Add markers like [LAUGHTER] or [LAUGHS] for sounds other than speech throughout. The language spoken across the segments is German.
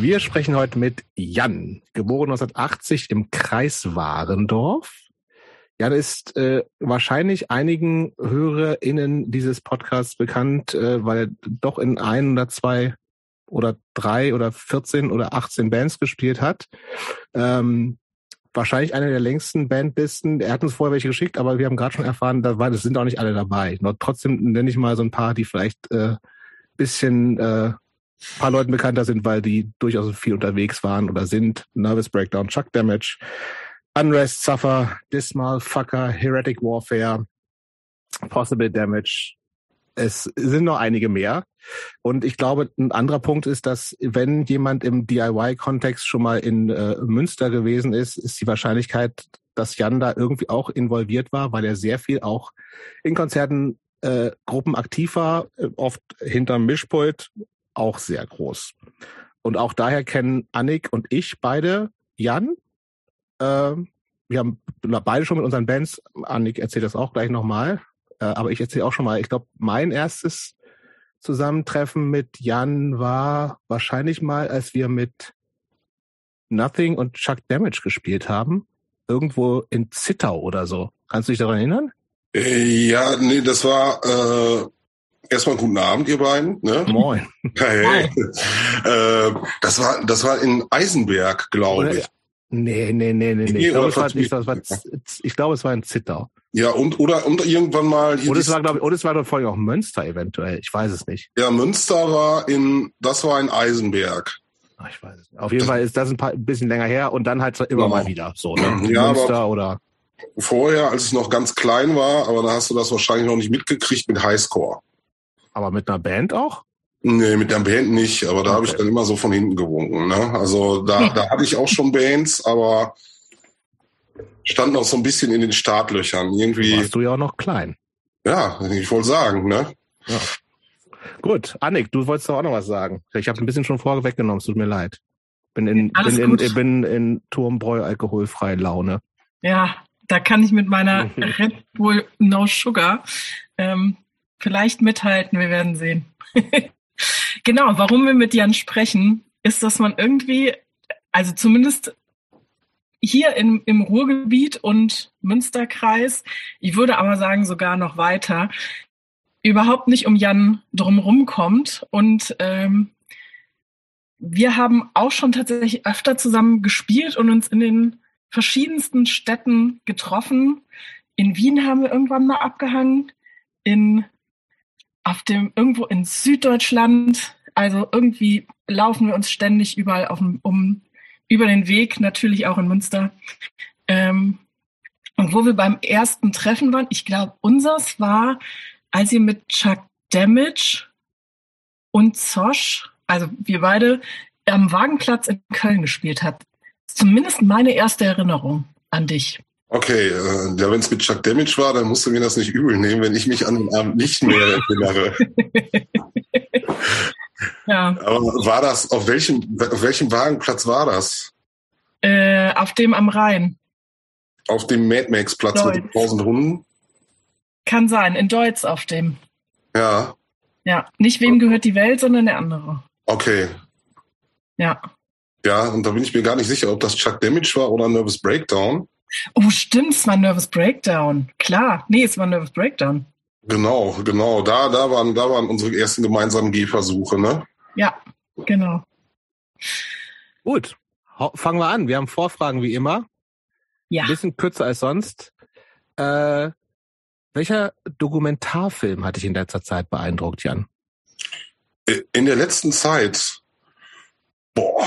Wir sprechen heute mit Jan, geboren 1980 im Kreis Warendorf. Jan ist äh, wahrscheinlich einigen HörerInnen dieses Podcasts bekannt, äh, weil er doch in ein oder zwei oder drei oder 14 oder 18 Bands gespielt hat. Ähm, wahrscheinlich eine der längsten Bandlisten. Er hat uns vorher welche geschickt, aber wir haben gerade schon erfahren, da sind auch nicht alle dabei. Trotzdem nenne ich mal so ein paar, die vielleicht äh, bisschen äh, paar Leuten bekannter sind, weil die durchaus viel unterwegs waren oder sind. Nervous Breakdown, Chuck Damage, Unrest, Suffer, Dismal, Fucker, Heretic Warfare, Possible Damage. Es sind noch einige mehr. Und ich glaube, ein anderer Punkt ist, dass wenn jemand im DIY-Kontext schon mal in äh, Münster gewesen ist, ist die Wahrscheinlichkeit, dass Jan da irgendwie auch involviert war, weil er sehr viel auch in Konzerten äh, Gruppen aktiv war, äh, oft hinterm Mischpult, auch sehr groß. Und auch daher kennen Annik und ich beide Jan. Äh, wir haben beide schon mit unseren Bands, Annik erzählt das auch gleich nochmal, äh, aber ich erzähle auch schon mal, ich glaube, mein erstes Zusammentreffen mit Jan war wahrscheinlich mal, als wir mit Nothing und Chuck Damage gespielt haben. Irgendwo in Zittau oder so. Kannst du dich daran erinnern? Äh, ja, nee, das war äh, erstmal guten Abend, ihr beiden. Ne? Moin. Hey. [LAUGHS] äh, das war das war in Eisenberg, glaube ich. Nee, nee, nee, nee, nee. Ich glaube, es war, ich, das war, ich glaube, es war in Zittau. Ja, und oder und irgendwann mal. Und es war, glaube ich, und es war doch vorhin auch Münster eventuell. Ich weiß es nicht. Ja, Münster war in, das war in Eisenberg. Ach, ich weiß es nicht. Auf jeden das Fall ist das ein, paar, ein bisschen länger her und dann halt immer ja. mal wieder so. Ne? Ja, Münster oder. Vorher, als es noch ganz klein war, aber da hast du das wahrscheinlich noch nicht mitgekriegt mit Highscore. Aber mit einer Band auch? Nee, mit der Band nicht, aber da okay. habe ich dann immer so von hinten gewunken. Ne? Also da, [LAUGHS] da hatte ich auch schon Bands, aber stand noch so ein bisschen in den Startlöchern. Irgendwie. Warst du ja auch noch klein. Ja, ich wollte sagen, ne? Ja. Gut, Annik, du wolltest doch auch noch was sagen. Ich habe ein bisschen schon vorweggenommen, es tut mir leid. Bin in, bin in, in, bin in Turmbräu alkoholfreie Laune. Ja, da kann ich mit meiner [LAUGHS] Red Bull No Sugar ähm, vielleicht mithalten, wir werden sehen. [LAUGHS] genau, warum wir mit Jan sprechen, ist, dass man irgendwie, also zumindest hier im, im Ruhrgebiet und Münsterkreis, ich würde aber sagen sogar noch weiter, überhaupt nicht um Jan drumherum kommt. Und ähm, wir haben auch schon tatsächlich öfter zusammen gespielt und uns in den verschiedensten Städten getroffen. In Wien haben wir irgendwann mal abgehangen, in auf dem irgendwo in Süddeutschland. Also irgendwie laufen wir uns ständig überall auf dem, um über den Weg, natürlich auch in Münster. Ähm, und wo wir beim ersten Treffen waren, ich glaube, unseres war, als ihr mit Chuck Damage und Zosch, also wir beide, am Wagenplatz in Köln gespielt habt. Zumindest meine erste Erinnerung an dich. Okay, äh, ja, wenn es mit Chuck Damage war, dann musst du mir das nicht übel nehmen, wenn ich mich an den Abend nicht mehr erinnere. [LAUGHS] ja. Aber war das, auf welchem, auf welchem Wagenplatz war das? Äh, auf dem am Rhein. Auf dem Mad Max Platz Deutz. mit 1000 Hunden? Kann sein, in Deutsch auf dem. Ja. Ja, nicht wem gehört die Welt, sondern der andere. Okay. Ja. Ja, und da bin ich mir gar nicht sicher, ob das Chuck Damage war oder Nervous Breakdown. Oh, stimmt, es war Nervous Breakdown. Klar, nee, es war Nervous Breakdown. Genau, genau. Da, da waren, da waren unsere ersten gemeinsamen Gehversuche, ne? Ja, genau. Gut, fangen wir an. Wir haben Vorfragen wie immer. Ja. Ein bisschen kürzer als sonst. Äh, welcher Dokumentarfilm hat dich in letzter Zeit beeindruckt, Jan? In der letzten Zeit, boah,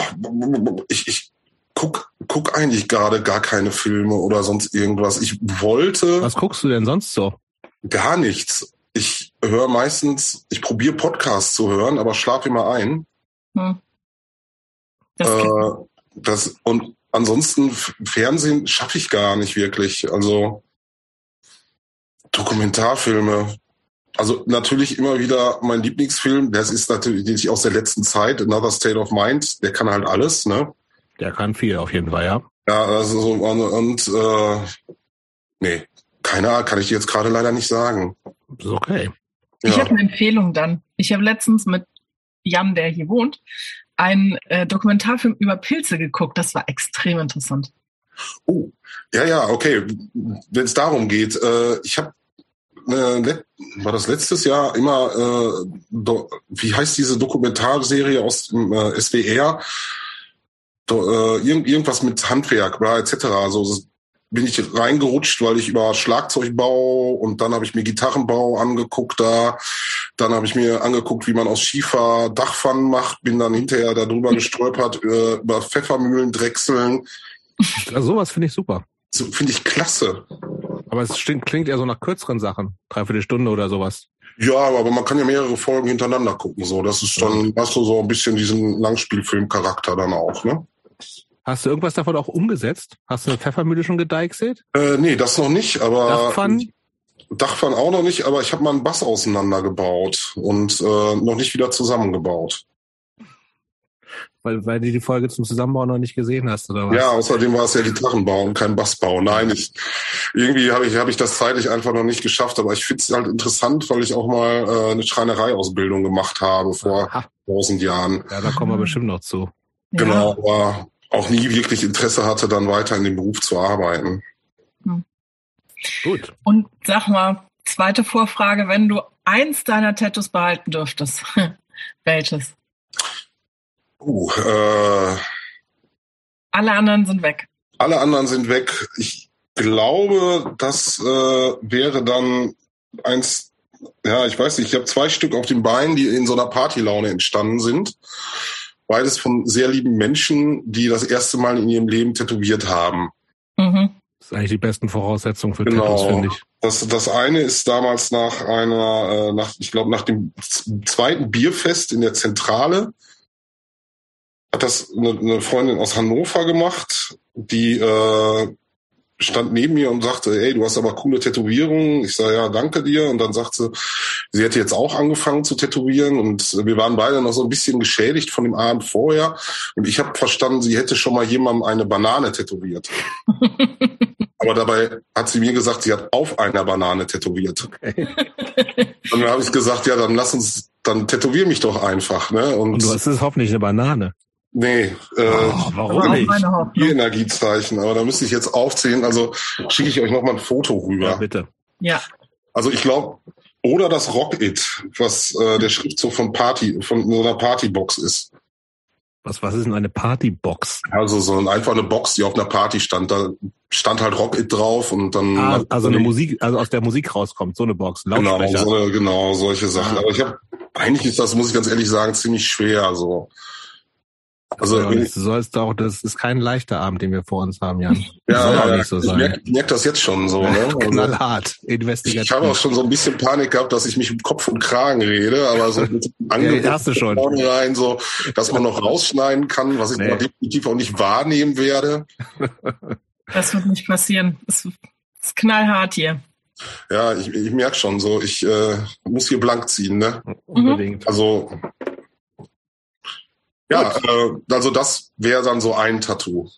ich, ich guck, guck eigentlich gerade gar keine Filme oder sonst irgendwas. Ich wollte. Was guckst du denn sonst so? Gar nichts. Ich höre meistens, ich probiere Podcasts zu hören, aber schlafe immer ein. Hm. Das, äh, das und ansonsten Fernsehen schaffe ich gar nicht wirklich. Also Dokumentarfilme. Also natürlich immer wieder mein Lieblingsfilm, das ist natürlich aus der letzten Zeit, Another State of Mind, der kann halt alles, ne? Der kann viel auf jeden Fall, ja. Ja, also so und, und äh, nee, keiner kann ich jetzt gerade leider nicht sagen. Ist okay. Ich ja. habe eine Empfehlung dann. Ich habe letztens mit Jan, der hier wohnt, einen äh, Dokumentarfilm über Pilze geguckt. Das war extrem interessant. Oh, ja, ja, okay. Wenn es darum geht, äh, ich habe äh, war das letztes Jahr immer, äh, do, wie heißt diese Dokumentarserie aus dem äh, SWR? Äh, irgend, irgendwas mit Handwerk, bla, etc. Also bin ich reingerutscht, weil ich über Schlagzeugbau und dann habe ich mir Gitarrenbau angeguckt da. Dann habe ich mir angeguckt, wie man aus Schiefer Dachpfannen macht, bin dann hinterher darüber gestolpert, äh, über Pfeffermühlen, Drechseln. Ja, sowas finde ich super. So, finde ich klasse. Aber es klingt eher so nach kürzeren Sachen. Dreiviertel Stunde oder sowas. Ja, aber man kann ja mehrere Folgen hintereinander gucken. So, das ist dann, hast du so ein bisschen diesen Langspielfilmcharakter dann auch, ne? Hast du irgendwas davon auch umgesetzt? Hast du eine Pfeffermühle schon gedeichselt? Äh, nee, das noch nicht, aber. Dachpfannen? Dachpfannen auch noch nicht, aber ich habe mal einen Bass auseinandergebaut und äh, noch nicht wieder zusammengebaut. Weil, weil du die Folge zum Zusammenbau noch nicht gesehen hast, oder was? Ja, außerdem war es ja Gitarrenbau und kein Bassbau. Nein, ich, irgendwie habe ich, hab ich das zeitlich einfach noch nicht geschafft, aber ich finde es halt interessant, weil ich auch mal äh, eine Schreinereiausbildung gemacht habe vor tausend Jahren. Ja, da kommen wir bestimmt noch zu. Genau, aber auch nie wirklich Interesse hatte, dann weiter in dem Beruf zu arbeiten. Hm. Gut. Und sag mal, zweite Vorfrage, wenn du eins deiner Tattoos behalten dürftest, [LAUGHS] welches? Uh, äh, alle anderen sind weg. Alle anderen sind weg. Ich glaube, das äh, wäre dann eins, ja, ich weiß nicht, ich habe zwei Stück auf den Beinen, die in so einer Partylaune entstanden sind. Beides von sehr lieben Menschen, die das erste Mal in ihrem Leben tätowiert haben. Mhm. Das ist eigentlich die besten Voraussetzungen für genau. Tattoos, finde ich. Das, das eine ist damals nach einer, äh, nach, ich glaube, nach dem zweiten Bierfest in der Zentrale hat das eine, eine Freundin aus Hannover gemacht, die äh, stand neben mir und sagte, ey, du hast aber coole Tätowierungen. Ich sage, ja, danke dir. Und dann sagte sie, sie hätte jetzt auch angefangen zu tätowieren und wir waren beide noch so ein bisschen geschädigt von dem Abend vorher. Und ich habe verstanden, sie hätte schon mal jemandem eine Banane tätowiert. [LAUGHS] aber dabei hat sie mir gesagt, sie hat auf einer Banane tätowiert. Okay. Und dann habe ich gesagt, ja, dann lass uns, dann tätowier mich doch einfach. Ne? Und, und du hast es hoffentlich eine Banane. Nee, äh, oh, warum nicht? Die Energiezeichen, aber da müsste ich jetzt aufzählen. Also schicke ich euch noch mal ein Foto rüber. Ja, bitte. Ja. Also ich glaube, oder das Rock It, was äh, der Schriftzug von Party, von so einer Partybox ist. Was, was ist denn eine Partybox? Also so ein, einfach eine Box, die auf einer Party stand. Da stand halt Rock It drauf und dann. Ah, also eine Musik, also aus der Musik rauskommt, so eine Box. Genau, so eine, genau, solche Sachen. Ah. Aber ich habe, eigentlich ist das, muss ich ganz ehrlich sagen, ziemlich schwer. So. Also ja, du sollst auch, das ist kein leichter Abend, den wir vor uns haben, Jan. Ja, ja, ja so ich merke merk das jetzt schon so. Ne? [LAUGHS] Also Knallhart, investigativ. Ich habe auch schon so ein bisschen Panik gehabt, dass ich mich im Kopf und Kragen rede, aber so mit Angebot [LAUGHS] ja, schon. rein, so, dass man noch rausschneiden kann, was ich nee. definitiv auch nicht wahrnehmen werde. [LAUGHS] Das wird nicht passieren. Es ist knallhart hier. Ja, ich, ich merke schon so, ich äh, muss hier blank ziehen, ne? Unbedingt. Also ja, äh, also das wäre dann so ein Tattoo.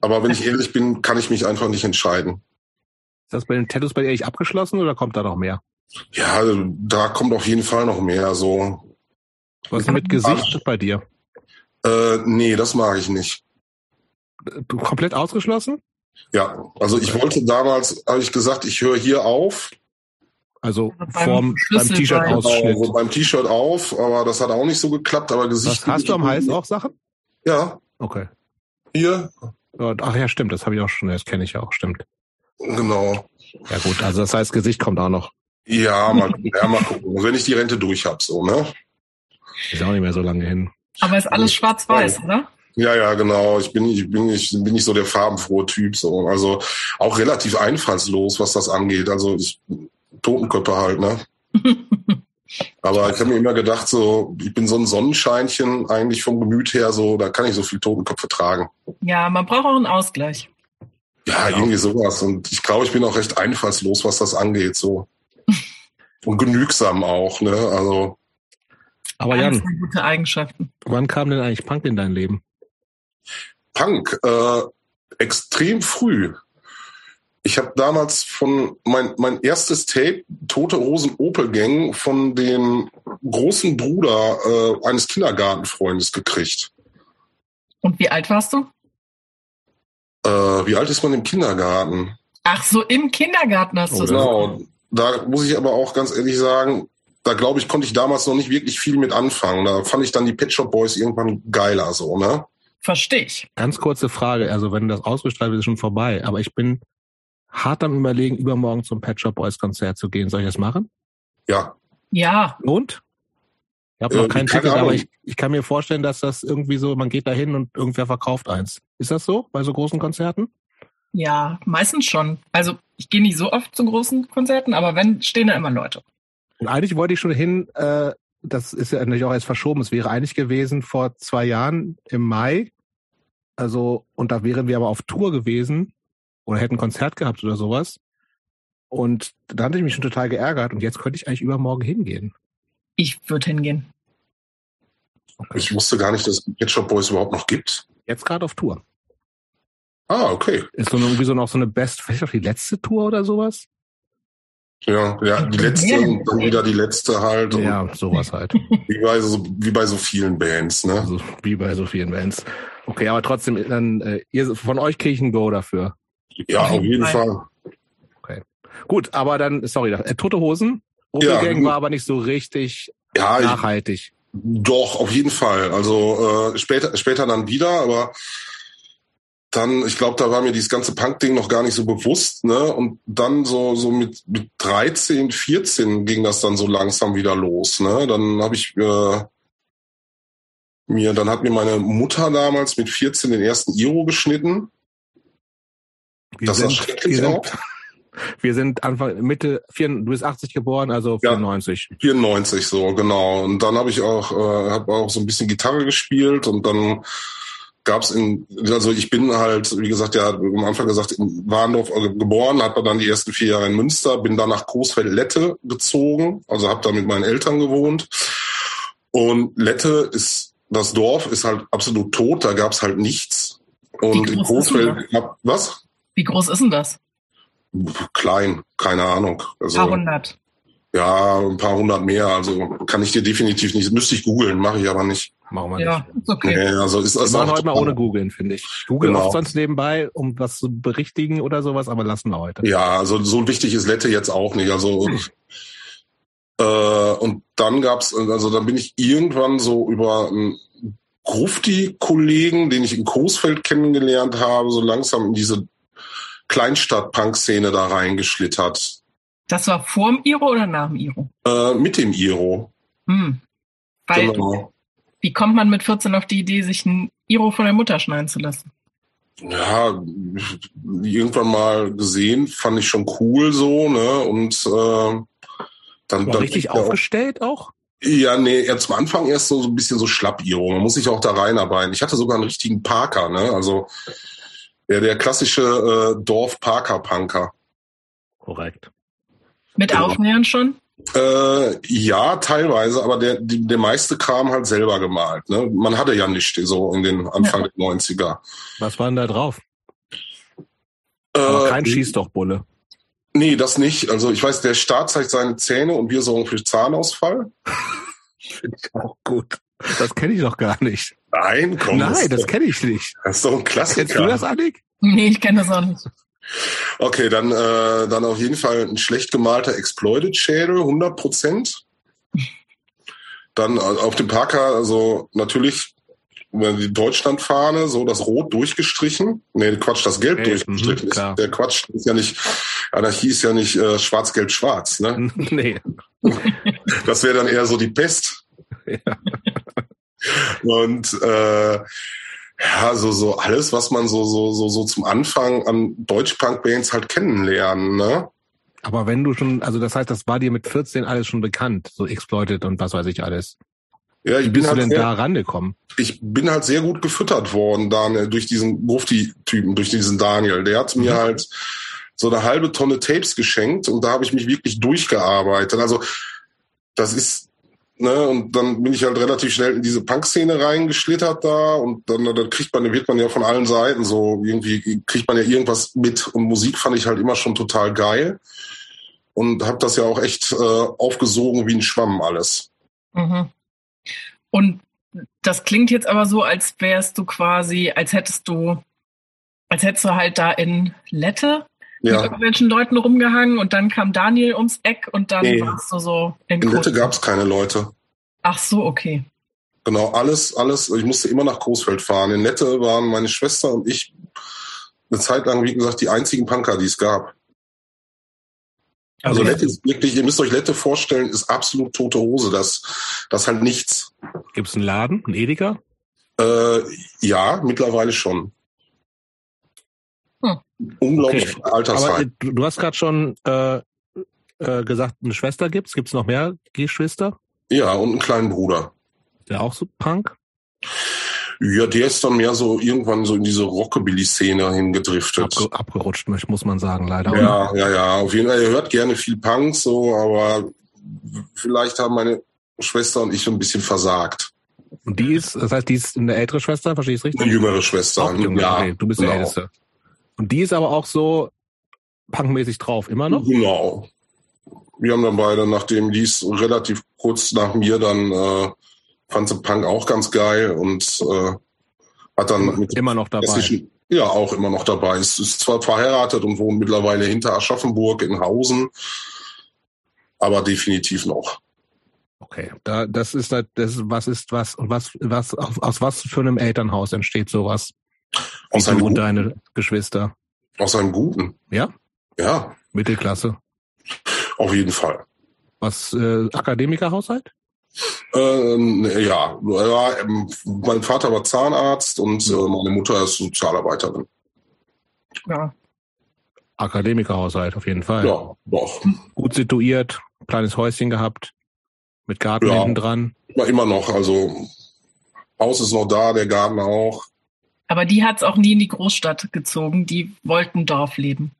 Aber wenn ich [LAUGHS] ehrlich bin, kann ich mich einfach nicht entscheiden. Ist das bei den Tattoos bei dir eigentlich abgeschlossen oder kommt da noch mehr? Ja, da kommt auf jeden Fall noch mehr. So. Was mit Gesicht bei dir? Äh, nee, das mag ich nicht. Du komplett ausgeschlossen? Ja, also ich wollte damals, habe ich gesagt, ich höre hier auf also vorm, beim T-Shirt-Ausschnitt. Also beim T-Shirt auf, aber das hat auch nicht so geklappt. Aber Gesicht. Was, hast du am Hals auch Sachen? Ja. Okay. Hier. Ach ja, stimmt. Das habe ich auch schon. Das kenne ich auch. Stimmt. Genau. Ja gut. Also das heißt, Gesicht kommt auch noch. Ja, mal, ja, mal gucken. Wenn ich die Rente durch habe, so ne. Ist auch nicht mehr so lange hin. Aber ist alles schwarz-weiß, oder? Ja, ja, genau. Ich bin, ich bin, ich bin nicht so der farbenfrohe Typ, so. Also auch relativ einfallslos, was das angeht. Also ich Totenköpfe halt, ne? [LAUGHS] Aber ich habe mir immer gedacht, so, ich bin so ein Sonnenscheinchen eigentlich vom Gemüt her, so, da kann ich so viel Totenköpfe tragen. Ja, man braucht auch einen Ausgleich. Ja, genau. irgendwie sowas. Und ich glaube, ich bin auch recht einfallslos, was das angeht, so. [LAUGHS] Und genügsam auch, ne? Also. Aber Jan, gute Eigenschaften. wann kam denn eigentlich Punk in dein Leben? Punk, äh, extrem früh. Ich habe damals von mein mein erstes Tape Tote Rosen Opel Gang von dem großen Bruder äh, eines Kindergartenfreundes gekriegt. Und wie alt warst du? Äh, wie alt ist man im Kindergarten? Ach so, im Kindergarten hast du das. Genau. Da muss ich aber auch ganz ehrlich sagen, da glaube ich, konnte ich damals noch nicht wirklich viel mit anfangen. Da fand ich dann die Pet Shop Boys irgendwann geiler so, ne? Verstehe ich. Ganz kurze Frage, also wenn das ausgestrahlt wird, ist schon vorbei, aber ich bin hart am überlegen, übermorgen zum Pet Shop Boys Konzert zu gehen. Soll ich das machen? Ja. Ja. Und? Ich habe noch äh, kein Ticket, aber ich, ich kann mir vorstellen, dass das irgendwie so, man geht da hin und irgendwer verkauft eins. Ist das so bei so großen Konzerten? Ja, meistens schon. Also ich gehe nicht so oft zu großen Konzerten, aber wenn, stehen da immer Leute. Und eigentlich wollte ich schon hin, äh, das ist ja natürlich auch erst verschoben, es wäre eigentlich gewesen vor zwei Jahren im Mai. Also, und da wären wir aber auf Tour gewesen oder hätten ein Konzert gehabt oder sowas. Und da hatte ich mich schon total geärgert und jetzt könnte ich eigentlich übermorgen hingehen. Ich würde hingehen. Okay. Ich wusste gar nicht, dass es Pet Shop Boys überhaupt noch gibt. Jetzt gerade auf Tour. Ah, okay. Ist so irgendwie so noch so eine Best, vielleicht auch die letzte Tour oder sowas? Ja, ja, die letzte und dann wieder die letzte halt. Ja, sowas halt. [LAUGHS] Wie bei so, wie bei so vielen Bands, ne? Also, wie bei so vielen Bands. Okay, aber trotzdem, dann, äh, ihr, von euch kriege ich ein Go dafür. Ja, auf jeden Nein. Fall. Okay. Gut, aber dann, sorry, äh, Tote Hosen. Opel ja, Gang war aber nicht so richtig ja, nachhaltig. Ich, doch, auf jeden Fall. Also äh, später, später dann wieder, aber dann, ich glaube, da war mir dieses ganze Punk-Ding noch gar nicht so bewusst, ne? Und dann so, so mit, mit 13, 14 ging das dann so langsam wieder los, ne? Dann habe ich äh, mir, dann hat mir meine Mutter damals mit 14 den ersten Iro geschnitten. Wir das sind, ist schrecklich wir auch. Sind, [LAUGHS] wir sind Anfang, Mitte, 4, du bist 80 geboren, also 94. Ja, 94 so, genau. Und dann habe ich auch, äh, habe auch so ein bisschen Gitarre gespielt und dann gab's in, also ich bin halt, wie gesagt, ja, am Anfang gesagt, in Warndorf geboren, hat man dann die ersten vier Jahre in Münster, bin dann nach Großfeld-Lette gezogen, also habe da mit meinen Eltern gewohnt. Und Lette ist, das Dorf ist halt absolut tot, da gab's halt nichts. Und in Großfeld, was? Wie groß ist denn das? Klein, keine Ahnung. Also, paar hundert. Ja, ein paar hundert mehr. Also kann ich dir definitiv nicht. Müsste ich googeln, mache ich aber nicht. Machen wir ja, nicht. Ist okay. Nee, also ist, ist wir machen heute mal ohne googeln, finde ich. Google genau. sonst nebenbei, um was zu berichtigen oder sowas, aber lassen wir heute. Ja, also so wichtig ist Lette jetzt auch nicht. Also [LAUGHS] äh, und dann gab's, also dann bin ich irgendwann so über einen Grufti-Kollegen, den ich in Coesfeld kennengelernt habe, so langsam in diese Kleinstadt-Punk-Szene da reingeschlittert. Das war vor dem Iro oder nach dem Iro? Äh, mit dem Iro. Hm. Weil, genau. Wie kommt man mit 14 auf die Idee, sich ein Iro von der Mutter schneiden zu lassen? Ja, irgendwann mal gesehen, fand ich schon cool so, ne? Und äh, dann, dann richtig aufgestellt auch? Ja, nee, ja, zum Anfang erst so, so ein bisschen so Schlapp-Iro. Man muss sich auch da reinarbeiten. Ich hatte sogar einen richtigen Parker, ne? Also ja, der klassische äh, Dorf-Parker-Punker. Korrekt. Mit genau. Aufnähern schon? Äh, ja, teilweise, aber der, die, der meiste Kram halt selber gemalt. Ne? Man hatte ja nicht so in den Anfang ja. der 90er. Was war denn da drauf? Aber kein äh, Schießdochbulle. Nee, das nicht. Also ich weiß, der Staat zeigt seine Zähne und wir sorgen für Zahnausfall. Finde [LAUGHS] ich auch gut. Das kenne ich doch gar nicht. Nein, komm. Nein, das kenne ich nicht. Das ist doch ein Klassiker. Kennst du das, Annik? Nee, ich kenne das auch nicht. Okay, dann, äh, dann auf jeden Fall ein schlecht gemalter Exploited-Schädel, 100 Prozent. Dann äh, auf dem Parker, also natürlich die Deutschlandfahne, so das Rot durchgestrichen. Nee, Quatsch, das Gelb hey, durchgestrichen. Mh, der Quatsch ist ja nicht, Anarchie ist ja nicht äh, schwarz, gelb, schwarz, ne? [LAUGHS] nee. Das wäre dann eher so die Pest. [LAUGHS] Ja. Und äh, ja, so, so alles, was man so, so, so, so zum Anfang an Deutsch-Punk-Bands halt kennenlernen, ne? Aber wenn du schon, also das heißt, das war dir mit 14 alles schon bekannt, so Exploited und was weiß ich alles. Ja, ich Wie bin bist halt du denn sehr, da rangekommen? Ich bin halt sehr gut gefüttert worden da ne, durch diesen Mufti-Typen, durch diesen Daniel. Der hat mir mhm. halt so eine halbe Tonne Tapes geschenkt und da habe ich mich wirklich durchgearbeitet. Also das ist Ne, und dann bin ich halt relativ schnell in diese Punk-Szene reingeschlittert da und dann, dann kriegt man, wird man ja von allen Seiten so, irgendwie kriegt man ja irgendwas mit und Musik fand ich halt immer schon total geil und habe das ja auch echt äh, aufgesogen wie ein Schwamm alles. Mhm. Und das klingt jetzt aber so, als wärst du quasi, als hättest du, als hättest du halt da in Lette ja. mit irgendwelchen Leuten rumgehangen und dann kam Daniel ums Eck und dann nee. warst du so in In Lette gab es keine Leute. Ach so, okay. Genau, alles, alles, ich musste immer nach Großfeld fahren. In Lette waren meine Schwester und ich eine Zeit lang, wie gesagt, die einzigen Punker, die es gab. Also, also Lette ist wirklich, ihr müsst euch Lette vorstellen, ist absolut tote Hose. Das, das halt nichts. Gibt es einen Laden, einen Edeka? Äh, ja, mittlerweile schon. Unglaublich okay. Altersheim. Aber du hast gerade schon äh, äh, gesagt, eine Schwester gibt's. Gibt's noch mehr Geschwister? Ja, und einen kleinen Bruder. Der auch so Punk? Ja, der ist dann mehr so irgendwann so in diese Rockabilly-Szene hingedriftet. Abge abgerutscht, muss man sagen, leider. Ja, ja, ja. Auf jeden Fall, er hört gerne viel Punk, so, aber vielleicht haben meine Schwester und ich so ein bisschen versagt. Und die ist, das heißt, die ist eine ältere Schwester, verstehe ich es richtig? Eine jüngere Schwester. Auch jüngere, ja, okay, du bist genau. die älteste. Und die ist aber auch so punkmäßig drauf, immer noch? Genau. Wir haben dann beide, nachdem die ist relativ kurz nach mir dann äh, fand sie Punk auch ganz geil und äh, hat dann mit immer noch dabei. Ja, auch immer noch dabei. Ist, ist zwar verheiratet und wohnt mittlerweile hinter Aschaffenburg in Hausen, aber definitiv noch. Okay, da, das ist das, was ist was und was was aus, aus was für einem Elternhaus entsteht sowas? Aus einem und deine Geschwister. Aus einem guten. Ja. Ja. Mittelklasse. Auf jeden Fall. Was äh, Akademikerhaushalt? Ähm, ja, ja, ähm, mein Vater war Zahnarzt und äh, meine Mutter ist Sozialarbeiterin. Ja. Akademikerhaushalt auf jeden Fall. Ja, doch. Gut situiert, kleines Häuschen gehabt, mit Garten ja, hinten dran. Immer, immer noch, also Haus ist noch da, der Garten auch. Aber die hat es auch nie in die Großstadt gezogen, die wollten Dorf leben.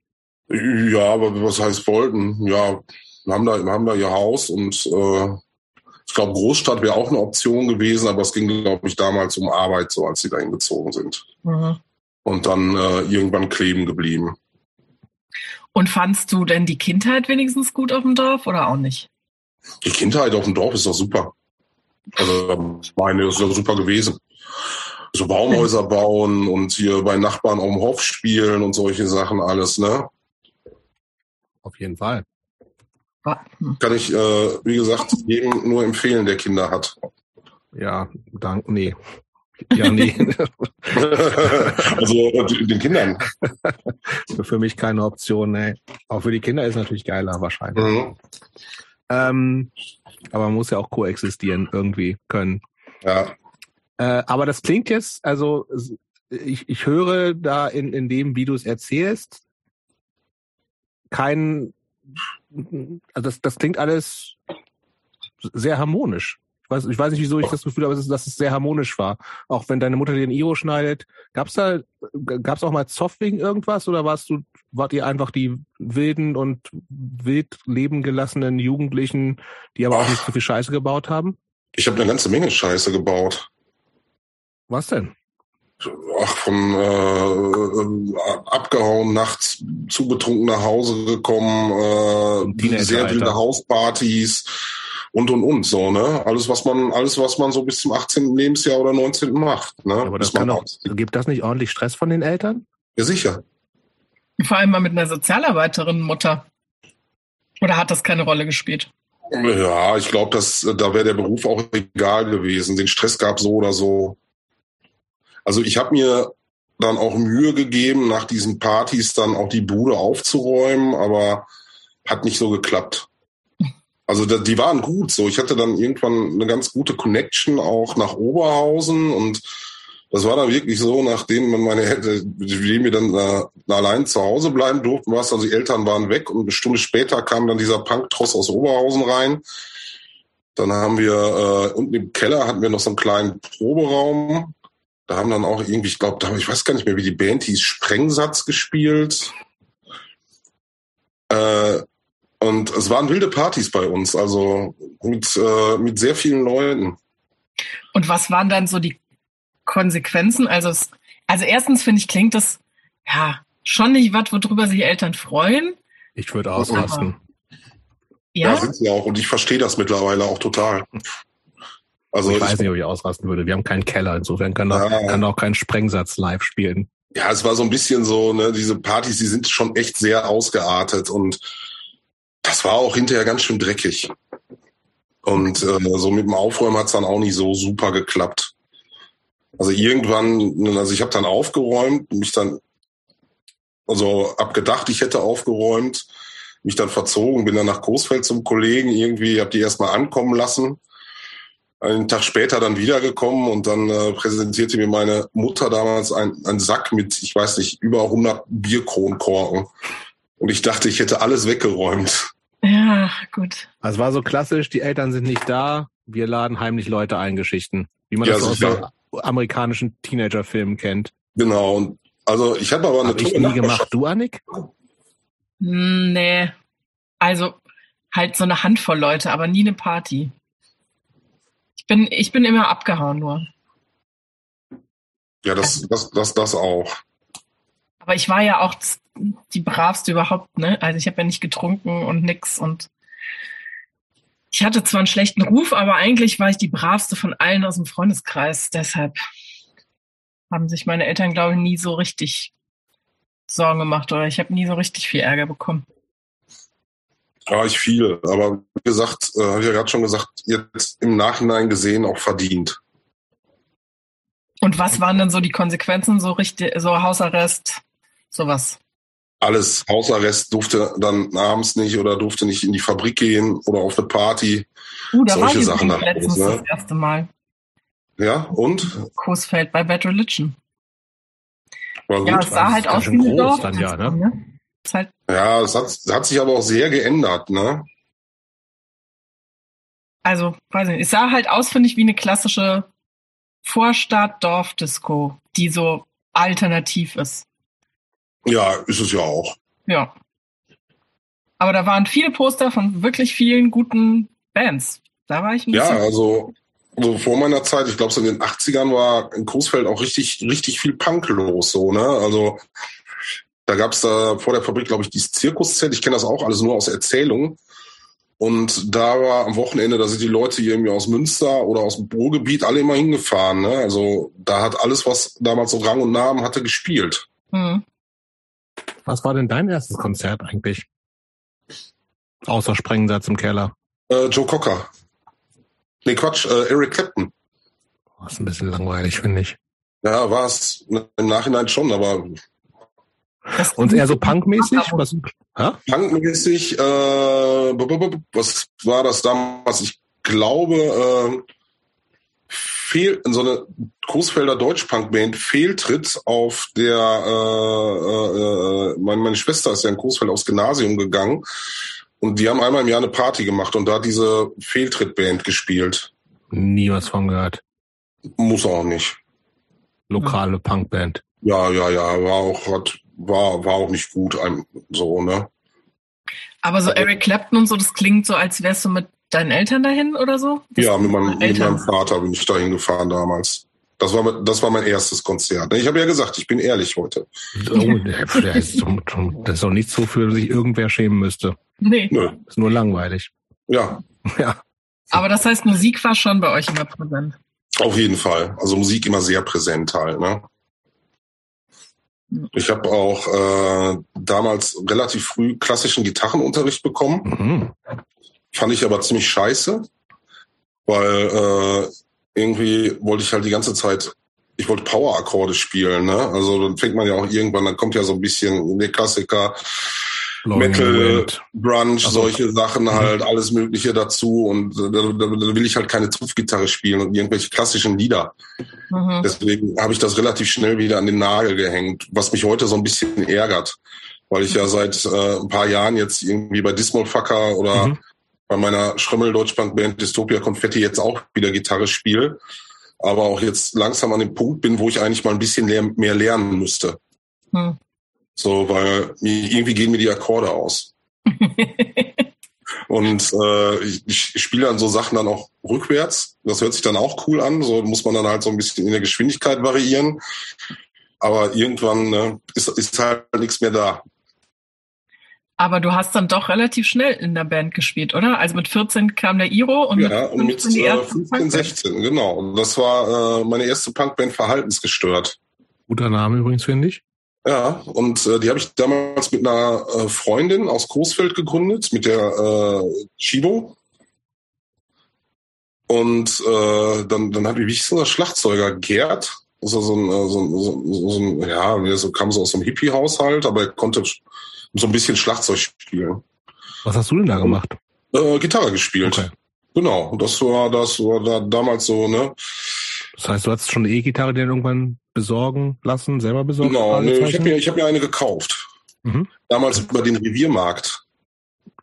Ja, aber was heißt wollten? Ja, wir haben da, wir haben da ihr Haus und äh, ich glaube, Großstadt wäre auch eine Option gewesen, aber es ging, glaube ich, damals um Arbeit, so als sie dahin gezogen sind. Mhm. Und dann äh, irgendwann kleben geblieben. Und fandst du denn die Kindheit wenigstens gut auf dem Dorf oder auch nicht? Die Kindheit auf dem Dorf ist doch super. Also meine ist doch super gewesen. So Baumhäuser bauen und hier bei Nachbarn auf dem Hof spielen und solche Sachen alles, ne? Auf jeden Fall. Kann ich, äh, wie gesagt, jedem nur empfehlen, der Kinder hat. Ja, dank, nee. Ja, nee. [LAUGHS] also den Kindern. [LAUGHS] Für mich keine Option, nee. Auch für die Kinder ist natürlich geiler wahrscheinlich. Mhm. Ähm, aber man muss ja auch koexistieren irgendwie können. Ja. Äh, aber das klingt jetzt, also ich, ich höre da in, in dem, wie du es erzählst, kein also das, das klingt alles sehr harmonisch. Ich weiß, ich weiß nicht, wieso ich das Gefühl habe, dass es sehr harmonisch war. Auch wenn deine Mutter dir ein Iro schneidet. Gab's da, gab's auch mal Zoff wegen irgendwas oder warst du, wart ihr einfach die wilden und wild leben gelassenen Jugendlichen, die aber auch nicht so viel Scheiße gebaut haben? Ich habe eine ganze Menge Scheiße gebaut. Was denn? ach, von äh, abgehauen, nachts zu betrunken nach Hause gekommen, äh, sehr wilde Hauspartys und und und so, ne? Alles, was man, alles, was man so bis zum 18. Lebensjahr oder 19. macht, ne? Aber das kann auch, gibt das nicht ordentlich Stress von den Eltern? Ja, sicher. Vor allem mal mit einer Sozialarbeiterin Mutter. Oder hat das keine Rolle gespielt? Ja, ich glaube, da wäre der Beruf auch egal gewesen. Den Stress gab so oder so. Also ich habe mir dann auch Mühe gegeben, nach diesen Partys dann auch die Bude aufzuräumen, aber hat nicht so geklappt. Also die waren gut so. Ich hatte dann irgendwann eine ganz gute Connection auch nach Oberhausen und das war dann wirklich so, nachdem meine Eltern, wir dann äh, allein zu Hause bleiben durften, was also die Eltern waren weg und eine Stunde später kam dann dieser Punktross aus Oberhausen rein. Dann haben wir äh, unten im Keller hatten wir noch so einen kleinen Proberaum da haben dann auch irgendwie, ich glaube, ich weiß gar nicht mehr, wie die Band hieß, Sprengsatz gespielt. Äh, Und es waren wilde Partys bei uns, also mit, äh, mit sehr vielen Leuten. Und was waren dann so die Konsequenzen? Also, es, also erstens finde ich, klingt das ja schon nicht was, worüber sich Eltern freuen. Ich würde ausrasten. ja, ja, sind sie auch. Und ich verstehe das mittlerweile auch total. Also ich, ich weiß nicht, ob ich ausrasten würde. Wir haben keinen Keller, insofern kann, ja. da, kann auch kein Sprengsatz live spielen. Ja, es war so ein bisschen so, ne, diese Partys, die sind schon echt sehr ausgeartet und das war auch hinterher ganz schön dreckig. Und äh, so mit dem Aufräumen hat's dann auch nicht so super geklappt. Also irgendwann, also ich habe dann aufgeräumt, mich dann, also abgedacht, ich hätte aufgeräumt, mich dann verzogen, bin dann nach Coesfeld zum Kollegen, irgendwie, habe die erstmal ankommen lassen. Einen Tag später dann wiedergekommen und dann äh, präsentierte mir meine Mutter damals einen Sack mit, ich weiß nicht, über 100 Bierkronkorken. Und ich dachte, ich hätte alles weggeräumt. Ja, gut. Also war so klassisch, die Eltern sind nicht da, wir laden heimlich Leute ein, Geschichten. Wie man ja, das aus so amerikanischen Teenager-Filmen kennt. Genau. Und also ich habe aber eine Hab ich nie gemacht. Du, Annik? Hm, nee. Also halt so eine Handvoll Leute, aber nie eine Party. Ich bin, ich bin immer abgehauen nur. Ja, das, das, das, das auch. Aber ich war ja auch die bravste überhaupt, ne? Also ich habe ja nicht getrunken und nix und ich hatte zwar einen schlechten Ruf, aber eigentlich war ich die bravste von allen aus dem Freundeskreis. Deshalb haben sich meine Eltern, glaube ich, nie so richtig Sorgen gemacht oder ich habe nie so richtig viel Ärger bekommen. Ja, ich viel, aber wie gesagt, äh, habe ich ja gerade schon gesagt, jetzt im Nachhinein gesehen auch verdient. Und was waren denn so die Konsequenzen, so richtig, so Hausarrest, sowas? alles Hausarrest durfte dann abends nicht oder durfte nicht in die Fabrik gehen oder auf eine Party. Uh, da Solche war Sachen dann letztens ne? das erste Mal. Ja, und? Coesfeld bei Bad Religion. War gut. Ja, es sah halt aus wie ein Dorf. Dann, ja, ne? Halt ja, es hat, hat sich aber auch sehr geändert, ne? Also, weiß nicht, es sah halt aus, finde ich, wie eine klassische Vorstadt-Dorf-Disco, die so alternativ ist. Ja, ist es ja auch. Ja. Aber da waren viele Poster von wirklich vielen guten Bands. Da war ich ein Ja, also, also vor meiner Zeit, ich glaube so in den 80ern war in Coesfeld auch richtig, richtig viel Punk los, so, ne? Also da gab's da vor der Fabrik, glaube ich, dieses Zirkuszelt. Ich kenne das auch alles nur aus Erzählungen. Und da war am Wochenende, da sind die Leute hier irgendwie aus Münster oder aus dem Ruhrgebiet alle immer hingefahren. Ne? Also da hat alles, was damals so Rang und Namen hatte, gespielt. Mhm. Was war denn dein erstes Konzert eigentlich? Außer Sprengsatz im Keller. Äh, Joe Cocker. Nee, Quatsch, äh, Eric Clapton. Das ist ein bisschen langweilig, finde ich. Ja, war es im Nachhinein schon, aber. Und eher so punkmäßig? Was? Punkmäßig, äh, was war das damals? Ich glaube, äh, fehl, so eine Großfelder Deutschpunk-Band Fehltritt auf der, äh, äh, äh, meine, meine Schwester ist ja in Großfeld aufs Gymnasium gegangen und die haben einmal im Jahr eine Party gemacht und da diese Fehltritt-Band gespielt. Nie was von gehört. Muss auch nicht. Lokale Punkband. Ja, ja, ja, war auch, hat, war, war auch nicht gut, so, ne? Aber so Eric Clapton und so, das klingt so, als wärst du mit deinen Eltern dahin oder so? Das ja, mit meinem, mit meinem Vater bin ich dahin gefahren damals. Das war, das war mein erstes Konzert. Ich habe ja gesagt, ich bin ehrlich heute. Oh, [LAUGHS] der ist, das ist doch nicht so, für sich irgendwer schämen müsste. Nee. Nö. Ist nur langweilig. Ja. [LAUGHS] Ja. Aber das heißt, Musik war schon bei euch immer präsent. Auf jeden Fall. Also Musik immer sehr präsent halt, ne? Ich habe auch äh, damals relativ früh klassischen Gitarrenunterricht bekommen. Mhm. Fand ich aber ziemlich scheiße, weil äh, irgendwie wollte ich halt die ganze Zeit, ich wollte Power-Akkorde spielen, ne? Also dann fängt man ja auch irgendwann, dann kommt ja so ein bisschen der Klassiker, Metal, Brunch, so. solche Sachen mhm. halt, alles Mögliche dazu. Und da, da, da will ich halt keine Zupfgitarre spielen und irgendwelche klassischen Lieder. Mhm. Deswegen habe ich das relativ schnell wieder an den Nagel gehängt, was mich heute so ein bisschen ärgert. Weil ich ja mhm. seit äh, ein paar Jahren jetzt irgendwie bei Dismal Fucker oder mhm bei meiner Schrömmel Deutschbank Band Dystopia Konfetti jetzt auch wieder Gitarre spiele, aber auch jetzt langsam an dem Punkt bin, wo ich eigentlich mal ein bisschen mehr lernen müsste. Hm. So, weil irgendwie gehen mir die Akkorde aus. [LAUGHS] Und äh, ich, ich spiele dann so Sachen dann auch rückwärts. Das hört sich dann auch cool an. So muss man dann halt so ein bisschen in der Geschwindigkeit variieren. Aber irgendwann ne, ist, ist halt nichts mehr da. Aber du hast dann doch relativ schnell in der Band gespielt, oder? Also mit 14 kam der Iro und ja, mit, und mit äh, 15, 16, genau. Und das war äh, meine erste Punkband Verhaltensgestört. Guter Name übrigens, finde ich. Ja, und äh, die habe ich damals mit einer äh, Freundin aus Großfeld gegründet, mit der äh, Chibo. Und äh, dann, dann hat wie hieß der Schlagzeuger Gerd, das war so ein, äh, so, ein, so, so ein ja, so kam so aus einem Hippie-Haushalt, aber er konnte so ein bisschen Schlagzeug spielen. Was hast du denn da gemacht? Äh, Gitarre gespielt. Okay. Genau, das war das war da damals so, ne? Das heißt, du hast schon eine E-Gitarre dir irgendwann besorgen lassen, selber besorgen? Genau, nee, ich habe mir, ich hab mir eine gekauft. Mhm. Damals über den Reviermarkt.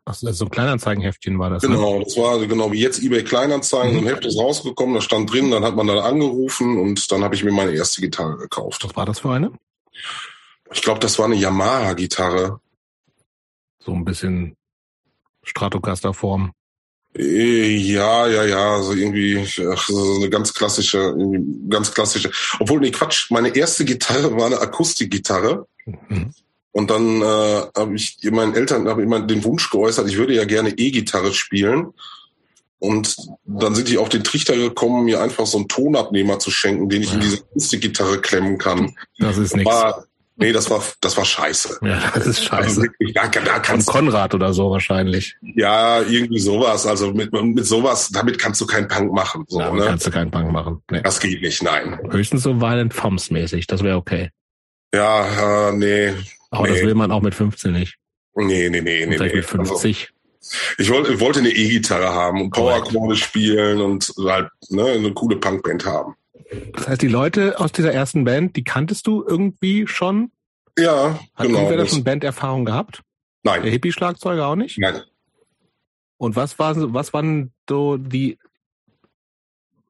Ach, so ein Kleinanzeigenheftchen war das. Ne? Genau, ne? das war genau wie jetzt eBay Kleinanzeigen. Mhm. So ein Heft ist rausgekommen, da stand drin, dann hat man da angerufen und dann habe ich mir meine erste Gitarre gekauft. Was war das für eine? Ich glaube, das war eine Yamaha-Gitarre. So ein bisschen Stratocaster-Form. Äh, ja, ja, ja, also irgendwie ach, so eine ganz klassische, ganz klassische. Obwohl, nee, Quatsch, meine erste Gitarre war eine Akustikgitarre. Mhm. Und dann äh, habe ich meinen Eltern habe immer den Wunsch geäußert, ich würde ja gerne E-Gitarre spielen. Und dann sind die auf den Trichter gekommen, mir einfach so einen Tonabnehmer zu schenken, den ich ja. in diese Akustikgitarre klemmen kann. Das ist nichts. Nee, das war, das war scheiße. Ja, das ist scheiße. Also da, da kannst Von Konrad oder so wahrscheinlich. Ja, irgendwie sowas. Also mit, mit sowas, damit kannst du keinen Punk machen. So, damit ne? kannst du keinen Punk machen. Nee. Das geht nicht, nein. Höchstens so Violent Thumbs mäßig, das wäre okay. Ja, äh, nee. Aber nee. das will man auch mit 15 nicht. Nee, nee, nee, nee. Vielleicht nee. mit 50. Also, ich wollte, wollte eine E-Gitarre haben und Power-Akkorde spielen und halt ne, eine coole Punkband haben. Das heißt, die Leute aus dieser ersten Band, die kanntest du irgendwie schon? Ja, Hat genau. Hat da schon Banderfahrung gehabt? Nein. Der Hippie-Schlagzeuger auch nicht? Nein. Und was war, was waren so die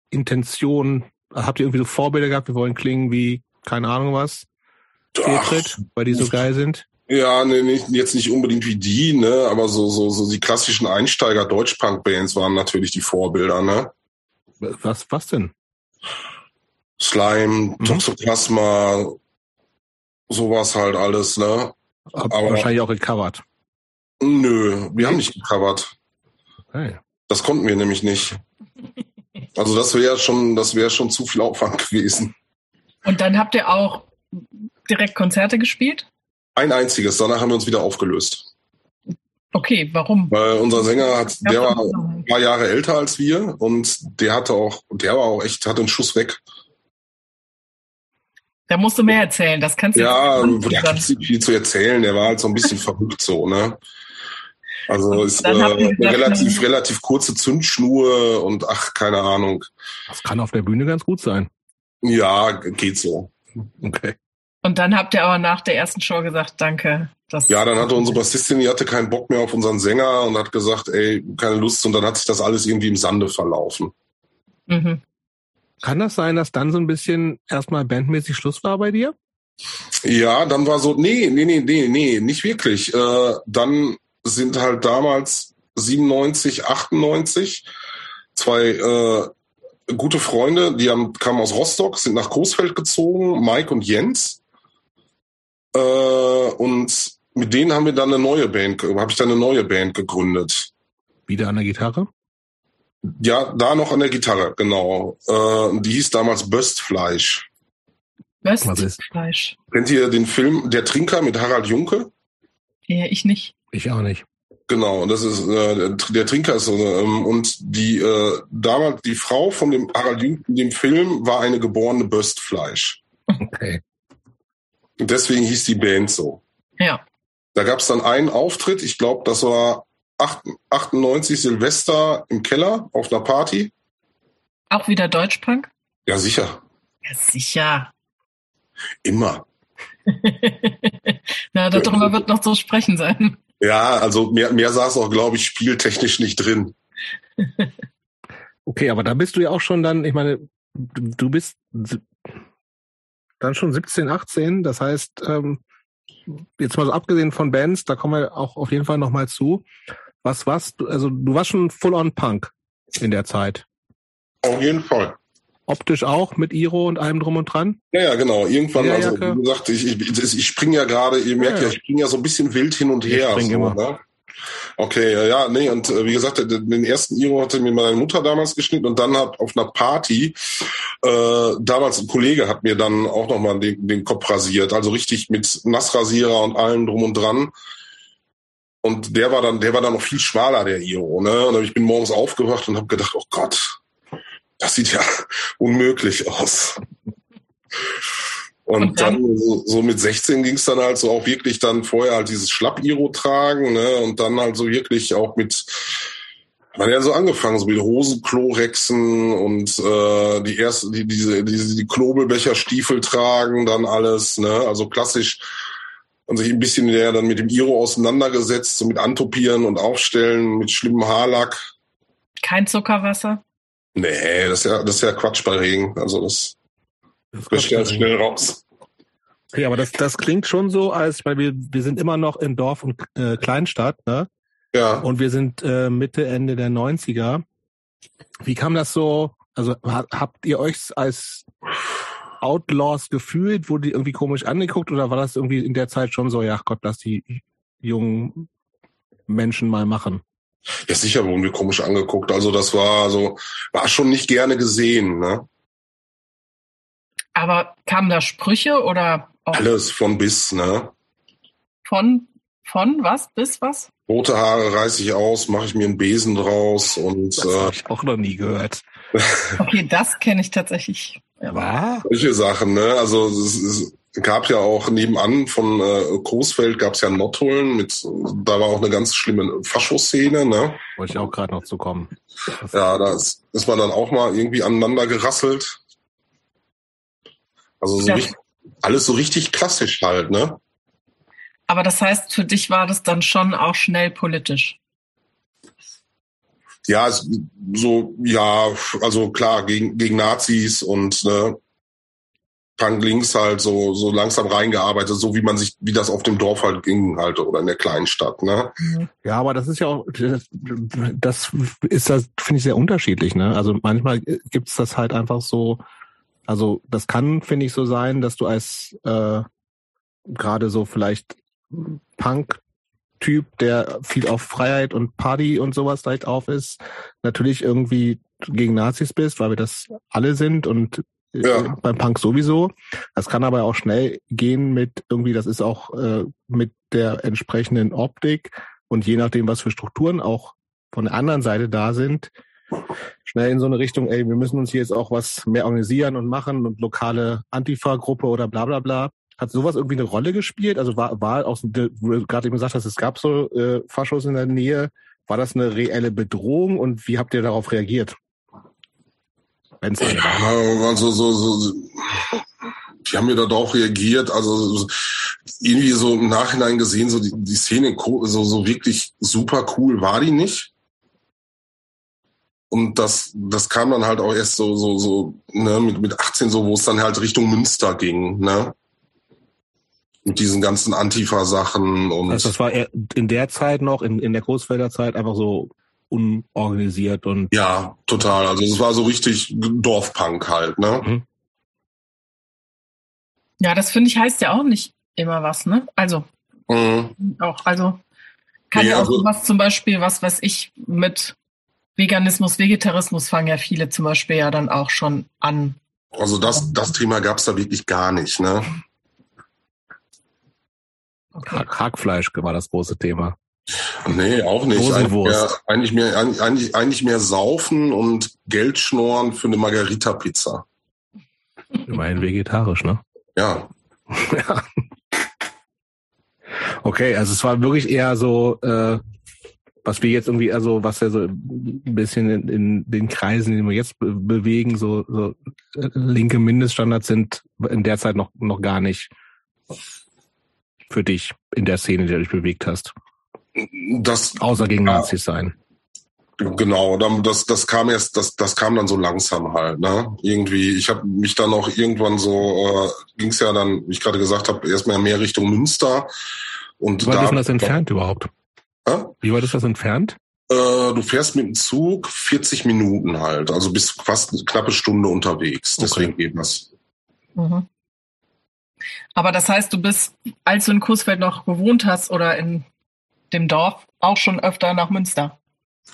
Intention? Habt ihr irgendwie so Vorbilder gehabt? Wir wollen klingen wie, keine Ahnung was, Fehltritt, weil die so geil sind? Ja, nee, nicht, jetzt nicht unbedingt wie die, ne, aber so, so, so die klassischen Einsteiger Deutschpunk-Bands waren natürlich die Vorbilder, ne? Was, was denn? Slime, mhm. Toxoplasma, sowas halt alles, ne? Aber wahrscheinlich auch gecovert. Nö, wir haben nicht gecovert. Okay. Das konnten wir nämlich nicht. [LAUGHS] Also das wäre schon, das wäre schon zu viel Aufwand gewesen. Und dann habt ihr auch direkt Konzerte gespielt? Ein einziges, danach haben wir uns wieder aufgelöst. Okay, warum? Weil unser Sänger hat, der war ein paar Jahre älter als wir und der hatte auch, der war auch echt, hatte einen Schuss weg. Da musst du mehr erzählen, das kannst du Ja, da gibt es nicht viel zu erzählen, der war halt so ein bisschen [LAUGHS] verrückt so, ne? Also ist äh, relativ, relativ kurze Zündschnur und ach, keine Ahnung. Das kann auf der Bühne ganz gut sein. Ja, geht so. Okay. Und dann habt ihr aber nach der ersten Show gesagt, danke. Das ja, dann hatte unsere Bassistin, die hatte keinen Bock mehr auf unseren Sänger und hat gesagt, ey, keine Lust. Und dann hat sich das alles irgendwie im Sande verlaufen. Mhm. Kann das sein, dass dann so ein bisschen erstmal bandmäßig Schluss war bei dir? Ja, dann war so, nee, nee, nee, nee, nee, nicht wirklich. Äh, dann sind halt damals 97, 98 zwei äh, gute Freunde, die haben, kamen aus Rostock, sind nach Coesfeld gezogen, Mike und Jens. Äh, und mit denen haben wir dann eine neue Band, habe ich dann eine neue Band gegründet. Wieder an der Gitarre? Ja, da noch an der Gitarre, genau. Äh, die hieß damals Böstfleisch. Böstfleisch. Kennt ihr den Film Der Trinker mit Harald Junke? Ja, ich nicht. Ich auch nicht. Genau, das ist äh, der Trinker ist so ähm, und die äh, damals die Frau von dem Harald Junke in dem Film war eine geborene Böstfleisch. Okay. Und deswegen hieß die Band so. Ja. Da gab es dann einen Auftritt, ich glaube, das war 98 Silvester im Keller auf einer Party. Auch wieder Deutschpunk? Ja, sicher. Ja, sicher. Immer. [LAUGHS] Na, darüber wird noch zu sprechen sein. Ja, also mehr, mehr saß auch, glaube ich, spieltechnisch nicht drin. [LAUGHS] okay, aber da bist du ja auch schon dann, ich meine, du bist dann schon 17, 18, das heißt, ähm, jetzt mal so abgesehen von Bands, da kommen wir auch auf jeden Fall nochmal zu. Was warst du? Also du warst schon full on Punk in der Zeit. Auf jeden Fall. Optisch auch mit Iro und allem drum und dran? Ja, ja genau. Irgendwann, ja, also wie gesagt, ich, ich, ich springe ja gerade, ihr merkt ja, ja, ich springe ja so ein bisschen wild hin und her. Ich so, immer. Ne? Okay, ja, nee, und äh, wie gesagt, den ersten Iro hatte mir meine Mutter damals geschnitten und dann hat auf einer Party, äh, damals ein Kollege hat mir dann auch nochmal den, den Kopf rasiert, also richtig mit Nassrasierer und allem drum und dran. Und der war dann, der war dann noch viel schmaler, der Iro, ne? Und ich bin morgens aufgewacht und habe gedacht, oh Gott, das sieht ja [LAUGHS] unmöglich aus. Und, und dann, dann so, so, mit 16 ging es dann halt so auch wirklich dann vorher halt dieses Schlapp-Iro tragen, ne? Und dann halt so wirklich auch mit, man hat ja so angefangen, so mit Hosenklorexen und äh, die erste, die, diese, diese die Knobelbecherstiefel tragen, dann alles, ne? Also klassisch und sich ein bisschen näher dann mit dem Iro auseinandergesetzt, so mit Antopieren und Aufstellen, mit schlimmem Haarlack. Kein Zuckerwasser? Nee, das ist ja, das ist ja Quatsch bei Regen. Also das, das ja schnell raus. Ja, aber das, das klingt schon so, als weil wir, wir sind immer noch in Dorf und äh, Kleinstadt, ne? Ja. Und wir sind äh, Mitte, Ende der 90er. Wie kam das so? Also habt ihr euch als Outlaws gefühlt? Wurde die irgendwie komisch angeguckt oder war das irgendwie in der Zeit schon so, ja Gott, lass die jungen Menschen mal machen? Ja, sicher wurden wir komisch angeguckt. Also das war so, war schon nicht gerne gesehen, ne? Aber kamen da Sprüche oder auch alles von bis, ne? Von von was bis was? Rote Haare reiße ich aus, mache ich mir einen Besen draus und das äh, habe ich auch noch nie gehört. Okay, das kenne ich tatsächlich. Ja. Solche Sachen, ne? Also es, es, gab ja auch nebenan von äh, Großfeld gab es ja Nottuln mit, da war auch eine ganz schlimme Faschoszene, ne? Wollte ich auch gerade noch zu kommen. Ja, da ist, ist man dann auch mal irgendwie aneinander gerasselt. Also so ja. richtig, alles so richtig klassisch halt, ne? Aber das heißt, für dich war das dann schon auch schnell politisch. Ja, so, ja, also klar, gegen, gegen Nazis und ne, Punk links halt so, so langsam reingearbeitet, so wie man sich, wie das auf dem Dorf halt ging halt oder in der kleinen Stadt, ne? Ja, aber das ist ja auch, das, ist das, finde ich sehr unterschiedlich, ne? Also manchmal gibt's das halt einfach so, also das kann, finde ich, so sein, dass du als äh, gerade so vielleicht Punk-Typ, der viel auf Freiheit und Party und sowas direkt auf ist, natürlich irgendwie gegen Nazis bist, weil wir das alle sind und ja. beim Punk sowieso. Das kann aber auch schnell gehen mit irgendwie, das ist auch äh, mit der entsprechenden Optik und je nachdem, was für Strukturen auch von der anderen Seite da sind, schnell in so eine Richtung, ey, wir müssen uns hier jetzt auch was mehr organisieren und machen und lokale Antifa-Gruppe oder bla bla bla. Hat sowas irgendwie eine Rolle gespielt? Also war, war aus, wo du gerade eben gesagt hast, es gab so äh, Faschos in der Nähe, war das eine reelle Bedrohung und wie habt ihr darauf reagiert? Wenn's ja, also so, so, die haben ja darauf reagiert, also irgendwie so im Nachhinein gesehen, so die, die Szene so, so wirklich super cool war die nicht. Und das, das kam dann halt auch erst so, so, so, ne, mit, mit 18 so, wo es dann halt Richtung Münster ging, ne? Mit diesen ganzen Antifa-Sachen und. Also das war in der Zeit noch, in, in der Großfelder Zeit einfach so unorganisiert und. Ja, total. Also es war so richtig Dorfpunk halt, ne? Mhm. Ja, das finde ich heißt ja auch nicht immer was, ne? Also mhm. auch, also kann nee, ja auch also, was zum Beispiel, was weiß ich, mit Veganismus, Vegetarismus fangen ja viele zum Beispiel ja dann auch schon an. Also das, das Thema gab es da wirklich gar nicht, ne? Okay. Hackfleisch war das große Thema. Nee, auch nicht. Eigentlich mehr, eigentlich mehr, eigentlich, eigentlich mehr saufen und Geld schnorren für eine Margarita-Pizza. Immerhin vegetarisch, ne? Ja. [LAUGHS] ja. Okay, also es war wirklich eher so, äh, was wir jetzt irgendwie, also was ja so ein bisschen in, in den Kreisen, die wir jetzt be bewegen, so, so äh, linke Mindeststandards sind in der Zeit noch, noch gar nicht für dich in der Szene, in der du dich bewegt hast. Das, Außer gegen ja, Nazis sein. Genau, das, das kam erst, das, das kam dann so langsam halt, ne? Irgendwie, ich habe mich dann auch irgendwann so, äh, ging es ja dann, wie ich gerade gesagt habe, erstmal mehr Richtung Münster. Und Wie weit da, ist denn das entfernt überhaupt? Äh? Wie weit ist das entfernt? Äh, du fährst mit dem Zug 40 Minuten halt, also bist fast eine knappe Stunde unterwegs. Deswegen okay. geht das. Mhm. Aber das heißt, du bist, als du in Coesfeld noch gewohnt hast oder in dem Dorf, auch schon öfter nach Münster.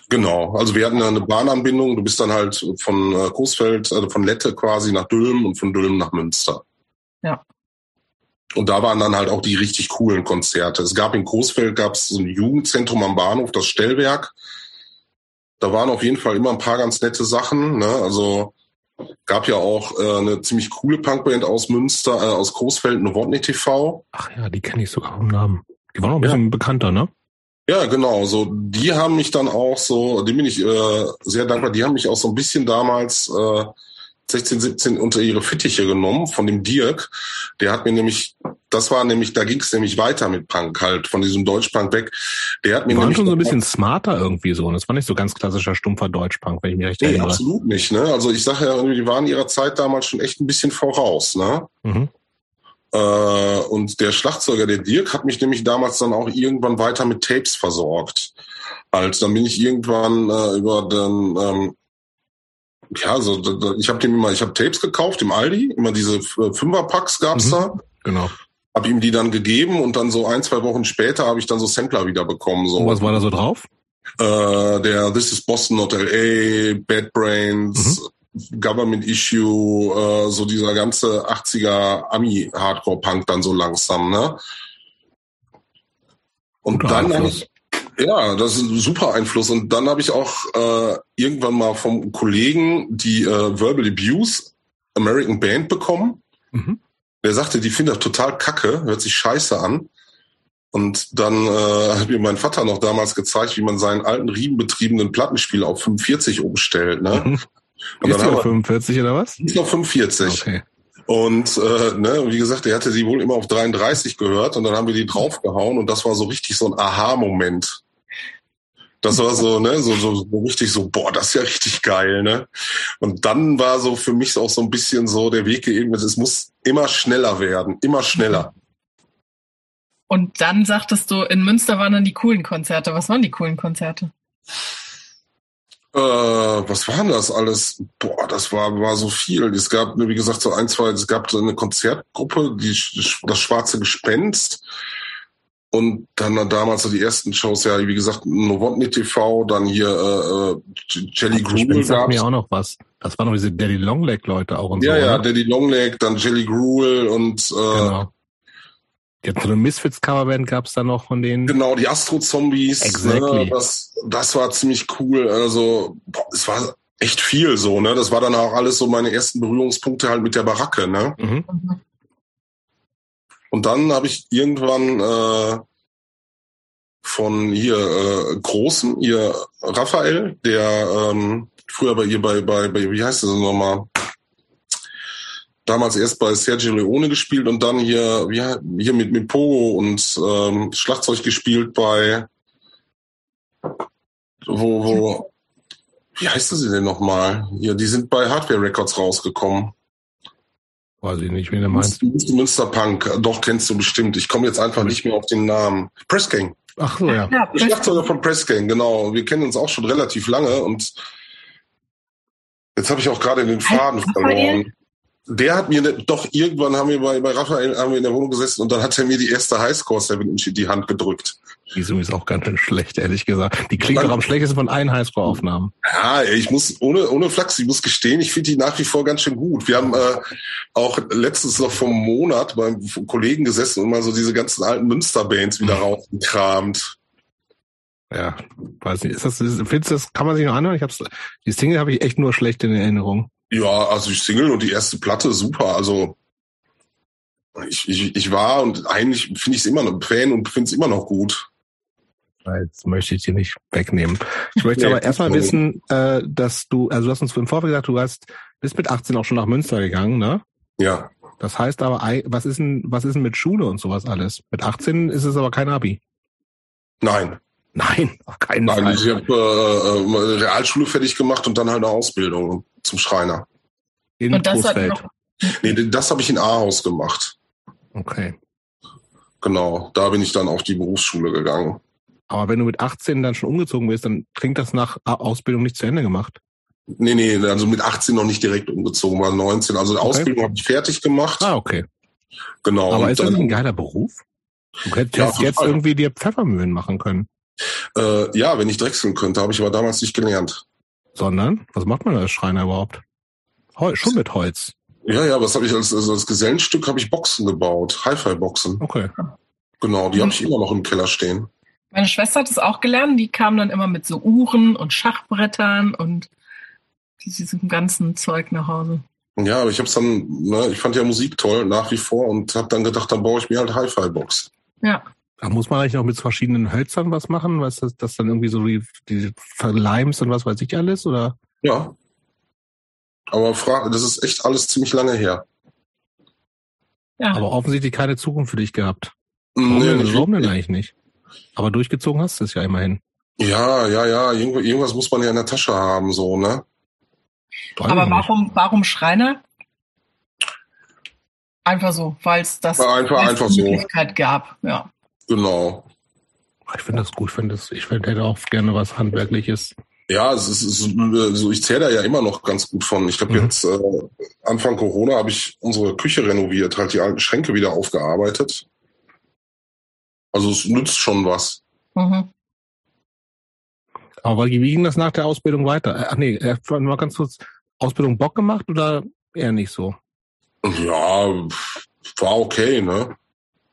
Genau, also wir hatten eine Bahnanbindung. Du bist dann halt von äh, Coesfeld, also von Lette quasi nach Dülmen und von Dülmen nach Münster. Ja. Und da waren dann halt auch die richtig coolen Konzerte. Es gab in Coesfeld gab es so ein Jugendzentrum am Bahnhof, das Stellwerk. Da waren auf jeden Fall immer ein paar ganz nette Sachen. Ne? Also gab ja auch äh, eine ziemlich coole Punkband aus Münster, äh, aus Coesfeld, Novotny TV. Ach ja, die kenne ich sogar vom Namen. Die waren auch ein bisschen ja. bekannter, ne? Ja, genau. So, die haben mich dann auch so, dem bin ich äh, sehr dankbar. Die haben mich auch so ein bisschen damals äh, 16, 17 unter ihre Fittiche genommen von dem Dirk. Der hat mir nämlich, das war nämlich, da ging es nämlich weiter mit Punk halt, von diesem Deutschpunk weg. Der hat mir die waren schon so ein bisschen smarter irgendwie so. Und das war nicht so ganz klassischer stumpfer Deutschpunk, wenn ich mich recht nee, erinnere. absolut nicht. Ne? Also ich sage ja, die waren ihrer Zeit damals schon echt ein bisschen voraus. Ne? Mhm. Äh, und der Schlagzeuger, der Dirk, hat mich nämlich damals dann auch irgendwann weiter mit Tapes versorgt. Halt, dann bin ich irgendwann äh, über den ähm, ja, so ich habe dem immer, ich habe Tapes gekauft im Aldi, immer diese äh, Fünferpacks gab's mhm, da. Genau. Hab ihm die dann gegeben und dann so ein, zwei Wochen später habe ich dann so Sampler wieder bekommen. So. Und was war da so drauf? Äh, der This is Boston Not LA, Bad Brains, mhm. Government Issue, äh, so dieser ganze 80er Ami-Hardcore-Punk dann so langsam, ne? Und Guter dann Einfluss. Ja, das ist ein super Einfluss. Und dann habe ich auch äh, irgendwann mal vom Kollegen die äh, Verbal Abuse American Band bekommen. Mhm. Der sagte, die findet er total kacke, hört sich scheiße an. Und dann äh, hat mir mein Vater noch damals gezeigt, wie man seinen alten riemenbetriebenen Plattenspieler auf 45 umstellt. Ne? Mhm. Und ist dann auf 45 oder was? Ist auf 45. Okay. Und äh, ne, wie gesagt, er hatte sie wohl immer auf 33 gehört und dann haben wir die draufgehauen und das war so richtig so ein Aha-Moment. Das war so, ne, so, so, so richtig so, boah, das ist ja richtig geil, ne? Und dann war so für mich auch so ein bisschen so der Weg geebnet, es muss immer schneller werden, immer schneller. Und dann sagtest du, in Münster waren dann die coolen Konzerte. Was waren die coolen Konzerte? Äh, was waren das alles? Boah, das war, war so viel. Es gab, wie gesagt, so ein, zwei, es gab so eine Konzertgruppe, die, das Schwarze Gespenst. Und dann damals so die ersten Shows, ja, wie gesagt, Novotny TV, dann hier äh, äh Jelly Gruel gab mir auch noch was. Das waren noch diese Daddy Longleg Leute auch und ja, so. Ja, ja, Daddy Longleg, dann Jelly Gruel und äh, genau. Jetzt so eine Misfits-Coverband gab es da noch von denen. Genau, die Astro-Zombies. Exactly. Ne, das, das war ziemlich cool. Also, boah, es war echt viel so, ne? Das war dann auch alles so meine ersten Berührungspunkte halt mit der Baracke, ne? Mhm. Und dann habe ich irgendwann äh, von hier äh, Großen, ihr Raphael, der ähm, früher bei ihr bei, bei, bei wie heißt das nochmal? Damals erst bei Sergio Leone gespielt und dann hier, wie, hier mit, mit Pogo und ähm, Schlagzeug gespielt bei wo, wo, wie heißt sie denn nochmal? Ja, die sind bei Hardware Records rausgekommen. Weiß ich nicht, wie du meinst. Münster, Münster Punk, doch kennst du bestimmt. Ich komme jetzt einfach nicht mehr auf den Namen. Press Gang. Ach so, ja. ja Schlagzeuger von Press Gang, genau. Wir kennen uns auch schon relativ lange und jetzt habe ich auch gerade den Faden verloren der hat mir ne, doch irgendwann haben wir bei, bei Raphael haben wir in der Wohnung gesessen und dann hat er mir die erste Highscore 7 Inch in die Hand gedrückt. Die ist auch ganz schön schlecht, ehrlich gesagt. Die klingt doch am schlechtesten von allen Highscore-Aufnahmen. Ja, ich muss, ohne, ohne Flachs, ich muss gestehen, ich finde die nach wie vor ganz schön gut. Wir haben äh, auch letztens noch vom Monat beim Kollegen gesessen und mal so diese ganzen alten Münster-Bands wieder rausgekramt. Ja, weiß nicht. Ist das, ist, findest du das, kann man sich noch anhören? Ich hab's, die Single habe ich echt nur schlecht in Erinnerung. Ja, also die Single und die erste Platte super. Also ich, ich, ich war und eigentlich finde ich es immer noch Fan und finde es immer noch gut. Jetzt möchte ich dir nicht wegnehmen. Ich möchte nee, aber erstmal wissen, äh, dass du, also du hast uns im Vorfeld gesagt, du hast bist mit 18 auch schon nach Münster gegangen, ne? Ja. Das heißt aber, was ist denn, was ist denn mit Schule und sowas alles? Mit 18 ist es aber kein Abi. Nein. Nein, auf keinen Nein, Fall. Ich habe äh, äh, Realschule fertig gemacht und dann halt eine Ausbildung zum Schreiner. In und das Großfeld. Hat noch nee, das habe ich in Ahaus gemacht. Okay. Genau, da bin ich dann auf die Berufsschule gegangen. Aber wenn du mit 18 dann schon umgezogen bist, dann klingt das nach Ausbildung nicht zu Ende gemacht. Nee, nee, also mit 18 noch nicht direkt umgezogen, war 19. Also die okay. Ausbildung habe ich fertig gemacht. Ah, okay. Genau. Aber ist das ein geiler Beruf? Du hättest ja, jetzt irgendwie dir Pfeffermühlen machen können. Äh, ja, wenn ich drechseln könnte, habe ich aber damals nicht gelernt. Sondern? Was macht man als Schreiner überhaupt? Heu, schon mit Holz. Ja, ja, was habe ich als, also als Gesellenstück habe ich Boxen gebaut, Hi-Fi-Boxen. Okay. Genau, die habe ich immer noch im Keller stehen. Meine Schwester hat es auch gelernt, die kam dann immer mit so Uhren und Schachbrettern und diesem ganzen Zeug nach Hause. Ja, aber ich habe dann, ne, ich fand ja Musik toll nach wie vor und habe dann gedacht, dann baue ich mir halt Hi-Fi-Box. Ja. Da muss man eigentlich noch mit verschiedenen Hölzern was machen, was das, das dann irgendwie so wie die verleimst und was weiß ich alles, oder? Ja. Aber frag, das ist echt alles ziemlich lange her. Ja. Aber offensichtlich keine Zukunft für dich gehabt. Warum, nee, denn, warum denn eigentlich nicht? Aber durchgezogen hast du es ja immerhin. Ja, ja, ja. Irgendwas muss man ja in der Tasche haben, so, ne? Aber warum, warum Schreiner? Einfach so, weil es das einfach, einfach Möglichkeit so. gab, ja. Genau. Ich finde das gut, ich finde das, ich finde, hätte auch gerne was Handwerkliches. Ja, es ist, es ist also ich zähle da ja immer noch ganz gut von. Ich habe mhm. jetzt äh, Anfang Corona habe ich unsere Küche renoviert, halt die alten Schränke wieder aufgearbeitet. Also es nützt schon was. Mhm. Aber wie ging das nach der Ausbildung weiter? Ach nee, mal ganz kurz, Ausbildung Bock gemacht oder eher nicht so? Ja, war okay, ne?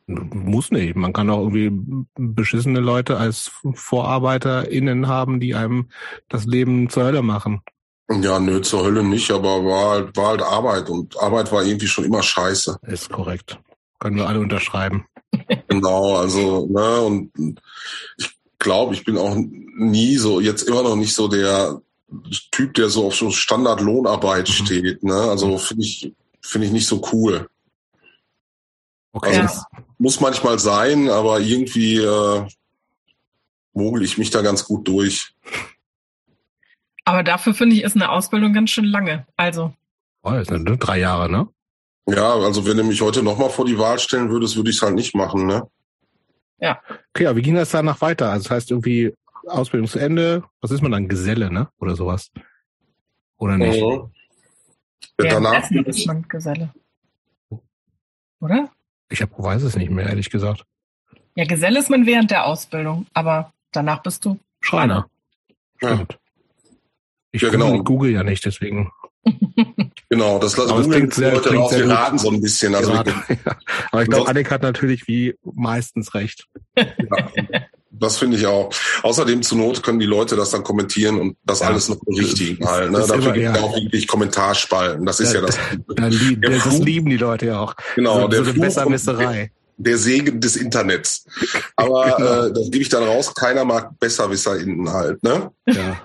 Muss nicht. Man kann auch irgendwie beschissene Leute als VorarbeiterInnen haben, die einem das Leben zur Hölle machen. Ja, nö, zur Hölle nicht, aber war halt, war halt Arbeit und Arbeit war irgendwie schon immer scheiße. Ist korrekt. Können wir alle unterschreiben. [LAUGHS] Genau, also, ne, und ich glaube, ich bin auch nie so, jetzt immer noch nicht so der Typ, der so auf so Standardlohnarbeit mhm. steht, ne? Also mhm. finde ich, finde ich nicht so cool. Okay. Also, ja. Muss manchmal sein, aber irgendwie äh, mogel ich mich da ganz gut durch. Aber dafür finde ich, ist eine Ausbildung ganz schön lange. Also. Oh, das sind drei Jahre, ne? Ja, also wenn du mich heute nochmal vor die Wahl stellen würdest, würde ich es halt nicht machen, ne? Ja. Okay, aber wie ging das danach weiter? Also das heißt irgendwie Ausbildung zu Ende, was ist man dann? Geselle, ne? Oder sowas? Oder nicht? Mhm. Ja, danach ist man Geselle. Oder? Ich hab, weiß es nicht mehr, ehrlich gesagt. Ja, Geselle ist man während der Ausbildung, aber danach bist du Schreiner. Stimmt. Ja. Ich ja, genau. google ja nicht, deswegen. Genau, das lassen wir die Leute raus. Wir raten so ein bisschen. Also ja, [LAUGHS] Aber ich glaube, Annik hat natürlich wie meistens recht. Ja, das finde ich auch. Außerdem zur Not können die Leute das dann kommentieren und das ja, alles noch berichtigen halt. Ne? Dafür gibt es auch wirklich Kommentarspalten. Das ist ja, ja das. [LAUGHS] Da, lieb, das Fluch, lieben die Leute ja auch. Genau, so, der so eine Besserwisserei. Der Segen des Internets. Aber [LAUGHS] genau. äh, das gebe ich dann raus, keiner mag BesserwisserInnen halt, ne? Ja.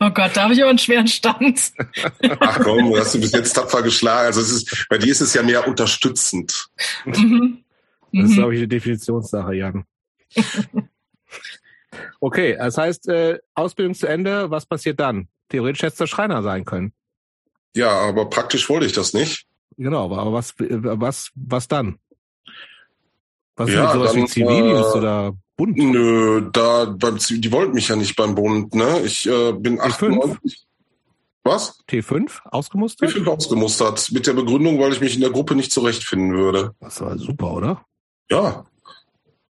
Oh Gott, da habe ich aber einen schweren Stand. [LAUGHS] Ach komm, du hast du bis jetzt tapfer geschlagen. Also es ist, bei dir ist es ja mehr unterstützend. Mhm. Das ist, mhm. glaube ich, eine Definitionssache, Jan. [LAUGHS] Okay, das heißt, äh, Ausbildung zu Ende, was passiert dann? Theoretisch hättest du Schreiner sein können. Ja, aber praktisch wollte ich das nicht. Genau, aber, was, was, was dann? Was ja, ist sowas dann, wie Zivildienst äh, oder Bund? Nö, da, beim, die wollten mich ja nicht beim Bund, ne? Ich äh, bin 98. Was? T5 ausgemustert? T5 ausgemustert. Mit der Begründung, weil ich mich in der Gruppe nicht zurechtfinden würde. Das war super, oder? Ja.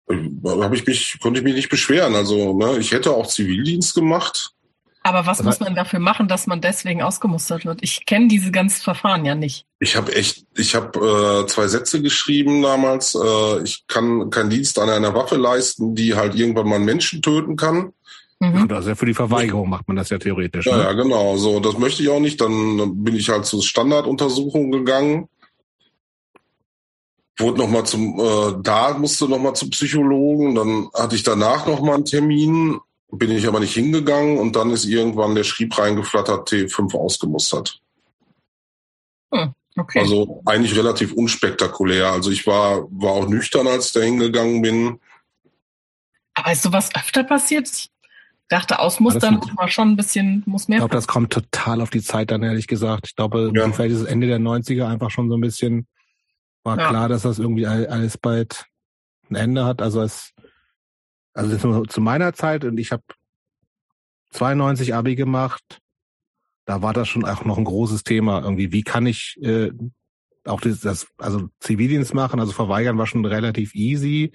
Habe ich mich, konnte ich mich nicht beschweren. Also, ne, ich hätte auch Zivildienst gemacht. Aber was muss man dafür machen, dass man deswegen ausgemustert wird? Ich kenne diese ganzen Verfahren ja nicht. Ich habe echt, ich habe äh, zwei Sätze geschrieben damals. Äh, ich kann keinen Dienst an einer Waffe leisten, die halt irgendwann mal einen Menschen töten kann. Mhm. Also ja für die Verweigerung macht man das ja theoretisch. Ja, ne? ja, genau. So, das möchte ich auch nicht. Dann bin ich halt zur Standarduntersuchung gegangen. Wurde noch mal zum, äh, da musste noch mal zum Psychologen. Dann hatte ich danach noch mal einen Termin bin ich aber nicht hingegangen und dann ist irgendwann der Schrieb reingeflattert, T5 ausgemustert. Hm, okay. Also eigentlich relativ unspektakulär. Also ich war, war auch nüchtern, als ich da hingegangen bin. Aber ist sowas öfter passiert? Ich dachte, ausmustern muss man schon ein bisschen, muss mehr. Ich glaube, das kommt total auf die Zeit dann, ehrlich gesagt. Ich glaube, ja. vielleicht ist es Ende der 90er einfach schon so ein bisschen, war ja. klar, dass das irgendwie alles bald ein Ende hat. Also es Also zu meiner Zeit und ich habe 92 Abi gemacht, da war das schon auch noch ein großes Thema. Irgendwie, wie kann ich äh, auch das, das, also Zivildienst machen, also verweigern war schon relativ easy.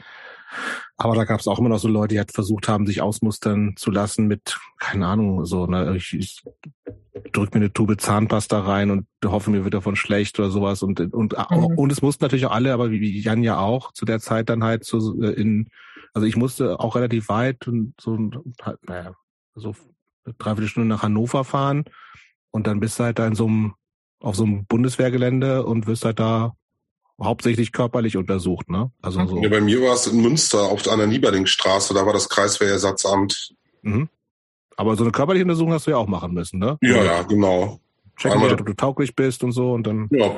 Aber da gab es auch immer noch so Leute, die halt versucht haben, sich ausmustern zu lassen mit, keine Ahnung, so, ne, ich, ich drück mir eine Tube Zahnpasta rein und hoffe, mir wird davon schlecht oder sowas. Und, und, mhm. und es mussten natürlich auch alle, aber wie Jan ja auch, zu der Zeit dann halt so äh, in, also ich musste auch relativ weit und so, naja, so eine Dreiviertelstunde nach Hannover fahren und dann bist du halt da in so einem, auf so einem Bundeswehrgelände und wirst halt da hauptsächlich körperlich untersucht, ne? Also so. Ja, bei mir war es in Münster auf einer Nieberdingstraße, da war das Kreiswehrersatzamt. Mhm. Aber so eine körperliche Untersuchung hast du ja auch machen müssen, ne? Ja, ja, genau. Checken, ob du tauglich bist und so und dann. Ja.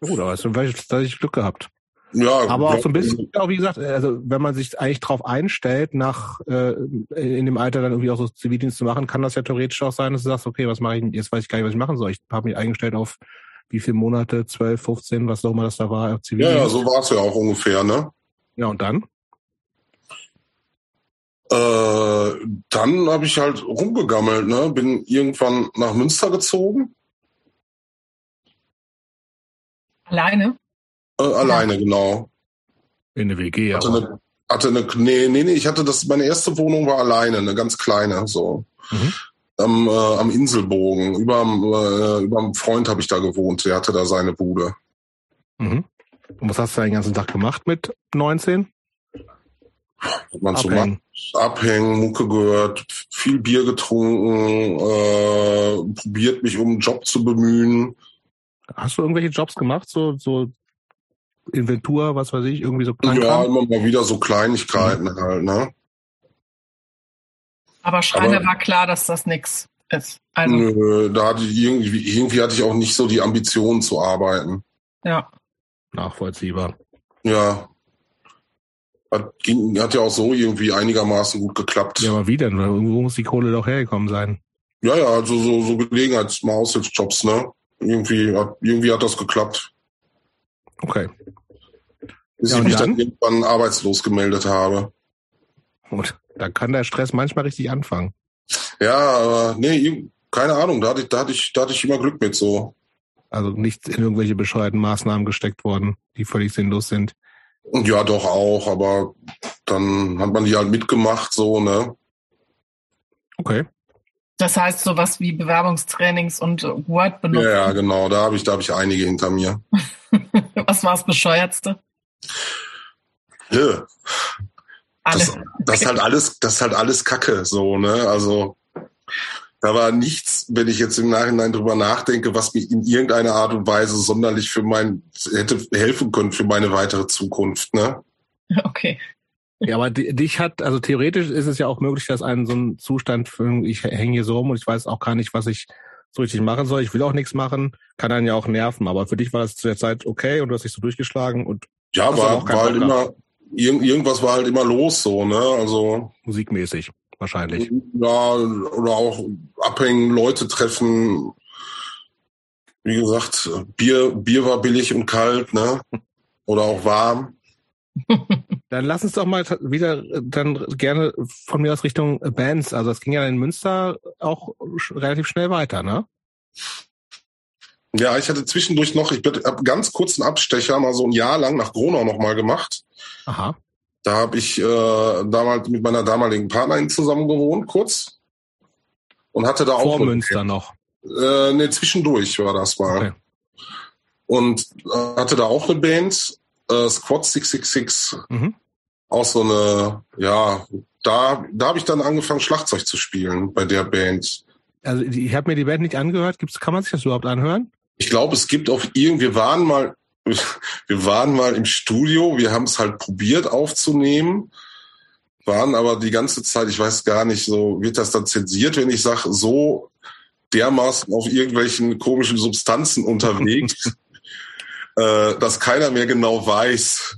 Gut, aber hast du vielleicht Glück gehabt. Ja, aber auch so ein bisschen, auch wie gesagt, also wenn man sich eigentlich drauf einstellt, nach äh, in dem Alter dann irgendwie auch so Zivildienst zu machen, kann das ja theoretisch auch sein, dass du sagst, okay, was mache ich, jetzt weiß ich gar nicht, was ich machen soll. Ich habe mich eingestellt auf wie viele Monate, 12, 15, was auch immer das da war, Zivildienst. Ja, ja, so war es ja auch ungefähr, ne? Ja, und dann? Äh, dann habe ich halt rumgegammelt, ne? Bin irgendwann nach Münster gezogen. Alleine? Äh, alleine, ja. genau. In der WG, hatte aber. Eine, hatte eine, nee, nee, nee, ich hatte das, meine erste Wohnung war alleine, eine ganz kleine, so. Mhm. Am, äh, am Inselbogen. Über äh, überm Freund habe ich da gewohnt. Der hatte da seine Bude. Mhm. Und was hast du den ganzen Tag gemacht mit 19? Was man so macht. Abhängen, Mucke gehört, viel Bier getrunken, äh, probiert mich um einen Job zu bemühen. Hast du irgendwelche Jobs gemacht, so, so Inventur, was weiß ich, irgendwie so klein? Ja, immer mal wieder so Kleinigkeiten mhm. halt, ne? Aber Schreiner Aber, war klar, dass das nichts ist. Also, nö, da hatte ich irgendwie, irgendwie hatte ich auch nicht so die Ambition zu arbeiten. Ja. Nachvollziehbar. Ja. Hat, ging, hat ja auch so irgendwie einigermaßen gut geklappt. Ja, aber wie denn? Irgendwo muss die Kohle doch hergekommen sein. Ja, ja, also so, so Gelegenheits-, mal Aushilfsjobs, ne? Irgendwie hat, irgendwie hat das geklappt. Okay. Bis ja, ich mich dann? dann irgendwann arbeitslos gemeldet habe. Und da kann der Stress manchmal richtig anfangen. Ja, aber nee, keine Ahnung, da hatte ich, da hatte ich, da hatte ich immer Glück mit so. Also nicht in irgendwelche bescheuerten Maßnahmen gesteckt worden, die völlig sinnlos sind. Ja, doch auch, aber dann hat man die halt mitgemacht, so, ne? Okay. Das heißt sowas wie Bewerbungstrainings und Word benutzen. Ja, ja genau, da habe ich, da habe ich einige hinter mir. [LAUGHS] Was war das bescheuertste? Ja. Das, das ist halt alles, das ist halt alles Kacke, so, ne? Also, da war nichts, wenn ich jetzt im Nachhinein drüber nachdenke, was mir in irgendeiner Art und Weise sonderlich für mein, hätte helfen können für meine weitere Zukunft, ne? Okay. Ja, aber dich hat, also theoretisch ist es ja auch möglich, dass einen so ein Zustand, für, ich hänge hier so rum und ich weiß auch gar nicht, was ich so richtig machen soll. Ich will auch nichts machen, kann einen ja auch nerven. Aber für dich war das zu der Zeit okay und du hast dich so durchgeschlagen und ja, war, war halt immer, irgend, irgendwas war halt immer los so, ne? Also musikmäßig wahrscheinlich. Ja, oder auch abhängen, Leute treffen. Wie gesagt, Bier, Bier war billig und kalt, ne? [LAUGHS] Oder auch warm. [LAUGHS] Dann lass uns doch mal wieder dann gerne von mir aus Richtung Bands. Also es ging ja in Münster auch relativ schnell weiter, ne? Ja, ich hatte zwischendurch noch, ich habe ganz kurzen Abstecher mal so ein Jahr lang nach Gronau nochmal gemacht. Aha. Da habe ich äh, damals mit meiner damaligen Partnerin zusammen gewohnt, kurz. Und hatte da auch. Vor Münster noch. Äh, ne, zwischendurch war das mal. Okay. Und äh, hatte da auch eine Band äh, Squad 666. Mhm. Auch so eine, ja, da, da habe ich dann angefangen, Schlagzeug zu spielen bei der Band. Also ich habe mir die Band nicht angehört. Gibt's, kann man sich das überhaupt anhören? Ich glaube, es gibt auf irgendwie, wir waren mal, [LAUGHS] wir waren mal im Studio, wir haben es halt probiert aufzunehmen, waren aber die ganze Zeit, ich weiß gar nicht, so wird das dann zensiert, wenn ich sage, so dermaßen auf irgendwelchen komischen Substanzen unterwegs, [LAUGHS] äh, dass keiner mehr genau weiß,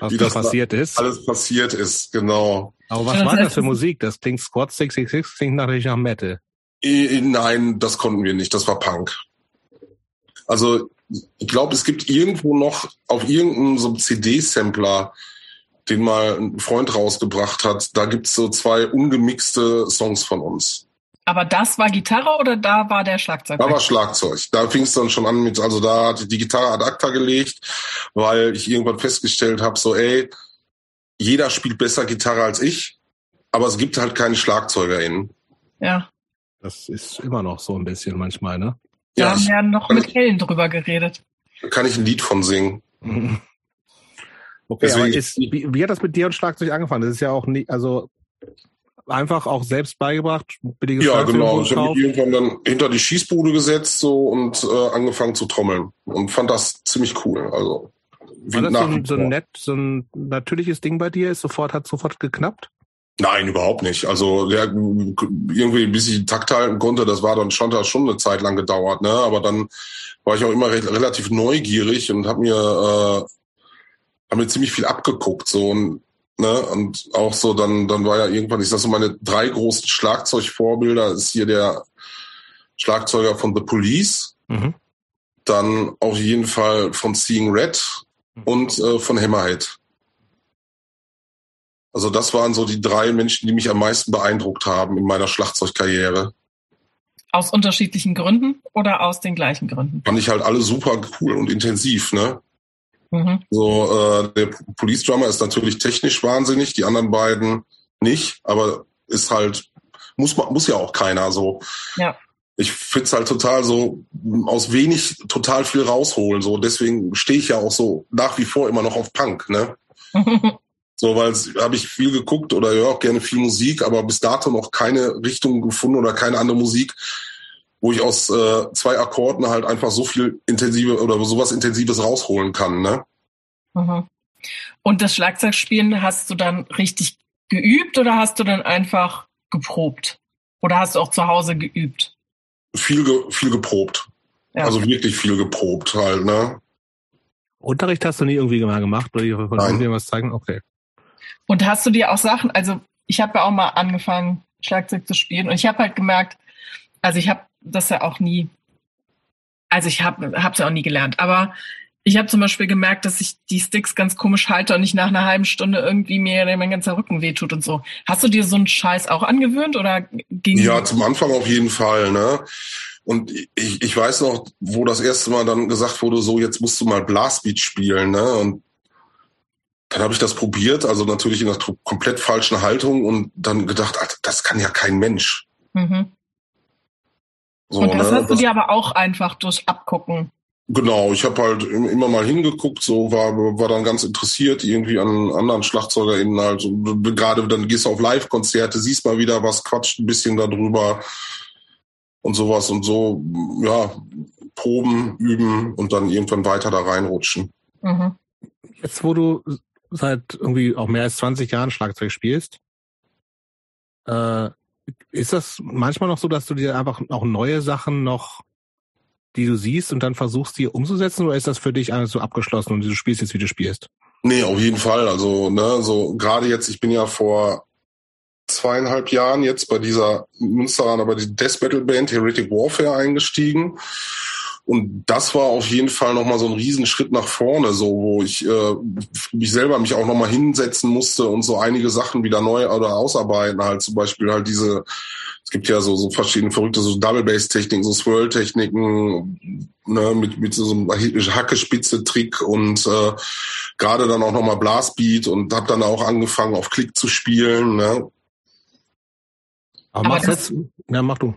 was wie das passiert ist. Alles passiert ist, genau. Aber was war das für Musik? Das klingt Squad 666, klingt natürlich nach Metal. Nein, das konnten wir nicht. Das war Punk. Also ich glaube, es gibt irgendwo noch auf irgendeinem so CD-Sampler den mal ein Freund rausgebracht hat. Da gibt's so zwei ungemixte Songs von uns. Aber das war Gitarre oder da war der Schlagzeug? Da war Schlagzeug. Da fing es dann schon an mit, also da hatte die Gitarre ad acta gelegt, weil ich irgendwann festgestellt habe, so ey, jeder spielt besser Gitarre als ich, aber es gibt halt keine SchlagzeugerInnen. Ja. Das ist immer noch so ein bisschen manchmal, ne? Wir ja, haben ja noch mit Helen drüber geredet. Da kann ich ein Lied von singen. [LAUGHS] okay, aber ist, wie, wie, hat das mit dir und Schlagzeug angefangen? Das ist ja auch nicht, also einfach auch selbst beigebracht? Ja, genau. Ich habe mich irgendwann dann hinter die Schießbude gesetzt so und äh, angefangen zu trommeln und fand das ziemlich cool. Also wie War das so ein, so ein nett, so ein natürliches Ding bei dir? Ist sofort hat sofort geknappt? Nein, überhaupt nicht. Also der, irgendwie, bis ich den Takt halten konnte, das war dann schon, das schon eine Zeit lang gedauert. Ne? Aber dann war ich auch immer recht, relativ neugierig und habe mir, äh, hab mir ziemlich viel abgeguckt. So und, ne? und auch so, dann, dann war ja irgendwann, ich sag so, meine drei großen Schlagzeugvorbilder ist hier der Schlagzeuger von The Police, mhm. dann auf jeden Fall von Seeing Red mhm. und äh, von Hammerhead. Also das waren so die drei Menschen, die mich am meisten beeindruckt haben in meiner Schlagzeugkarriere. Aus unterschiedlichen Gründen oder aus den gleichen Gründen? Fand ich halt alle super cool und intensiv, ne? Mhm. So, äh, der Police Drummer ist natürlich technisch wahnsinnig, die anderen beiden nicht, aber ist halt, muss man, muss ja auch keiner so. Ja. Ich find's halt total so, aus wenig total viel rausholen. So, deswegen stehe ich ja auch so nach wie vor immer noch auf Punk, ne? [LAUGHS] So, weil habe ich viel geguckt oder höre auch gerne viel Musik, aber bis dato noch keine Richtung gefunden oder keine andere Musik, wo ich aus äh, zwei Akkorden halt einfach so viel intensive oder sowas Intensives rausholen kann, ne? Mhm. Und das Schlagzeugspielen hast du dann richtig geübt oder hast du dann einfach geprobt? Oder hast du auch zu Hause geübt? Viel, ge viel geprobt. Ja. Also wirklich viel geprobt halt, ne? Unterricht hast du nie irgendwie mal gemacht oder dir was zeigen? Okay. Und hast du dir auch Sachen, also ich habe ja auch mal angefangen, Schlagzeug zu spielen und ich habe halt gemerkt, also ich habe das ja auch nie, also ich habe es ja auch nie gelernt, aber ich habe zum Beispiel gemerkt, dass ich die Sticks ganz komisch halte und nicht nach einer halben Stunde irgendwie mir mein ganzer Rücken wehtut und so. Hast du dir so einen Scheiß auch angewöhnt oder ging Ja, zum Anfang auf jeden Fall, ne? Und ich, ich weiß noch, wo das erste Mal dann gesagt wurde, so jetzt musst du mal Blastbeat spielen, ne? Und dann habe ich das probiert, also natürlich in einer komplett falschen Haltung und dann gedacht, das kann ja kein Mensch. Mhm. So, und das ne? hast du dir aber auch einfach durch Abgucken. Genau, ich habe halt immer mal hingeguckt, so war war dann ganz interessiert irgendwie an anderen SchlagzeugerInnen halt. Gerade dann gehst du auf Live-Konzerte, siehst mal wieder was, quatscht ein bisschen darüber und sowas und so, ja, proben, üben und dann irgendwann weiter da reinrutschen. Mhm. Jetzt, wo du seit irgendwie auch mehr als 20 Jahren Schlagzeug spielst. Äh, ist das manchmal noch so, dass du dir einfach auch neue Sachen noch, die du siehst und dann versuchst, die umzusetzen, oder ist das für dich alles so abgeschlossen und du spielst jetzt, wie du spielst? Nee, auf jeden Fall. Also, ne, so gerade jetzt, ich bin ja vor zweieinhalb Jahren jetzt bei dieser Münsteraner, bei die Death Metal Band Heretic Warfare eingestiegen. Und das war auf jeden Fall nochmal so ein Riesenschritt nach vorne, so wo ich äh, mich selber mich auch nochmal hinsetzen musste und so einige Sachen wieder neu oder ausarbeiten. Halt zum Beispiel halt diese, es gibt ja so, so verschiedene verrückte so Double Bass Techniken, so Swirl Techniken, ne, mit, mit so einem Hackespitze Trick und äh, gerade dann auch nochmal Blastbeat und habe dann auch angefangen auf Klick zu spielen. Ne. Aber, aber das, jetzt, ja, mach du.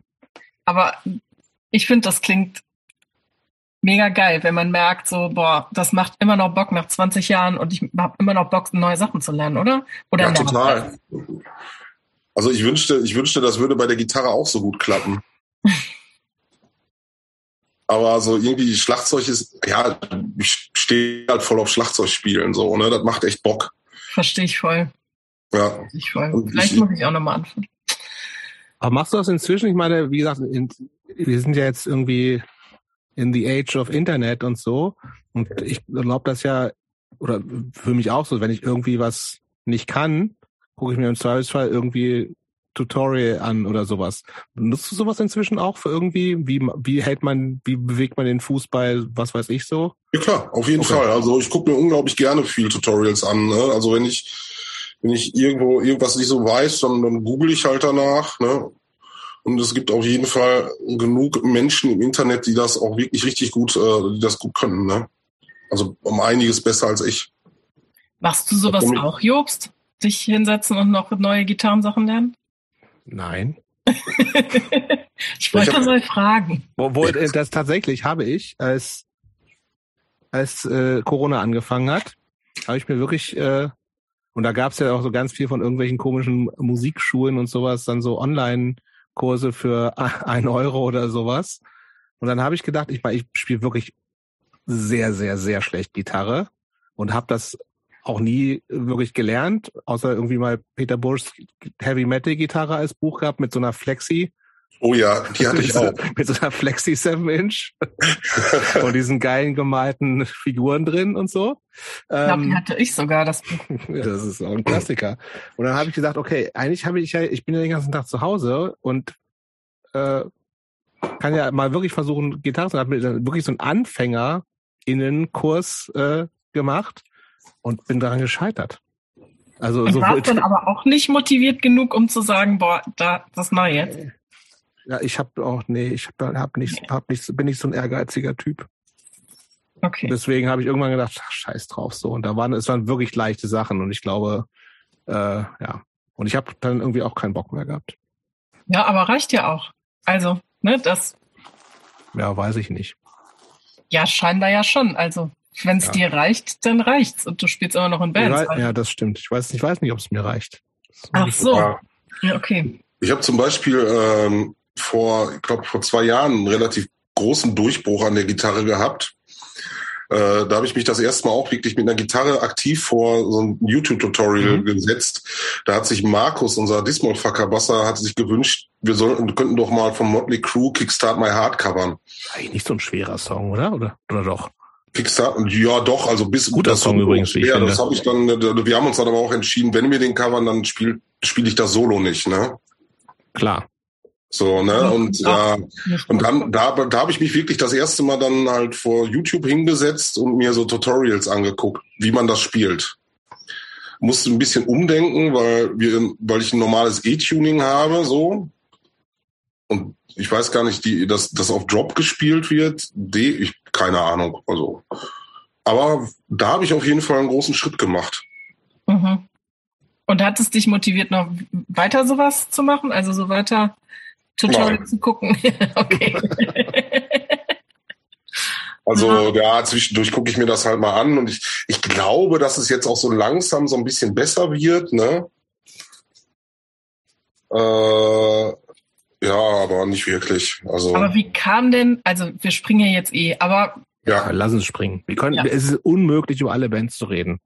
Aber ich finde, das klingt mega geil, wenn man merkt, so, boah, das macht immer noch Bock nach 20 Jahren und ich habe immer noch Bock, neue Sachen zu lernen, oder? Oder ja, total. Also ich wünschte, ich wünschte, das würde bei der Gitarre auch so gut klappen. [LAUGHS] Aber so irgendwie Schlagzeug ist, ja, ich stehe halt voll auf Schlagzeugspielen, so, ne? Das macht echt Bock. Verstehe ich voll. Ja. Verstehe ich voll. Vielleicht ich, muss ich auch nochmal anfangen. Aber machst du das inzwischen? Ich meine, wie gesagt, in, wir sind ja jetzt irgendwie in the age of Internet und so. Und ich glaube das ja, oder für mich auch so, wenn ich irgendwie was nicht kann, gucke ich mir im Zweifelsfall irgendwie Tutorial an oder sowas. Nutzt du sowas inzwischen auch für irgendwie? Wie, wie hält man, wie bewegt man den Fußball, was weiß ich so? Ja klar, auf jeden okay. Fall. Also ich gucke mir unglaublich gerne viel Tutorials an. Ne? Also wenn ich, wenn ich irgendwo irgendwas nicht so weiß, dann, dann google ich halt danach. Ne? Und es gibt auf jeden Fall genug Menschen im Internet, die das auch wirklich richtig gut, äh, die das gut können. Ne? Also um einiges besser als ich. Machst du sowas auch, Jobst? Dich hinsetzen und noch neue Gitarrensachen lernen? Nein. [LAUGHS] ich wollte ich mal fragen. Wo, wo, äh, das tatsächlich habe ich, als, als äh, Corona angefangen hat, habe ich mir wirklich, äh, und da gab es ja auch so ganz viel von irgendwelchen komischen Musikschulen und sowas, dann so Online-Kurse für [LAUGHS] ein Euro oder sowas. Und dann habe ich gedacht, ich, ich spiele wirklich sehr, sehr, sehr schlecht Gitarre und habe das auch nie wirklich gelernt, außer irgendwie mal Peter Burschs Heavy Metal Gitarre als Buch gehabt mit so einer Flexi. Oh ja, die hatte ich auch. Mit so einer Flexi 7 Inch [LAUGHS] und diesen geilen gemalten Figuren drin und so. Ich glaube, die ähm, hatte ich sogar, das Buch. [LAUGHS] das ist auch ein Klassiker. Und dann habe ich gesagt, okay, eigentlich habe ich ja, ich bin ja den ganzen Tag zu Hause und äh, kann ja mal wirklich versuchen, Gitarre zu haben, wirklich so einen Anfänger-Innenkurs äh, gemacht und bin daran gescheitert. Also und so warst dann aber auch nicht motiviert genug, um zu sagen, boah, da, das mache ich jetzt. [LAUGHS] Ja, ich habe auch, nee, ich hab, hab nicht, hab nicht, bin nicht so ein ehrgeiziger Typ. Okay. Deswegen habe ich irgendwann gedacht, ach, scheiß drauf so. Und da waren es waren wirklich leichte Sachen und ich glaube, äh, ja. Und ich habe dann irgendwie auch keinen Bock mehr gehabt. Ja, aber reicht ja auch. Also, ne, das. Ja, weiß ich nicht. Ja, scheinbar ja schon. Also wenn es ja. dir reicht, dann reicht's und du spielst immer noch in Bands. Weiß, ja, das stimmt. Ich weiß, ich weiß nicht, ob es mir reicht. Ach so. Ja, okay. Ich habe zum Beispiel ähm, vor, ich glaube, vor zwei Jahren einen relativ großen Durchbruch an der Gitarre gehabt. Äh, da habe ich mich das erste Mal auch wirklich mit einer Gitarre aktiv vor so ein YouTube-Tutorial mhm. gesetzt. Da hat sich Markus, unser Dismol-Fackerbasser, hat sich gewünscht, wir sollten, könnten doch mal vom Motley Crew Kickstart My Heart covern. Eigentlich nicht so ein schwerer Song, oder? Oder, oder doch? Kickstarter, ja doch, also bis guter Song Solo, übrigens. Ja, finde. das habe ich dann. Wir haben uns dann aber auch entschieden, wenn wir den covern, dann spiele spiel ich das Solo nicht, ne? Klar. So, ne? Und ja, und dann da, da habe ich mich wirklich das erste Mal dann halt vor YouTube hingesetzt und mir so Tutorials angeguckt, wie man das spielt. Musste ein bisschen umdenken, weil wir, weil ich ein normales E-Tuning habe, so. Und ich weiß gar nicht, die, dass das auf Drop gespielt wird. D, ich keine Ahnung. Also, aber da habe ich auf jeden Fall einen großen Schritt gemacht. Mhm. Und hat es dich motiviert, noch weiter sowas zu machen? Also so weiter Tutorial zu gucken? [LAUGHS] okay. Also ja, zwischendurch gucke ich mir das halt mal an und ich, ich glaube, dass es jetzt auch so langsam so ein bisschen besser wird, ne? Äh, ja, aber nicht wirklich. Also. Aber wie kam denn, also wir springen ja jetzt eh, aber. Ja, lass uns springen. Wir können, ja. Es ist unmöglich, über alle Bands zu reden.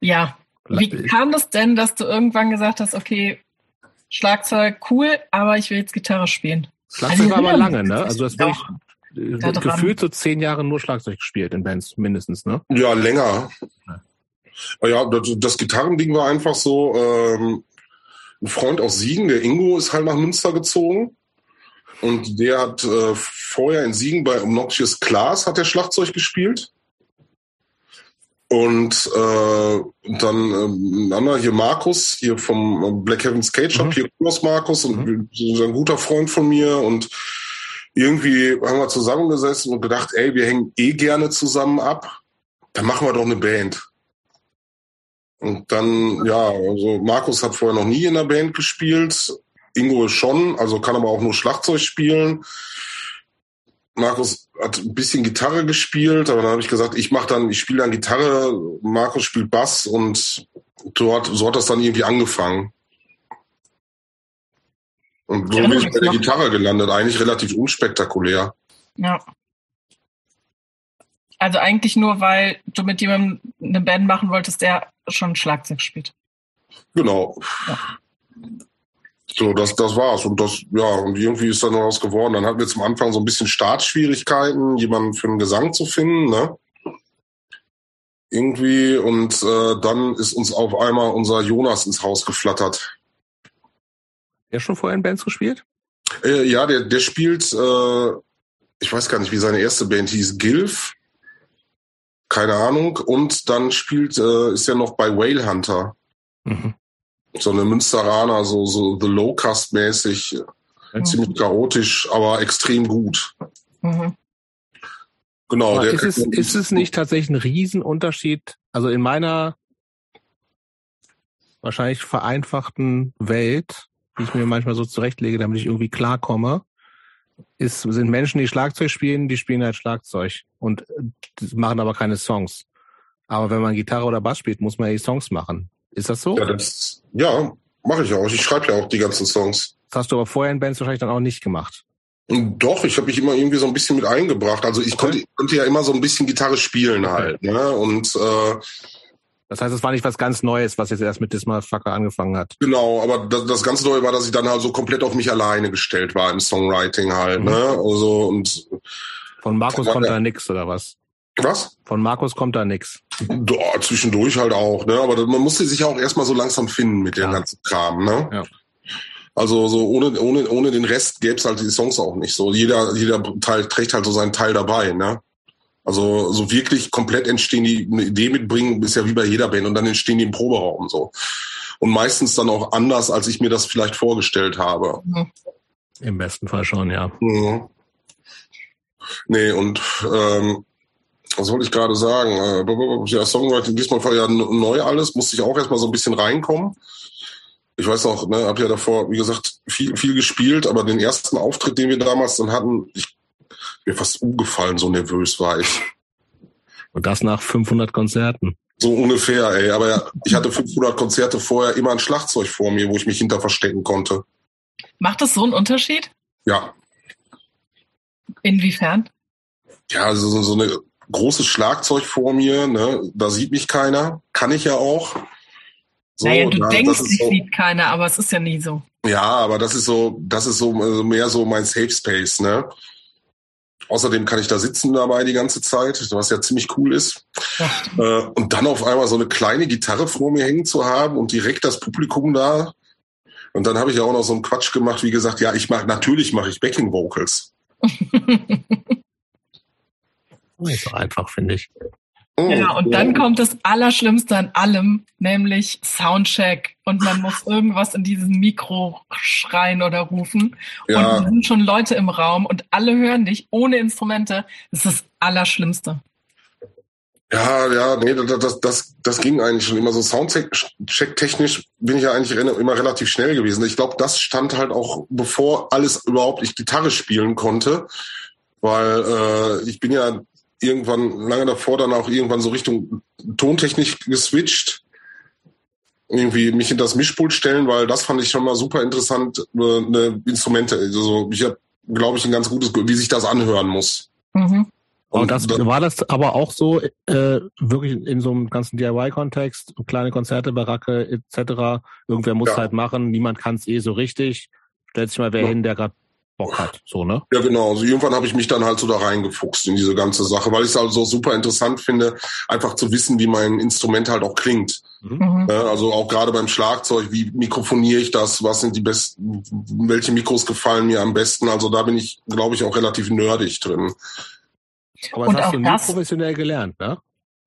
Ja. Wie kam das denn, dass du irgendwann gesagt hast, okay, Schlagzeug cool, aber ich will jetzt Gitarre spielen? Schlagzeug also, war aber lange, ne? Also das war ich gefühlt so zehn Jahre nur Schlagzeug gespielt in Bands, mindestens, ne? Ja, länger. Ja, das, das Gitarrending war einfach so, ähm, ein Freund aus Siegen, der Ingo, ist halt nach Münster gezogen. Und der hat äh, vorher in Siegen bei Obnoxious Class hat der Schlagzeug gespielt. Und äh, dann äh, ein anderer hier Markus, hier vom Black Heaven's Cage Shop, mhm. hier Kurs Markus und mhm. ein guter Freund von mir. Und irgendwie haben wir zusammengesessen und gedacht, ey, wir hängen eh gerne zusammen ab. Dann machen wir doch eine Band. Und dann, ja, also Markus hat vorher noch nie in der Band gespielt. Ingo schon, also kann aber auch nur Schlagzeug spielen. Markus hat ein bisschen Gitarre gespielt, aber dann habe ich gesagt, ich mache dann, ich spiele dann Gitarre, Markus spielt Bass und dort, so hat das dann irgendwie angefangen. Und so bin ich bei der Gitarre gelandet, eigentlich relativ unspektakulär. Ja. Also eigentlich nur, weil du mit jemandem eine Band machen wolltest, der schon Schlagzeug spielt. Genau. Ja. So, das, das war's. Und das, ja, und irgendwie ist dann noch was geworden. Dann hatten wir zum Anfang so ein bisschen Startschwierigkeiten, jemanden für einen Gesang zu finden, ne? Irgendwie. Und äh, dann ist uns auf einmal unser Jonas ins Haus geflattert. Der schon vorher in Bands gespielt? Äh, ja, der, der spielt, äh, ich weiß gar nicht, wie seine erste Band hieß, Gilf. Keine Ahnung. Und dann spielt, äh, ist er noch bei Whale Hunter. Mhm. So eine Münsteraner, so, so The Low-Cast-mäßig. Mhm. Ziemlich chaotisch, aber extrem gut. Mhm. Genau. Der, ist, es, ist es nicht tatsächlich ein Riesenunterschied? Also in meiner wahrscheinlich vereinfachten Welt, die ich mir manchmal so zurechtlege, damit ich irgendwie klarkomme, ist, sind Menschen, die Schlagzeug spielen, die spielen halt Schlagzeug und machen aber keine Songs. Aber wenn man Gitarre oder Bass spielt, muss man ja die Songs machen. Ist das so? Ja, das, ja mache ich auch. Ich schreibe ja auch die ganzen Songs. Das hast du aber vorher in Bands wahrscheinlich dann auch nicht gemacht. Doch, ich habe mich immer irgendwie so ein bisschen mit eingebracht. Also ich konnte, konnte ja immer so ein bisschen Gitarre spielen halt. Ne? Und äh, das heißt, es war nicht was ganz Neues, was jetzt erst mit Dismal Fucker angefangen hat. Genau, aber das, das ganz Neue war, dass ich dann halt so komplett auf mich alleine gestellt war im Songwriting halt. Mhm. Ne? Also und von Markus kommt da nix oder was? Was? Von Markus kommt da nix. Ja, zwischendurch halt auch, ne? Aber man musste sich ja auch erstmal so langsam finden mit dem ganzen Kram, ne? Ja. Also so ohne, ohne, ohne den Rest gäbe es halt die Songs auch nicht. So jeder, jeder Teil trägt halt so seinen Teil dabei, ne? Also so wirklich komplett entstehen die eine Idee mitbringen, ist ja wie bei jeder Band und dann entstehen die im Proberaum so. Und meistens dann auch anders, als ich mir das vielleicht vorgestellt habe. Mhm. Im besten Fall schon, ja. Mhm. Nee, und ähm, was wollte ich gerade sagen? Äh, ja, Songwriting diesmal war ja neu alles, musste ich auch erstmal so ein bisschen reinkommen ich weiß noch, ne, habe ja davor, wie gesagt, viel, viel gespielt, aber den ersten Auftritt, den wir damals dann hatten, ich mir fast umgefallen, so nervös war ich. Und das nach 500 Konzerten. So ungefähr, ey. Aber ja, ich hatte 500 Konzerte vorher immer ein Schlagzeug vor mir, wo ich mich hinter verstecken konnte. Macht das so einen Unterschied? Ja. Inwiefern? Ja, also so, so eine großes Schlagzeug vor mir, ne, da sieht mich keiner, kann ich ja auch. So, naja, du na, denkst, dich so, sieht keiner, aber es ist ja nie so. Ja, aber das ist so, das ist so also mehr so mein Safe Space, ne? Außerdem kann ich da sitzen dabei die ganze Zeit, was ja ziemlich cool ist. Äh, und dann auf einmal so eine kleine Gitarre vor mir hängen zu haben und direkt das Publikum da. Und dann habe ich ja auch noch so einen Quatsch gemacht, wie gesagt, ja, ich mache natürlich mache ich Backing Vocals. [LAUGHS] Nicht so einfach, finde ich. Oh, ja, und dann kommt das Allerschlimmste an allem, nämlich Soundcheck. Und man muss irgendwas in diesen Mikro schreien oder rufen. Ja. Und es sind schon Leute im Raum und alle hören dich ohne Instrumente. Das ist das Allerschlimmste. Ja, ja, nee, das, das, das ging eigentlich schon immer so. Soundcheck-technisch bin ich ja eigentlich immer relativ schnell gewesen. Ich glaube, das stand halt auch, bevor alles überhaupt ich Gitarre spielen konnte. Weil äh, ich bin ja irgendwann lange davor dann auch irgendwann so Richtung Tontechnik geswitcht. Irgendwie mich in das Mischpult stellen, weil das fand ich schon mal super interessant, äh, eine Instrumente. Also ich habe, glaube ich, ein ganz gutes, wie sich das anhören muss. Mhm. Und, das, war das aber auch so, äh, wirklich in so einem ganzen DIY-Kontext, kleine Konzerte, Baracke etc. Irgendwer muss ja. halt machen, niemand kann es eh so richtig. Stellt sich mal wer ja. hin, der gerade Bock hat, so, ne? Ja, genau. Also irgendwann habe ich mich dann halt so da reingefuchst in diese ganze Sache, weil ich es halt so super interessant finde, einfach zu wissen, wie mein Instrument halt auch klingt. Mhm. also auch gerade beim Schlagzeug, wie mikrofoniere ich das, was sind die besten, welche Mikros gefallen mir am besten. Also da bin ich, glaube ich, auch relativ nerdig drin. Aber das Und hast du nie professionell gelernt, ne?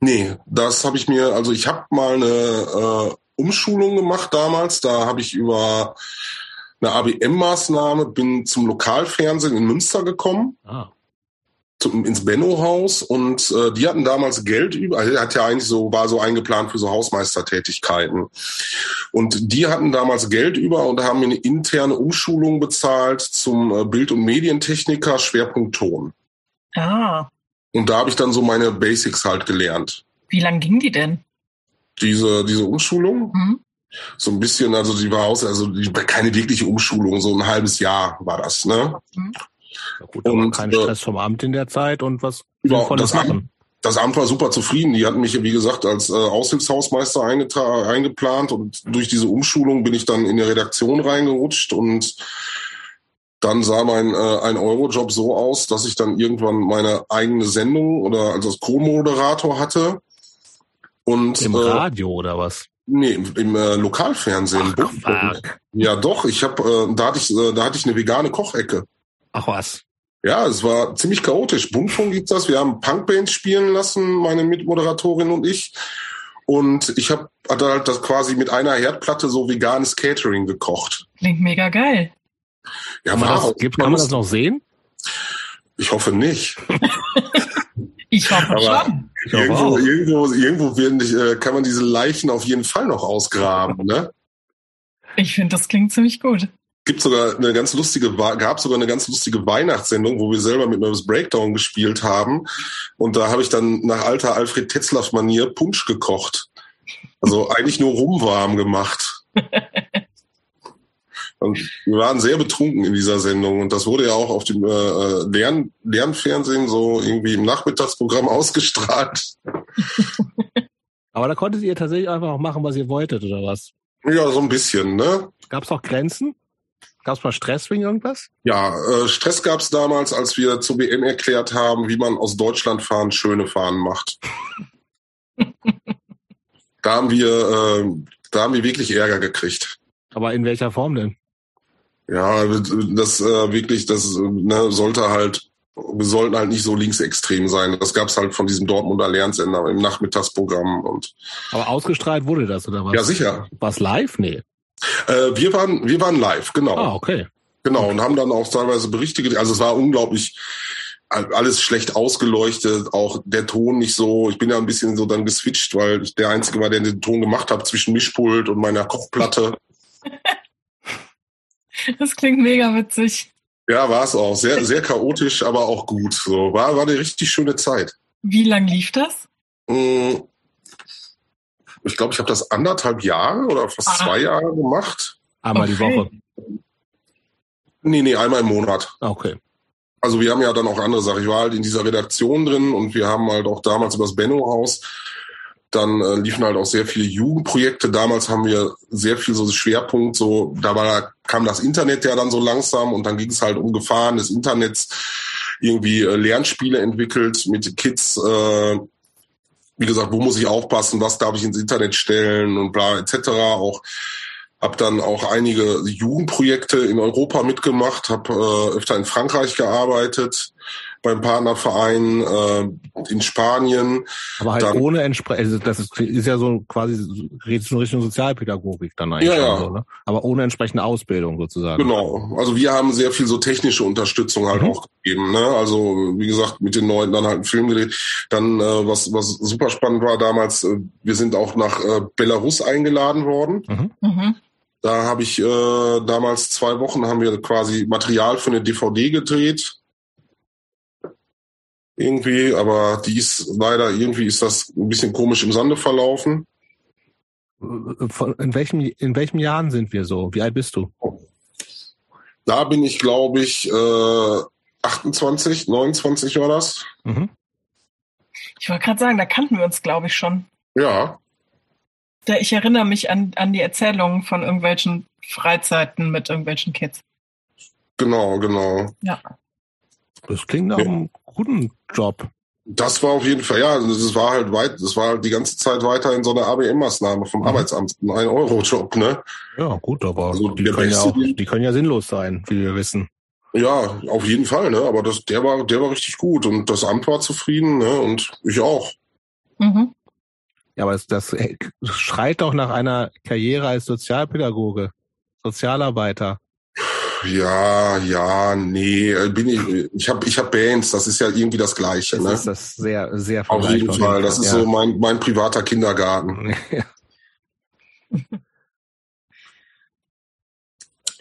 Nee, das habe ich mir, also ich habe mal eine äh, Umschulung gemacht damals, da habe ich über eine ABM-Maßnahme, bin zum Lokalfernsehen in Münster gekommen. Ah. Zum, ins Benno-Haus und äh, die hatten damals Geld über, also hat ja eigentlich so, war so eingeplant für so Hausmeistertätigkeiten. Und die hatten damals Geld über und haben mir eine interne Umschulung bezahlt zum äh, Bild- und Medientechniker, Schwerpunkt Ton. Ah. Und da habe ich dann so meine Basics halt gelernt. Wie lang ging die denn? Diese, diese Umschulung? Mhm so ein bisschen, also die war aus, also die, keine wirkliche Umschulung, so ein halbes Jahr war das, ne? Mhm. Ja gut, und kein äh, Stress vom Amt in der Zeit und was Sinnvolles das machen. das Amt war super zufrieden. Die hatten mich, wie gesagt, als äh, Aushilfshausmeister eingeplant und durch diese Umschulung bin ich dann in die Redaktion reingerutscht und dann sah mein äh, ein Euro Job so aus, dass ich dann irgendwann meine eigene Sendung oder also als Co-Moderator hatte und im äh, Radio oder was? Nee, im, im äh, Lokalfernsehen. Ach, ja, doch. Ich habe, äh, da hatte ich, äh, da hatte ich eine vegane Kochecke. Ach was. Ja, es war ziemlich chaotisch. Buntfunk gibt's das. Wir haben Punkbands spielen lassen, meine Mitmoderatorin und ich. Und ich habe hatte halt das quasi mit einer Herdplatte so veganes Catering gekocht. Klingt mega geil. Ja, war das, gibt, kann man das noch sehen? Ich hoffe nicht. [LAUGHS] ich hoffe Aber schon. Irgendwo, irgendwo, irgendwo werden, äh, kann man diese Leichen auf jeden Fall noch ausgraben, ne? Ich finde, das klingt ziemlich gut gibt sogar eine ganz lustige, gab sogar eine ganz lustige Weihnachtssendung, wo wir selber mit Nervous Breakdown gespielt haben. Und da habe ich dann nach alter Alfred Tetzlaff-Manier Punsch gekocht. Also eigentlich nur rumwarm gemacht. [LAUGHS] Und wir waren sehr betrunken in dieser Sendung und das wurde ja auch auf dem äh, äh Lern Lernfernsehen so irgendwie im Nachmittagsprogramm [LAUGHS] ausgestrahlt. Aber da konntet ihr tatsächlich einfach auch machen, was ihr wolltet, oder was? Ja, so ein bisschen, ne? Gab es auch Grenzen? Gab es mal Stress wegen irgendwas? Ja, äh, Stress gab es damals, als wir zur WM erklärt haben, wie man aus Deutschland fahren schöne Fahren macht. [LAUGHS] da haben wir, äh, da haben wir wirklich Ärger gekriegt. Aber in welcher Form denn? Ja, das äh, wirklich, das ne, sollte halt, wir sollten halt nicht so linksextrem sein. Das gab's halt von diesem Dortmunder Lernsender im Nachmittagsprogramm und. Aber ausgestrahlt wurde das oder was? Ja, sicher. Was live? Nee. Äh, wir waren, wir waren live, genau. Ah, okay. Genau, und haben dann auch teilweise Berichte, also es war unglaublich, alles schlecht ausgeleuchtet, auch der Ton nicht so. Ich bin ja ein bisschen so dann geswitcht, weil ich der Einzige war, der den Ton gemacht hat zwischen Mischpult und meiner Kochplatte. [LAUGHS] [LAUGHS] Das klingt mega witzig. Ja, war es auch. Sehr, sehr chaotisch, aber auch gut. So, war, war eine richtig schöne Zeit. Wie lang lief das? Mm, ich glaube, ich habe das anderthalb Jahre oder fast ah. zwei Jahre gemacht. Einmal okay. die Woche. Nee, nee, einmal im Monat. Ah, okay. Also wir haben ja dann auch andere Sachen. Ich war halt in dieser Redaktion drin und wir haben halt auch damals über das Benno-Haus, dann äh, liefen halt auch sehr viele Jugendprojekte. Damals haben wir sehr viel so Schwerpunkt, so da war, kam das Internet ja dann so langsam und dann ging es halt um Gefahren des Internets, irgendwie äh, Lernspiele entwickelt mit Kids, äh, wie gesagt, wo muss ich aufpassen, was darf ich ins Internet stellen und bla etc. Auch habe dann auch einige Jugendprojekte in Europa mitgemacht, habe äh, öfter in Frankreich gearbeitet, beim Partnerverein äh, in Spanien. Aber halt dann, ohne entsprechend, also das ist, ist, ja so quasi geht schon Richtung Sozialpädagogik dann eigentlich. Ja, ja. So, ne? Aber ohne entsprechende Ausbildung sozusagen. Genau. Also wir haben sehr viel so technische Unterstützung halt mhm. auch gegeben. Ne? Also wie gesagt, mit den Leuten dann halt einen Film gedreht. Dann, äh, was, was super spannend war damals, äh, wir sind auch nach äh, Belarus eingeladen worden. Mhm. Mhm. Da habe ich äh, damals zwei Wochen haben wir quasi Material für eine DVD gedreht. Irgendwie, aber die ist leider irgendwie ist das ein bisschen komisch im Sande verlaufen. in welchem in welchem Jahren sind wir so? Wie alt bist du? Da bin ich, glaube ich, äh, 28, 29 war das. Mhm. Ich wollte gerade sagen, da kannten wir uns, glaube ich, schon. Ja. Da ich erinnere mich an, an die Erzählungen von irgendwelchen Freizeiten mit irgendwelchen Kids. Genau, genau. Ja. Das klingt nach ja. einem guten Job. Das war auf jeden Fall, ja, das war halt weit, das war halt die ganze Zeit weiter in so einer ABM-Maßnahme vom mhm. Arbeitsamt, ein Ein-Euro-Job, ne? Ja, gut, aber also die, können ja auch, die können ja sinnlos sein, wie wir wissen. Ja, auf jeden Fall, ne? Aber das, der war, der war richtig gut und das Amt war zufrieden, ne? Und ich auch. Mhm. Ja, aber das, das schreit doch nach einer Karriere als Sozialpädagoge, Sozialarbeiter. Ja, ja, nee, bin ich. Ich habe, ich hab Bands. Das ist ja irgendwie das Gleiche. Das ne? ist das sehr, sehr Auf jeden Fall. Das ist ja. so mein mein privater Kindergarten. [LAUGHS] Ja.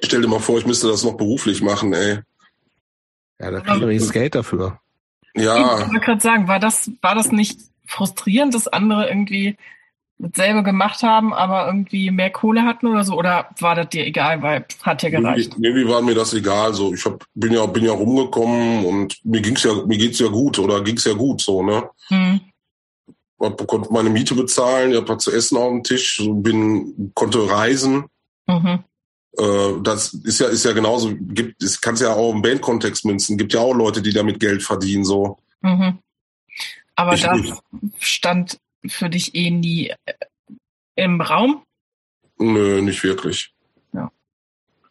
Stell dir mal vor, ich müsste das noch beruflich machen, ey. Ja, da kriege ich Geld dafür. Ja. Ich wollte gerade sagen, war das, war das nicht frustrierend, dass andere irgendwie dasselbe gemacht haben, aber irgendwie mehr Kohle hatten oder so? Oder war das dir egal, weil hat ja gereicht? Irgendwie war mir das egal. So, ich hab, bin ja bin ja rumgekommen und mir ging's ja mir geht's ja gut oder ging's ja gut so ne. Hm. Ich konnte meine Miete bezahlen, ich habe zu essen auf dem Tisch, so bin konnte reisen. Mhm. Äh, das ist ja ist ja genauso. Gibt es kannst ja auch im Bandkontext münzen. Gibt ja auch Leute, die damit Geld verdienen so. Mhm. Aber ich das stand für dich eh nie im Raum? Nö, nicht wirklich. Ja.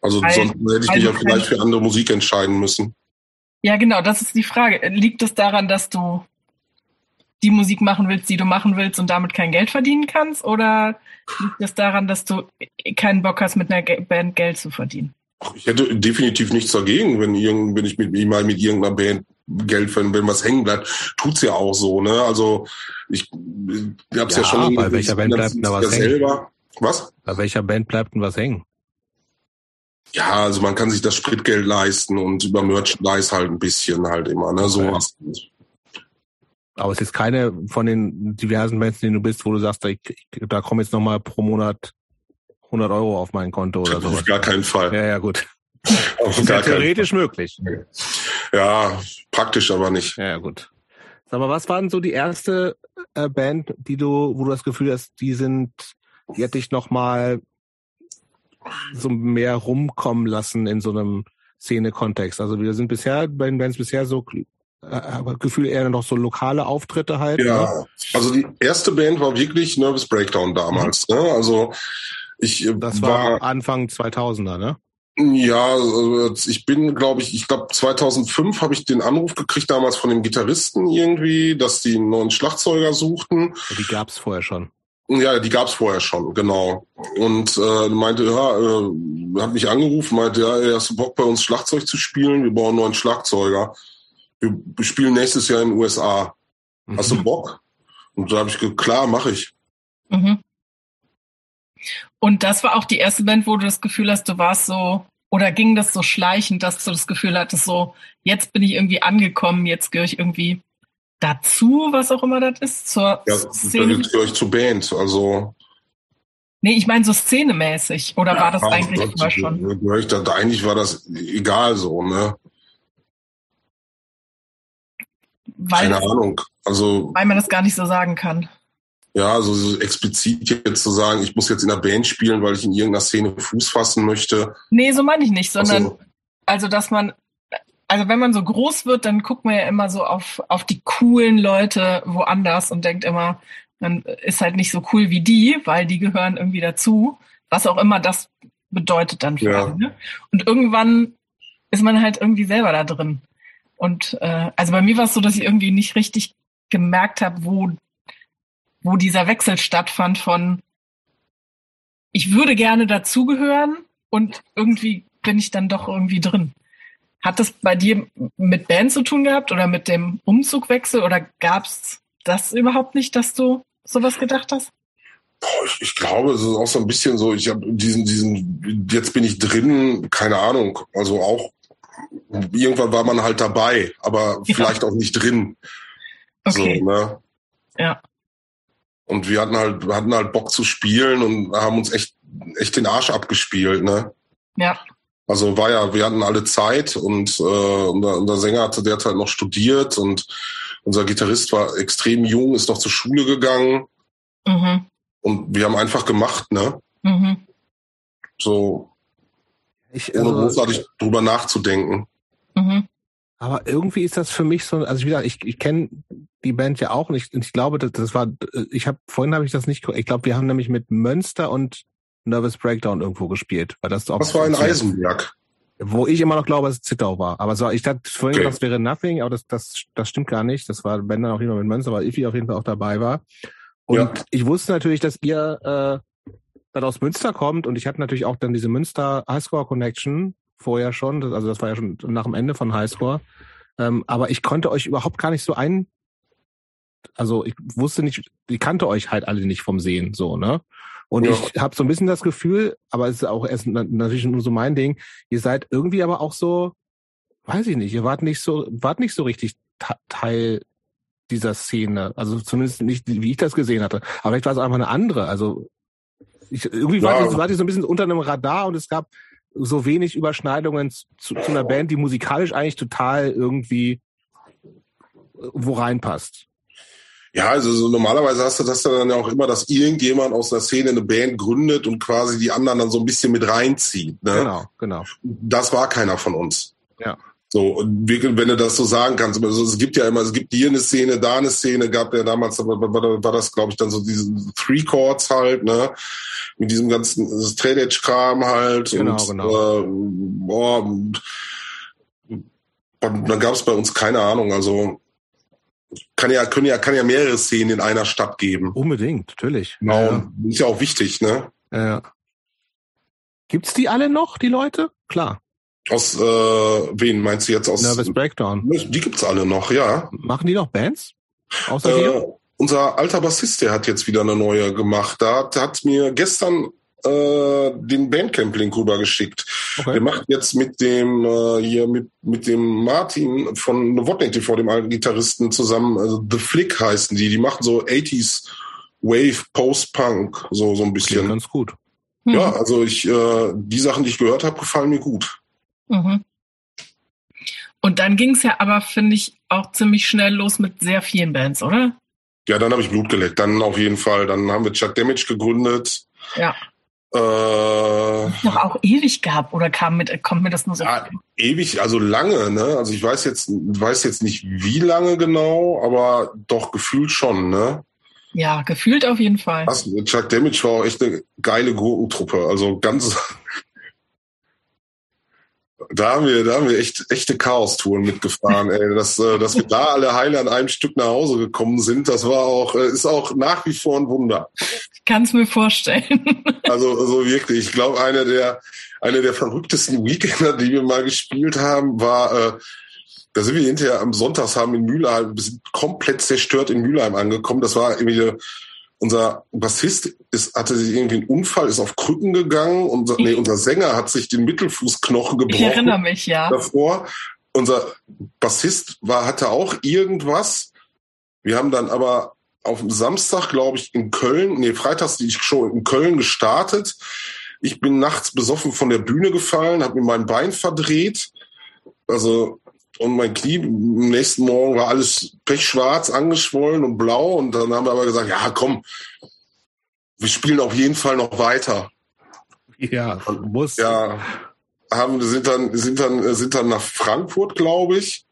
Also weil, sonst hätte ich mich ja vielleicht für andere Musik entscheiden müssen. Ja, genau, das ist die Frage. Liegt es daran, dass du die Musik machen willst, die du machen willst und damit kein Geld verdienen kannst? Oder liegt es daran, dass du keinen Bock hast, mit einer Band Geld zu verdienen? Ich hätte definitiv nichts dagegen, wenn, irgend, wenn ich mit, mal mit irgendeiner Band Geld verdiene, wenn was hängen bleibt, tut's ja auch so, ne? Also ich, ich hab's ja, ja schon. Bei welcher Band bleibt denn da was hängen? Selber. Was? Bei welcher Band bleibt denn was hängen? Ja, also man kann sich das Spritgeld leisten und über Merchandise halt ein bisschen halt immer, ne? Okay. Sowas. Aber es ist keine von den diversen Bands, denen du bist, wo du sagst, ich, da kommen jetzt nochmal pro Monat 100 Euro auf mein Konto oder so. Auf gar keinen Fall. Ja, ja, gut. Auf ist gar ja theoretisch möglich. Ja, praktisch aber nicht. Ja, gut. Sag mal, was war denn so die erste äh, Band, die du, wo du das Gefühl hast, die sind, die hat dich nochmal so mehr rumkommen lassen in so einem Szene-Kontext? Also wir sind bisher bei den Bands bisher so aber Gefühl eher noch so lokale Auftritte halt. Ja, ne? also die erste Band war wirklich Nervous Breakdown damals. Mhm. Ne? Also ich äh, das war, war Anfang 2000er, ne? Ja, also ich bin, glaube ich, ich glaube 2005 habe ich den Anruf gekriegt damals von dem Gitarristen irgendwie, dass die einen neuen Schlagzeuger suchten. Die gab's vorher schon. Ja, die gab's vorher schon, genau. Und äh, meinte, ja, äh, hat mich angerufen, meinte, ja, hast du Bock bei uns Schlagzeug zu spielen? Wir brauchen einen neuen Schlagzeuger. Wir spielen nächstes Jahr in den USA. Mhm. Hast du Bock? Und da habe ich gesagt, klar, mache ich. Mhm. Und das war auch die erste Band, wo du das Gefühl hast, du warst so, oder ging das so schleichend, dass du das Gefühl hattest, so, jetzt bin ich irgendwie angekommen, jetzt gehöre ich irgendwie dazu, was auch immer das ist, zur ja, Szene? Jetzt gehöre ich zur Band, also. Nee, ich meine so szenemäßig, oder ja, war das eigentlich Gott, immer schon? Ich dachte, eigentlich war das egal so, ne? Weil Keine Ahnung. Also, weil man das gar nicht so sagen kann. Ja, also so explizit jetzt zu sagen, ich muss jetzt in der Band spielen, weil ich in irgendeiner Szene Fuß fassen möchte. Nee, so meine ich nicht, sondern also, also dass man, also wenn man so groß wird, dann guckt man ja immer so auf, auf die coolen Leute woanders und denkt immer, man ist halt nicht so cool wie die, weil die gehören irgendwie dazu, was auch immer das bedeutet dann für ja. einen. Ne? Und irgendwann ist man halt irgendwie selber da drin. Und äh, also bei mir war es so, dass ich irgendwie nicht richtig gemerkt habe, wo wo dieser Wechsel stattfand von ich würde gerne dazugehören und irgendwie bin ich dann doch irgendwie drin. Hat das bei dir mit Band zu tun gehabt oder mit dem Umzugwechsel oder gab es das überhaupt nicht, dass du sowas gedacht hast? Ich, ich glaube, es ist auch so ein bisschen so, ich habe diesen, diesen, jetzt bin ich drin, keine Ahnung, also auch irgendwann war man halt dabei, aber ja. vielleicht auch nicht drin. Okay. So, ne? Ja. Und wir hatten halt, wir hatten halt Bock zu spielen und haben uns echt, echt den Arsch abgespielt, ne? Ja. Also war ja, wir hatten alle Zeit und äh, unser, unser Sänger hatte derzeit noch studiert und unser Gitarrist war extrem jung, ist noch zur Schule gegangen. Mhm. Und wir haben einfach gemacht, ne? Mhm. So, ich, ohne also, großartig drüber nachzudenken. Aber irgendwie ist das für mich so, also wie gesagt, ich, ich kenne die Band ja auch nicht. Und ich glaube, das, das war, ich habe vorhin habe ich das nicht, ich glaube, wir haben nämlich mit Münster und Nervous Breakdown irgendwo gespielt, weil das auch. Was war in Eisenberg? Wo ich immer noch glaube, dass es Zittau war. Aber so, ich dachte vorhin, okay. das wäre Nothing, aber das, das, das stimmt gar nicht. Das war, wenn dann auch jemand mit Münster, weil Ifi auf jeden Fall auch dabei war. Und ja. ich wusste natürlich, dass ihr äh, dann aus Münster kommt und ich hatte natürlich auch dann diese Münster Highscore Connection vorher schon. Also das war ja schon nach dem Ende von Highscore. Ähm, aber ich konnte euch überhaupt gar nicht so ein, also ich wusste nicht, ich kannte euch halt alle nicht vom Sehen, so, ne? Und ja. ich habe so ein bisschen das Gefühl, aber es ist auch erst natürlich nur so mein Ding, ihr seid irgendwie aber auch so, weiß ich nicht, ihr wart nicht so, wart nicht so richtig Teil dieser Szene. Also zumindest nicht, wie ich das gesehen hatte. Aber vielleicht war es einfach eine andere. Also ich, irgendwie ja. war, die so ein bisschen unter einem Radar und es gab so wenig Überschneidungen zu, zu einer Band, die musikalisch eigentlich total irgendwie wo reinpasst. Ja, also so normalerweise hast du das dann ja auch immer, dass irgendjemand aus der Szene eine Band gründet und quasi die anderen dann so ein bisschen mit reinzieht. Ne? Genau, genau. Das war keiner von uns. Ja. So, wenn du das so sagen kannst. Also es gibt ja immer, es gibt hier eine Szene, da eine Szene, gab ja damals, war, war das, glaube ich, dann so diese Three Chords halt, ne? Mit diesem ganzen Straight Edge Kram halt. Genau, und, genau. Äh, boah, und dann gab es bei uns keine Ahnung, also kann ja, können ja, kann ja mehrere Szenen in einer Stadt geben. Unbedingt, natürlich. Genau, Ja. ist ja auch wichtig, ne? Ja. Gibt's die alle noch, die Leute? Klar. Aus äh, wen meinst du jetzt aus? Nervous Breakdown. Die gibt's alle noch, ja. Machen die noch Bands? Außer dir? Äh, unser alter Bassist, der hat jetzt wieder eine neue gemacht. Da hat, hat mir gestern äh, den Bandcamp-Link rübergeschickt. Okay. Der macht jetzt mit dem äh, hier mit mit dem Martin von Novotnik TV, dem alten Gitarristen, zusammen. Also The Flick heißen die. Die machen so 80s Wave Post-Punk, so so ein Klingt bisschen. ganz gut. Hm. Ja, also ich äh, die Sachen, die ich gehört habe, gefallen mir gut. Mhm. Und dann ging es ja aber, finde ich, auch ziemlich schnell los mit sehr vielen Bands, oder? Ja, dann habe ich Blut geleckt. Dann auf jeden Fall. Dann haben wir Chuck Damage gegründet. Ja. Äh, Noch auch ewig gab oder kam mit, kommt mir das nur so Ja, ewig, also lange, ne? Also ich weiß jetzt, weiß jetzt nicht wie lange genau, aber doch gefühlt schon, ne? Ja, gefühlt auf jeden Fall. Chuck Damage war auch echt eine geile Gurkentruppe. Also ganz. Da haben wir, da haben wir echt echte Chaos-Touren mitgefahren, ey. Dass, äh, dass wir da alle heile an einem Stück nach Hause gekommen sind, das war auch, äh, ist auch nach wie vor ein Wunder. Ich kann es mir vorstellen. [LAUGHS] Also, also wirklich, ich glaube, eine der, eine der verrücktesten Weekender, die wir mal gespielt haben, war, äh, da sind wir hinterher am Sonntags haben in Mülheim, wir sind komplett zerstört in Mülheim angekommen. Das war irgendwie, unser Bassist ist, hatte sich irgendwie einen Unfall, ist auf Krücken gegangen. Unser, nee, unser Sänger hat sich den Mittelfußknochen Ich gebrochen erinnere mich, ja. davor. Unser Bassist war, hatte auch irgendwas. Wir haben dann aber auf dem Samstag, glaube ich, in Köln, nee, freitags die Show in Köln gestartet. Ich bin nachts besoffen von der Bühne gefallen, habe mir mein Bein verdreht. Also, und mein Knie, am nächsten Morgen war alles pechschwarz, angeschwollen und blau. Und dann haben wir aber gesagt, ja, komm, wir spielen auf jeden Fall noch weiter. Ja, muss. Ja, haben, sind dann, sind dann, sind dann nach Frankfurt, glaube ich,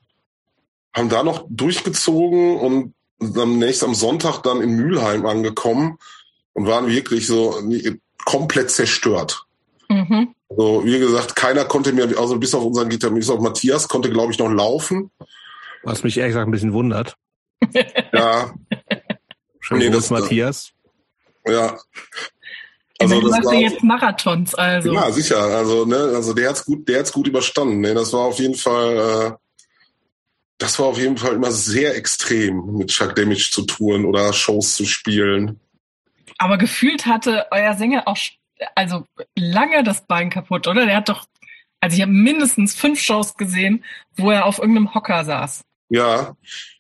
haben da noch durchgezogen und am nächsten, am Sonntag dann in Mülheim angekommen und waren wirklich so komplett zerstört. Mhm. Also, wie gesagt, keiner konnte mir, also bis auf unseren Gitarristen, bis auf Matthias, konnte, glaube ich, noch laufen. Was mich ehrlich gesagt ein bisschen wundert. [LAUGHS] Ja, Schön Nee, das- Matthias. ja. Also, Also, du das machst war, ja jetzt Marathons, also. ja, sicher. Also, ne, also der hat's gut, der hat's gut überstanden. Ne, das war auf jeden Fall, äh, das war auf jeden Fall immer sehr extrem, mit Chuck Damage zu touren oder Shows zu spielen. Aber gefühlt hatte euer Sänger auch also lange das Bein kaputt, oder? Der hat doch, also ich habe mindestens fünf Shows gesehen, wo er auf irgendeinem Hocker saß. Ja.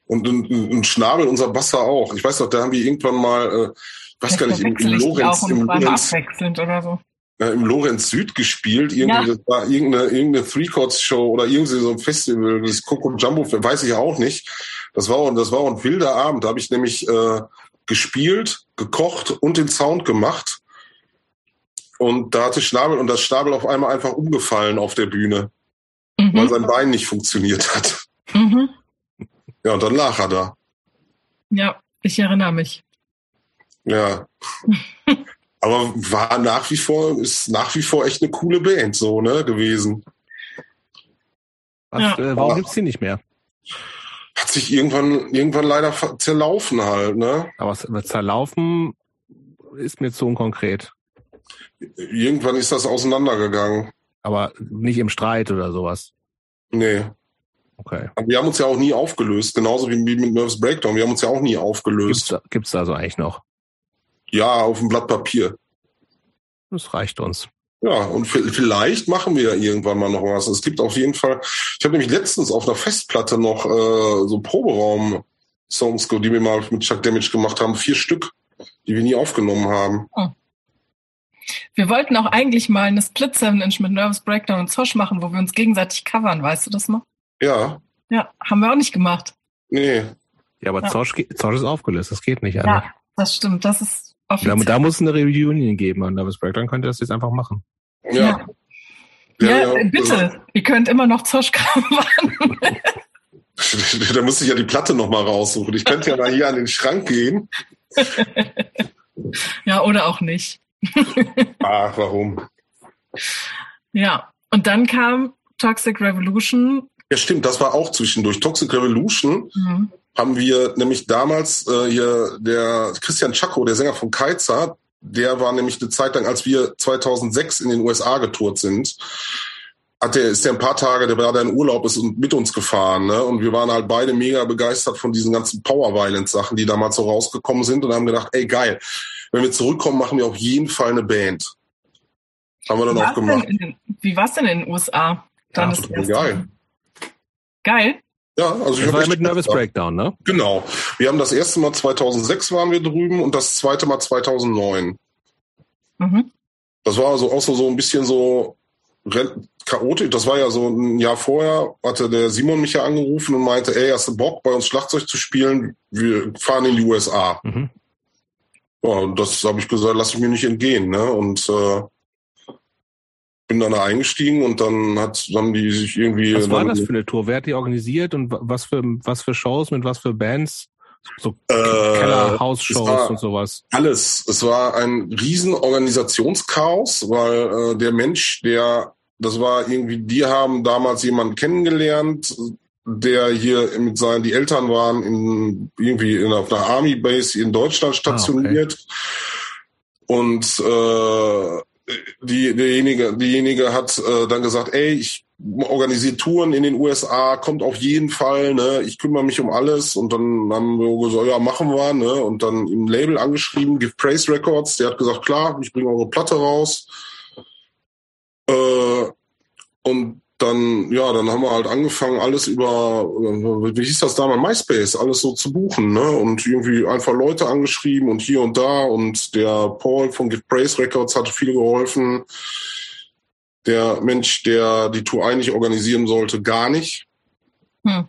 Und, und, und Schnabel, unser Basser auch. Ich weiß noch, da haben wir irgendwann mal, äh, ich weiß gar nicht, im, im Lorenz, im und Lorenz, abwechselnd oder so. im Lorenz Süd gespielt. Irgendwie, Ja. das war irgendeine, irgendeine Three-Chords-Show oder irgendwie so ein Festival, das Coco Jumbo, weiß ich auch nicht. Das war, das war ein wilder Abend. Da habe ich nämlich äh, gespielt, gekocht und den Sound gemacht. Und da hatte Schnabel und das Schnabel auf einmal einfach umgefallen auf der Bühne, weil Mhm. sein Bein nicht funktioniert hat. Mhm. [LAUGHS] Ja, und dann lag er da. Ja, ich erinnere mich. Ja. [LAUGHS] Aber war nach wie vor, ist nach wie vor echt eine coole Band so, ne, gewesen. Was, Ja. äh, warum gibt's die nicht mehr? Hat sich irgendwann, irgendwann leider zerlaufen halt, ne? Aber zerlaufen ist mir zu unkonkret. Irgendwann ist das auseinandergegangen. Aber nicht im Streit oder sowas. Nee. Okay. Aber wir haben uns ja auch nie aufgelöst, genauso wie mit Nervous Breakdown. Wir haben uns ja auch nie Gibt's, aufgelöst. da- gibt's da so eigentlich noch? Ja, auf dem Blatt Papier. Das reicht uns. Ja, und vielleicht machen wir ja irgendwann mal noch was. Es gibt auf jeden Fall, ich habe nämlich letztens auf einer Festplatte noch äh, so Proberaum-Songs, die wir mal mit Chuck Damage gemacht haben, vier Stück, die wir nie aufgenommen haben. Wir wollten auch eigentlich mal eine Split 7 Inch mit Nervous Breakdown und Zosch machen, wo wir uns gegenseitig covern, weißt du das noch? Ja, Ja, haben wir auch nicht gemacht. nee. Ja, aber Ja. Zosch, ge- Zosch ist aufgelöst. Das geht nicht. Ja, anders. das stimmt. Das ist Da, offiziell. da muss es eine Reunion geben. Und Nervous Breakdown könnte das jetzt einfach machen. Ja, Ja, ja bitte. Ihr könnt immer noch Zoschkram machen. [LAUGHS] da muss ich ja die Platte nochmal raussuchen. Ich könnte ja mal hier an den Schrank gehen. [LAUGHS] ja, oder auch nicht. Ach, warum? Ja, und dann kam Toxic Revolution. Ja, stimmt, das war auch zwischendurch. Toxic Revolution mhm. haben wir nämlich damals äh, hier der Christian Chaco, der Sänger von Kaiser, der war nämlich eine Zeit lang, als wir 2006 in den USA getourt sind, hat der, ist der ein paar Tage, der war da in Urlaub ist und mit uns gefahren, ne? Und wir waren halt beide mega begeistert von diesen ganzen Power Violence Sachen, die damals so rausgekommen sind und haben gedacht, ey geil, wenn wir zurückkommen, machen wir auf jeden Fall eine Band. Haben wir dann auch gemacht. Den, wie war es denn in den USA? Dann ja, ist das geil. Geil? Ja, also ich das war ja mit Nervous Breakdown, ne? Genau. Wir haben das erste Mal 2006 waren wir drüben und das zweite Mal 2009. Mhm. Das war also auch so, so ein bisschen so chaotisch. Das war ja so ein Jahr vorher, hatte der Simon mich ja angerufen und meinte, ey, hast du Bock, bei uns Schlagzeug zu spielen? Wir fahren in die USA. Mhm. Ja, das habe ich gesagt, lass ich mir nicht entgehen. Ne? Und äh, bin dann da eingestiegen und dann hat haben die sich irgendwie. Was war das für eine Tour? Wer hat die organisiert und was für was für Shows mit was für Bands? So äh, Keller-House-Shows und sowas. Alles. Es war ein riesen Organisationschaos, weil äh, der Mensch, der das war irgendwie, die haben damals jemanden kennengelernt, der hier mit seinen, die Eltern waren in irgendwie in, auf einer Army Base in Deutschland stationiert. Ah, okay. Und äh, die, derjenige, diejenige hat äh, dann gesagt, ey, ich organisiere Touren in den USA, kommt auf jeden Fall, ne, ich kümmere mich um alles und dann haben wir gesagt, ja, machen wir, ne, und dann im Label angeschrieben, Give Praise Records, der hat gesagt, klar, ich bringe eure Platte raus. Äh, und dann, ja, dann haben wir halt angefangen, alles über, wie hieß das damals, MySpace, alles so zu buchen, ne? Und irgendwie einfach Leute angeschrieben und hier und da. Und der Paul von Give Praise Records hat viel geholfen. Der Mensch, der die Tour eigentlich organisieren sollte, gar nicht. Hm.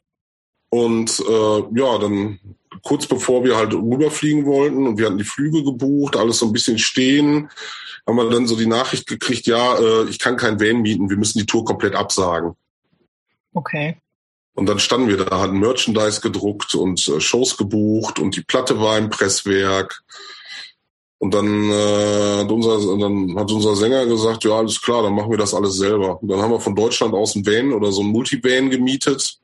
Und äh, ja, dann kurz bevor wir halt rüberfliegen wollten und wir hatten die Flüge gebucht, alles so ein bisschen stehen, haben wir dann so die Nachricht gekriegt, ja, äh, ich kann kein Van mieten, wir müssen die Tour komplett absagen. Okay. Und dann standen wir da, hatten Merchandise gedruckt und äh, Shows gebucht und die Platte war im Presswerk. Und dann, äh, hat unser, dann hat unser Sänger gesagt, ja, alles klar, dann machen wir das alles selber. Und dann haben wir von Deutschland aus ein Van oder so ein Multivan gemietet,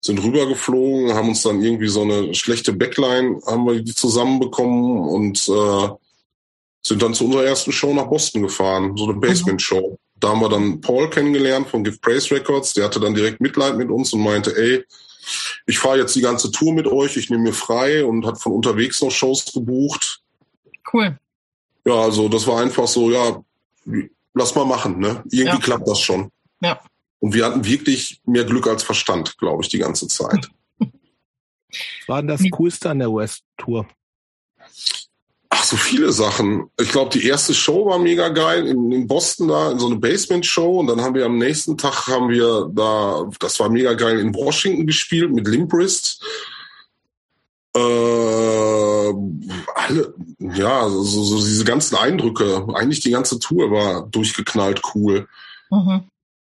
sind rübergeflogen, haben uns dann irgendwie so eine schlechte Backline, haben wir die zusammenbekommen und äh, sind dann zu unserer ersten Show nach Boston gefahren, so eine. Basement-Show. Da haben wir dann Paul kennengelernt von Give Praise Records. Der hatte dann direkt Mitleid mit uns und meinte, ey, ich fahre jetzt die ganze Tour mit euch, ich nehme mir frei und hat von unterwegs noch Shows gebucht. Cool. Ja, also das war einfach so, ja, lass mal machen, ne? Irgendwie ja. klappt das schon. Ja. Und wir hatten wirklich mehr Glück als Verstand, glaube ich, die ganze Zeit. Was [LAUGHS] war denn das Coolste an der West Tour? Ach, so viele Sachen. Ich glaube, die erste Show war mega geil in, in Boston da, in so eine Basement-Show. Und dann haben wir am nächsten Tag haben wir da, das war mega geil, in Washington gespielt mit Limbrist. Äh, alle, ja, so, so diese ganzen Eindrücke. Eigentlich die ganze Tour war durchgeknallt cool. Mhm.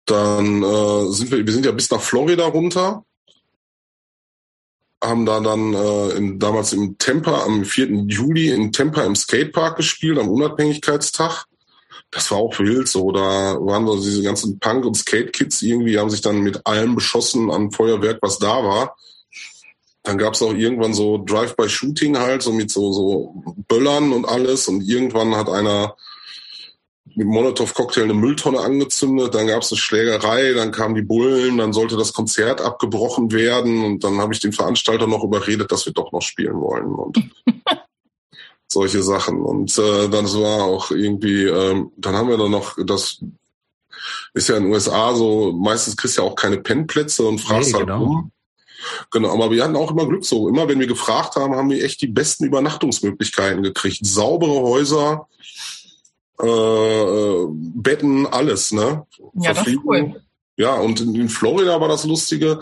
Dann äh, sind wir, wir sind ja bis nach Florida runter haben da dann äh, in, damals im Temper am 4. Juli in Temper im Skatepark gespielt, am Unabhängigkeitstag. Das war auch wild so. Da waren so diese ganzen Punk- und Skate-Kids irgendwie, haben sich dann mit allem beschossen an Feuerwerk, was da war. Dann gab's auch irgendwann so Drive-by-Shooting halt, so mit so, so Böllern und alles. Und irgendwann hat einer mit Molotow-Cocktail eine Mülltonne angezündet, dann gab es eine Schlägerei, dann kamen die Bullen, dann sollte das Konzert abgebrochen werden und dann habe ich den Veranstalter noch überredet, dass wir doch noch spielen wollen und [LAUGHS] solche Sachen. Und äh, dann war auch irgendwie, ähm, dann haben wir dann noch das ist ja in den USA so, meistens kriegst du ja auch keine Pennplätze und fragst nee, halt genau. rum. Genau, aber wir hatten auch immer Glück so. Immer wenn wir gefragt haben, haben wir echt die besten Übernachtungsmöglichkeiten gekriegt. Saubere Häuser, äh, Betten, alles, ne? Ja, das ist cool. Ja, und in, Florida war das Lustige.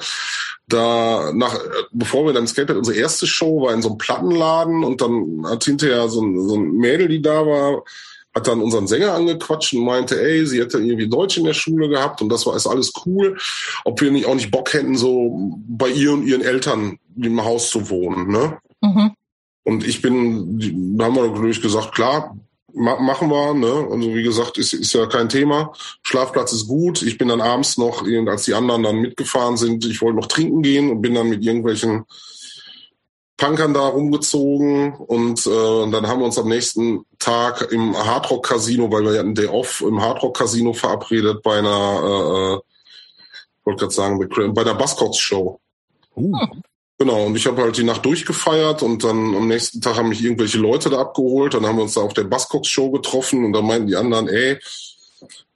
Da nach, bevor wir dann Skatepad, unsere erste Show war in so einem Plattenladen und dann hat hinterher so ein, so ein Mädel, die da war, hat dann unseren Sänger angequatscht und meinte, ey, sie hätte irgendwie Deutsch in der Schule gehabt und das war ist alles cool. Ob wir nicht auch nicht Bock hätten, so bei ihr und ihren Eltern im Haus zu wohnen, ne? Mhm. Und ich bin, da haben wir natürlich gesagt, klar, ma machen wir, ne? Also wie gesagt, ist, ist ja kein Thema. Schlafplatz ist gut. Ich bin dann abends noch, als die anderen dann mitgefahren sind, ich wollte noch trinken gehen und bin dann mit irgendwelchen Punkern da rumgezogen und äh, dann haben wir uns am nächsten Tag im Hardrock Casino, weil wir hatten Day Off im Hardrock Casino verabredet bei einer, äh, äh wollte gerade sagen, bei einer Buzzcocks Show. Uh. Genau, und ich habe halt die Nacht durchgefeiert und dann am nächsten Tag haben mich irgendwelche Leute da abgeholt. Dann haben wir uns da auf der Buzzcocks Show getroffen und dann meinten die anderen, ey,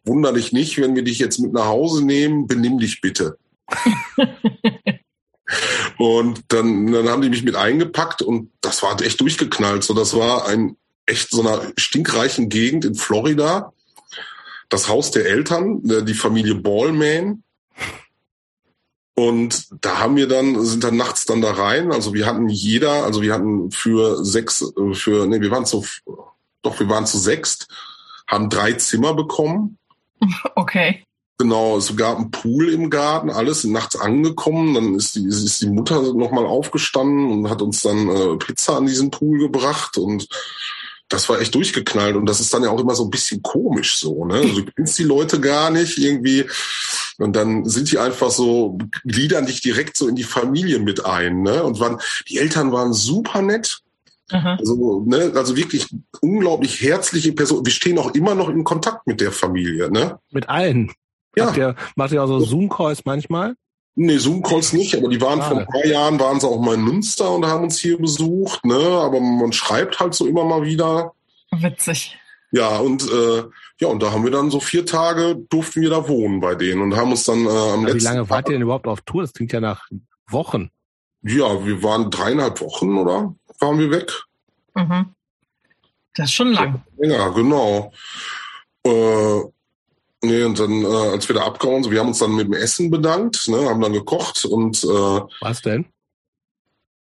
wunder dich nicht, wenn wir dich jetzt mit nach Hause nehmen, benimm dich bitte. [LAUGHS] Und dann, dann haben die mich mit eingepackt und das war echt durchgeknallt. So, das war ein echt so einer stinkreichen Gegend in Florida. Das Haus der Eltern, die Familie Ballman. Und da haben wir dann, sind dann nachts dann da rein. Also wir hatten jeder, also wir hatten für sechs, für, nee, wir waren zu, doch, wir waren zu sechst, haben drei Zimmer bekommen. [LAUGHS] Okay. Genau, es gab einen Pool im Garten, alles nachts angekommen. Dann ist die, ist die Mutter nochmal aufgestanden und hat uns dann äh, Pizza an diesen Pool gebracht und das war echt durchgeknallt und das ist dann ja auch immer so ein bisschen komisch so, ne? Also, du kennst die Leute gar nicht irgendwie und dann sind die einfach so, gliedern dich direkt so in die Familie mit ein, ne? Und waren, die Eltern waren super nett. Also, ne, also wirklich unglaublich herzliche Personen. Wir stehen auch immer noch in Kontakt mit der Familie, ne? Mit allen. Ja. Ihr, macht ihr auch so Zoom-Calls manchmal? Nee, Zoom-Calls nicht, aber die waren vor ein paar Jahren, waren sie auch mal in Münster und haben uns hier besucht, ne? Aber man schreibt halt so immer mal wieder. Witzig. Ja, und äh, ja, und da haben wir dann so vier Tage durften wir da wohnen bei denen und haben uns dann äh, am letzten Wie lange wart ihr denn überhaupt auf Tour? Das klingt ja nach Wochen. Ja, wir waren dreieinhalb Wochen, oder? Waren wir weg. Mhm. Das ist schon lang. Ja, genau. Äh, Nee, und dann, äh, als wir da abgehauen sind, wir haben uns dann mit dem Essen bedankt, ne, haben dann gekocht und äh, Was denn?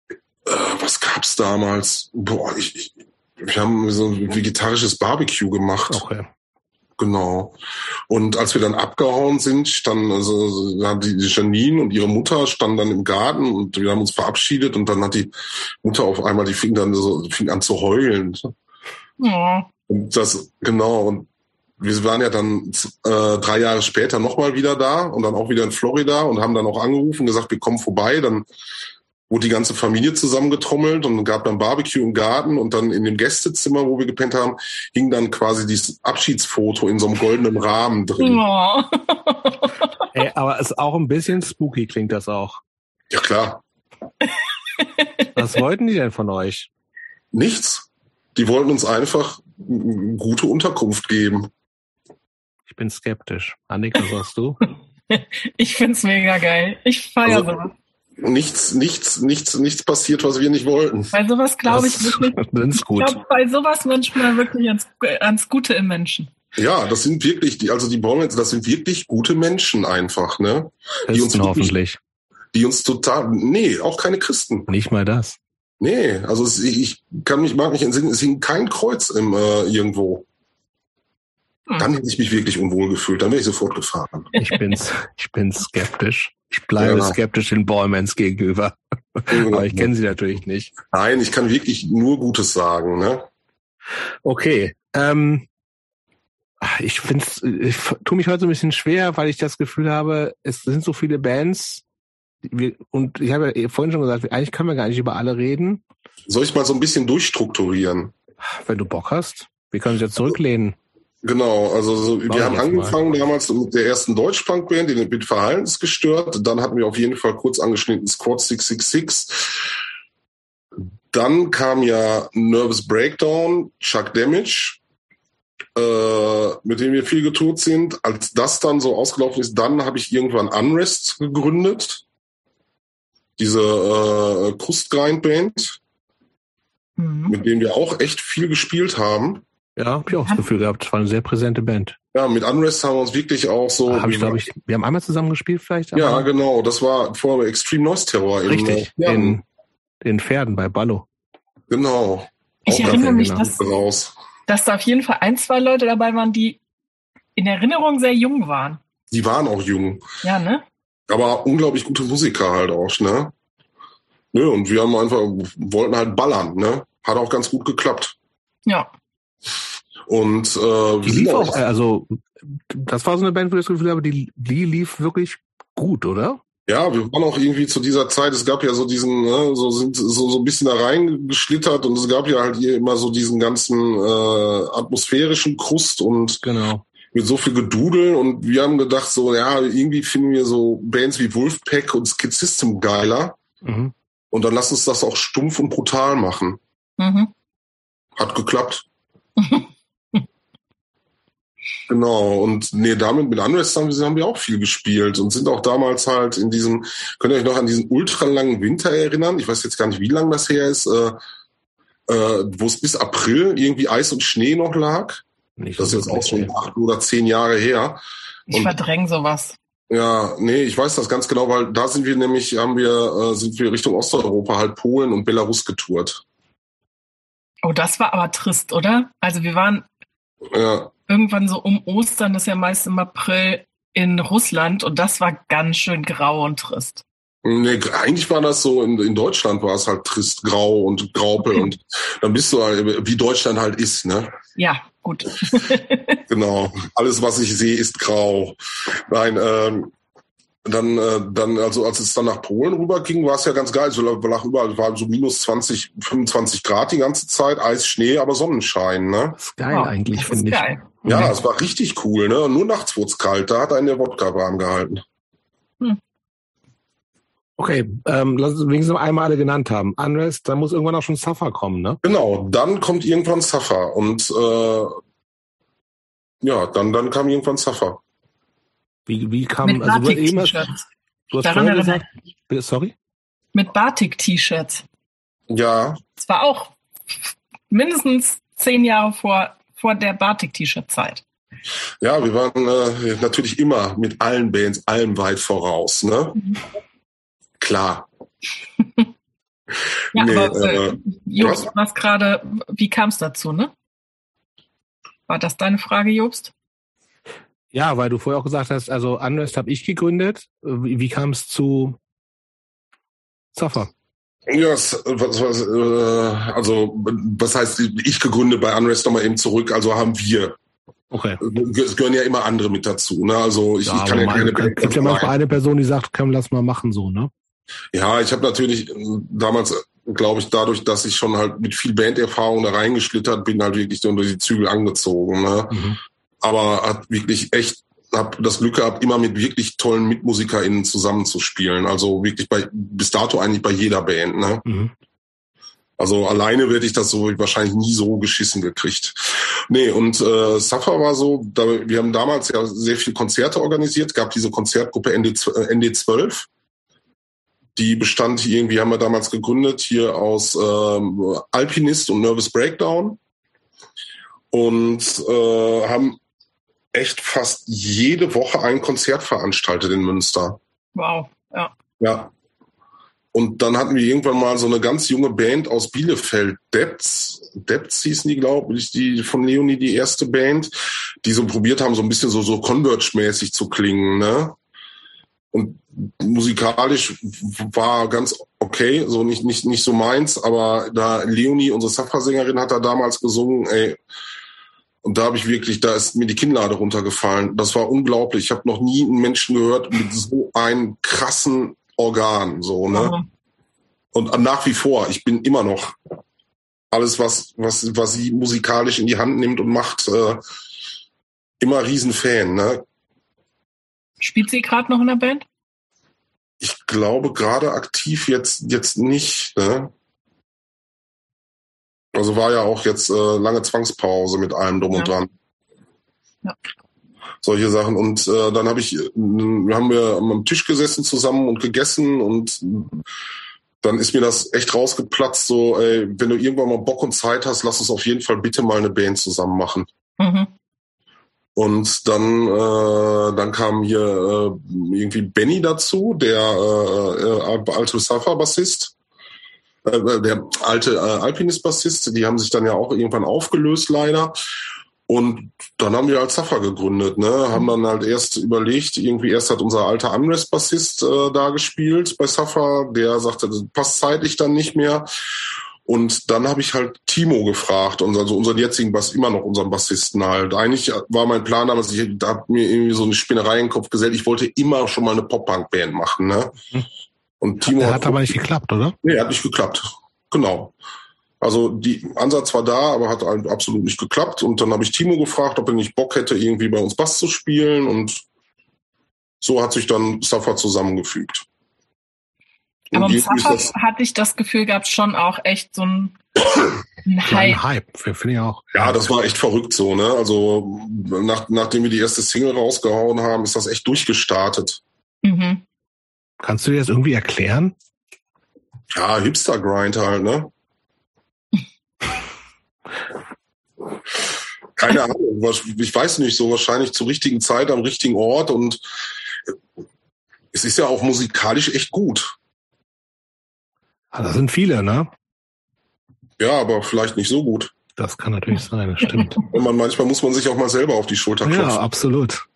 Äh, was gab's damals? Boah, ich, ich, wir haben so ein vegetarisches Barbecue gemacht. Okay. Genau. Und als wir dann abgehauen sind, standen also die Janine und ihre Mutter standen dann im Garten und wir haben uns verabschiedet und dann hat die Mutter auf einmal, die fing dann so, fing an zu heulen. Ja. Und das, genau, und wir waren ja dann äh, drei Jahre später nochmal wieder da und dann auch wieder in Florida und haben dann auch angerufen, gesagt, wir kommen vorbei. Dann wurde die ganze Familie zusammengetrommelt und gab dann Barbecue im Garten und dann in dem Gästezimmer, wo wir gepennt haben, hing dann quasi dieses Abschiedsfoto in so einem goldenen Rahmen drin. Oh. [LAUGHS] [LAUGHS] Ey, aber es ist auch ein bisschen spooky, klingt das auch. Ja, klar. Was wollten die denn von euch? Nichts. Die wollten uns einfach gute Unterkunft geben bin skeptisch. Annika, was sagst du? [LAUGHS] ich find's mega geil. Ich feiere also, sowas. Nichts, nichts, nichts, nichts passiert, was wir nicht wollten. Bei sowas glaube ich wirklich. [LAUGHS] Ich glaube bei sowas manchmal wirklich ans, ans Gute im Menschen. Ja, das sind wirklich die, also die Baumets, das sind wirklich gute Menschen einfach, ne? Die uns wirklich, hoffentlich. Die uns total, nee, auch keine Christen. Nicht mal das. Nee, also es, ich kann mich, mag mich entsinnen, es hing kein Kreuz im, äh, irgendwo. Hm. Dann hätte ich mich wirklich unwohl gefühlt. Dann wäre ich sofort gefahren. Ich bin's, ich bin skeptisch. Ich bleibe ja. skeptisch den Ballmans gegenüber. Aber ich kenne sie natürlich nicht. Nein, ich kann wirklich nur Gutes sagen. Ne? Okay. Ähm, ich finde ich tue mich heute so ein bisschen schwer, weil ich das Gefühl habe, es sind so viele Bands. Wir, und ich habe ja vorhin schon gesagt, eigentlich können wir gar nicht über alle reden. Soll ich mal so ein bisschen durchstrukturieren? Wenn du Bock hast. Wir können uns ja zurücklehnen. Genau, also so, wir haben angefangen mal. damals mit der ersten Deutschpunk-Band, die mit Verhaltensgestört. Dann hatten wir auf jeden Fall kurz angeschnitten Squad 666. Dann kam ja Nervous Breakdown, Chuck Damage, äh, mit dem wir viel getourt sind. Als das dann so ausgelaufen ist, dann habe ich irgendwann Unrest gegründet. Diese äh, Krustgrind-Band, mhm. mit denen wir auch echt viel gespielt haben. Ja, habe ich auch das Gefühl gehabt. Es war eine sehr präsente Band. Ja, mit Unrest haben wir uns wirklich auch so. Hab ich, glaube ich, wir haben einmal zusammen gespielt, vielleicht. Ja, genau. Das war vor Extreme Noise Terror. Richtig. In, in, in Pferden bei Ballo. Genau. Ich auch erinnere mich, dass, raus. dass da auf jeden Fall ein, zwei Leute dabei waren, die in Erinnerung sehr jung waren. Die waren auch jung. Ja, ne? Aber unglaublich gute Musiker halt auch, ne? Nö, und wir haben einfach, wollten halt ballern, ne? Hat auch ganz gut geklappt. Ja. Und äh, die lief auch, also das war so eine Band, wo ich das Gefühl habe, die, die lief wirklich gut, oder? Ja, wir waren auch irgendwie zu dieser Zeit, es gab ja so diesen, ne, so sind so, so ein bisschen da reingeschlittert und es gab ja halt hier immer so diesen ganzen äh, atmosphärischen Krust und genau. mit so viel Gedudel und wir haben gedacht so, ja, irgendwie finden wir so Bands wie Wolfpack und Skid System geiler mhm. und dann lass uns das auch stumpf und brutal machen. Mhm. Hat geklappt. Genau, und nee, damit mit Unrest haben wir, haben wir auch viel gespielt und sind auch damals halt in diesem, könnt ihr euch noch an diesen ultralangen Winter erinnern? Ich weiß jetzt gar nicht, wie lang das her ist, äh, äh, wo es bis April irgendwie Eis und Schnee noch lag. Nicht das ist jetzt auch schon acht oder zehn Jahre her. Ich verdränge sowas. Ja, nee, ich weiß das ganz genau, weil da sind wir nämlich, haben wir, äh, sind wir Richtung Osteuropa, halt Polen und Belarus getourt. Oh, das war aber trist, oder? Also wir waren ja irgendwann so um Ostern, das ist ja meist im April, in Russland und das war ganz schön grau und trist. Nee, eigentlich war das so, in, in Deutschland war es halt trist, grau und graupel [LAUGHS] und dann bist du halt, wie Deutschland halt ist, ne? Ja, gut. [LAUGHS] genau. Alles, was ich sehe, ist grau. Nein, ähm, dann, äh, dann, also als es dann nach Polen rüberging, war es ja ganz geil. So lag überall, war so minus 20, 25 Grad die ganze Zeit, Eis, Schnee, aber Sonnenschein, ne? Das ist geil oh, eigentlich, finde ich. Geil. Ja, mhm. es war richtig cool, ne? Nur nachts wurde es kalt, da hat einen der Wodka warm gehalten. Hm. Okay, ähm, lass uns wenigstens einmal alle genannt haben. Unrest, dann muss irgendwann auch schon Suffer kommen, ne? Genau, dann kommt irgendwann Suffer und äh, ja, dann, dann kam irgendwann Suffer. Wie, wie kam, Mit also du, eben du hast Daran vorher gesagt, sorry? Mit Batik-T-Shirts. Ja. Es war auch mindestens zehn Jahre vor, vor der Batik-T-Shirt-Zeit. Ja, wir waren äh, natürlich immer mit allen Bands allem weit voraus, ne? Mhm. Klar. [LAUGHS] ja, nee, aber äh, Jobst, was, was gerade, wie kam es dazu, ne? War das deine Frage, Jobst? Ja, weil du vorher auch gesagt hast, also Unrest habe ich gegründet. Wie, wie kam es zu Zaffer? Ja, was, was, äh, also was heißt ich gegründet bei Unrest nochmal eben zurück, also haben wir. Okay. Es gehören ja immer andere mit dazu. Ne? Also ich, ja, ich kann ja keine. Es gibt ja manchmal eine Person, die sagt, komm, lass mal machen so, ne? Ja, ich habe natürlich damals, glaube ich, dadurch, dass ich schon halt mit viel Banderfahrung da reingeschlittert bin, halt wirklich unter die Zügel angezogen. Ne? Mhm aber hat wirklich echt habe das Glück gehabt, immer mit wirklich tollen MitmusikerInnen zusammenzuspielen. Also wirklich bei bis dato eigentlich bei jeder Band. Ne? Mhm. Also alleine werde ich das so wahrscheinlich nie so geschissen gekriegt. Nee, und äh, Safa war so, da, wir haben damals ja sehr viele Konzerte organisiert, gab diese Konzertgruppe ND, äh, ND12. Die bestand irgendwie, haben wir damals gegründet, hier aus ähm, Alpinist und Nervous Breakdown. Und äh, haben echt fast jede Woche ein Konzert veranstaltet in Münster. Wow, ja. Ja. Und dann hatten wir irgendwann mal so eine ganz junge Band aus Bielefeld, Depths, Depths hießen die, glaube ich, die von Leonie die erste Band, die so probiert haben, so ein bisschen so, so Converge-mäßig zu klingen, ne? Und musikalisch war ganz okay, so nicht, nicht, nicht so meins, aber da Leonie, unsere Safa-Sängerin, hat da damals gesungen, ey, und da habe ich wirklich, da ist mir die Kinnlade runtergefallen. Das war unglaublich. Ich habe noch nie einen Menschen gehört mit so einem krassen Organ, so ne. Mhm. Und nach wie vor, ich bin immer noch alles, was was was sie musikalisch in die Hand nimmt und macht, äh, immer Riesenfan. Ne? Spielt sie gerade noch in der Band? Ich glaube gerade aktiv jetzt jetzt nicht. Ne? Also war ja auch jetzt äh, lange Zwangspause mit allem drum ja. und dran. Ja. Solche Sachen. Und äh, dann habe ich, haben wir am Tisch gesessen zusammen und gegessen und dann ist mir das echt rausgeplatzt, so, ey, wenn du irgendwann mal Bock und Zeit hast, lass uns auf jeden Fall bitte mal eine Band zusammen machen. Mhm. Und dann, äh, dann kam hier äh, irgendwie Benny dazu, der äh, äh, alte Safa-Bassist äh, der alte äh, Alpinist-Bassist, die haben sich dann ja auch irgendwann aufgelöst leider. Und dann haben wir als Safa gegründet, ne? Haben dann halt erst überlegt, irgendwie erst hat unser alter Unrest-Bassist äh, da gespielt bei Safa, der sagte, das passt zeitlich dann nicht mehr. Und dann habe ich halt Timo gefragt, und also unseren jetzigen Bass, immer noch unseren Bassisten halt. Eigentlich war mein Plan damals, ich da hab mir irgendwie so eine Spinnerei im Kopf gesetzt, ich wollte immer schon mal eine Pop-Punk-Band machen, ne? Mhm. Und Timo hat, hat aber nicht geklappt, oder? Nee, hat nicht geklappt. Genau. Also die Ansatz war da, aber hat halt absolut nicht geklappt. Und dann habe ich Timo gefragt, ob er nicht Bock hätte, irgendwie bei uns Bass zu spielen. Und so hat sich dann Safa zusammengefügt. Aber Safa hatte ich das Gefühl, gab es schon auch echt so ein [COUGHS] Hype. Hype, finde ich auch. Ja, das war echt verrückt so, ne? Also nach, nachdem wir die erste Single rausgehauen haben, ist das echt durchgestartet. Mhm. Kannst du dir das irgendwie erklären? Ja, Hipster-Grind halt, ne? Keine Ahnung, ich weiß nicht, so wahrscheinlich zur richtigen Zeit am richtigen Ort und es ist ja auch musikalisch echt gut. Ah, das sind viele, ne? Ja, aber vielleicht nicht so gut. Das kann natürlich sein, das stimmt. [LAUGHS] Und man, manchmal muss man sich auch mal selber auf die Schulter klopfen. Ja, absolut.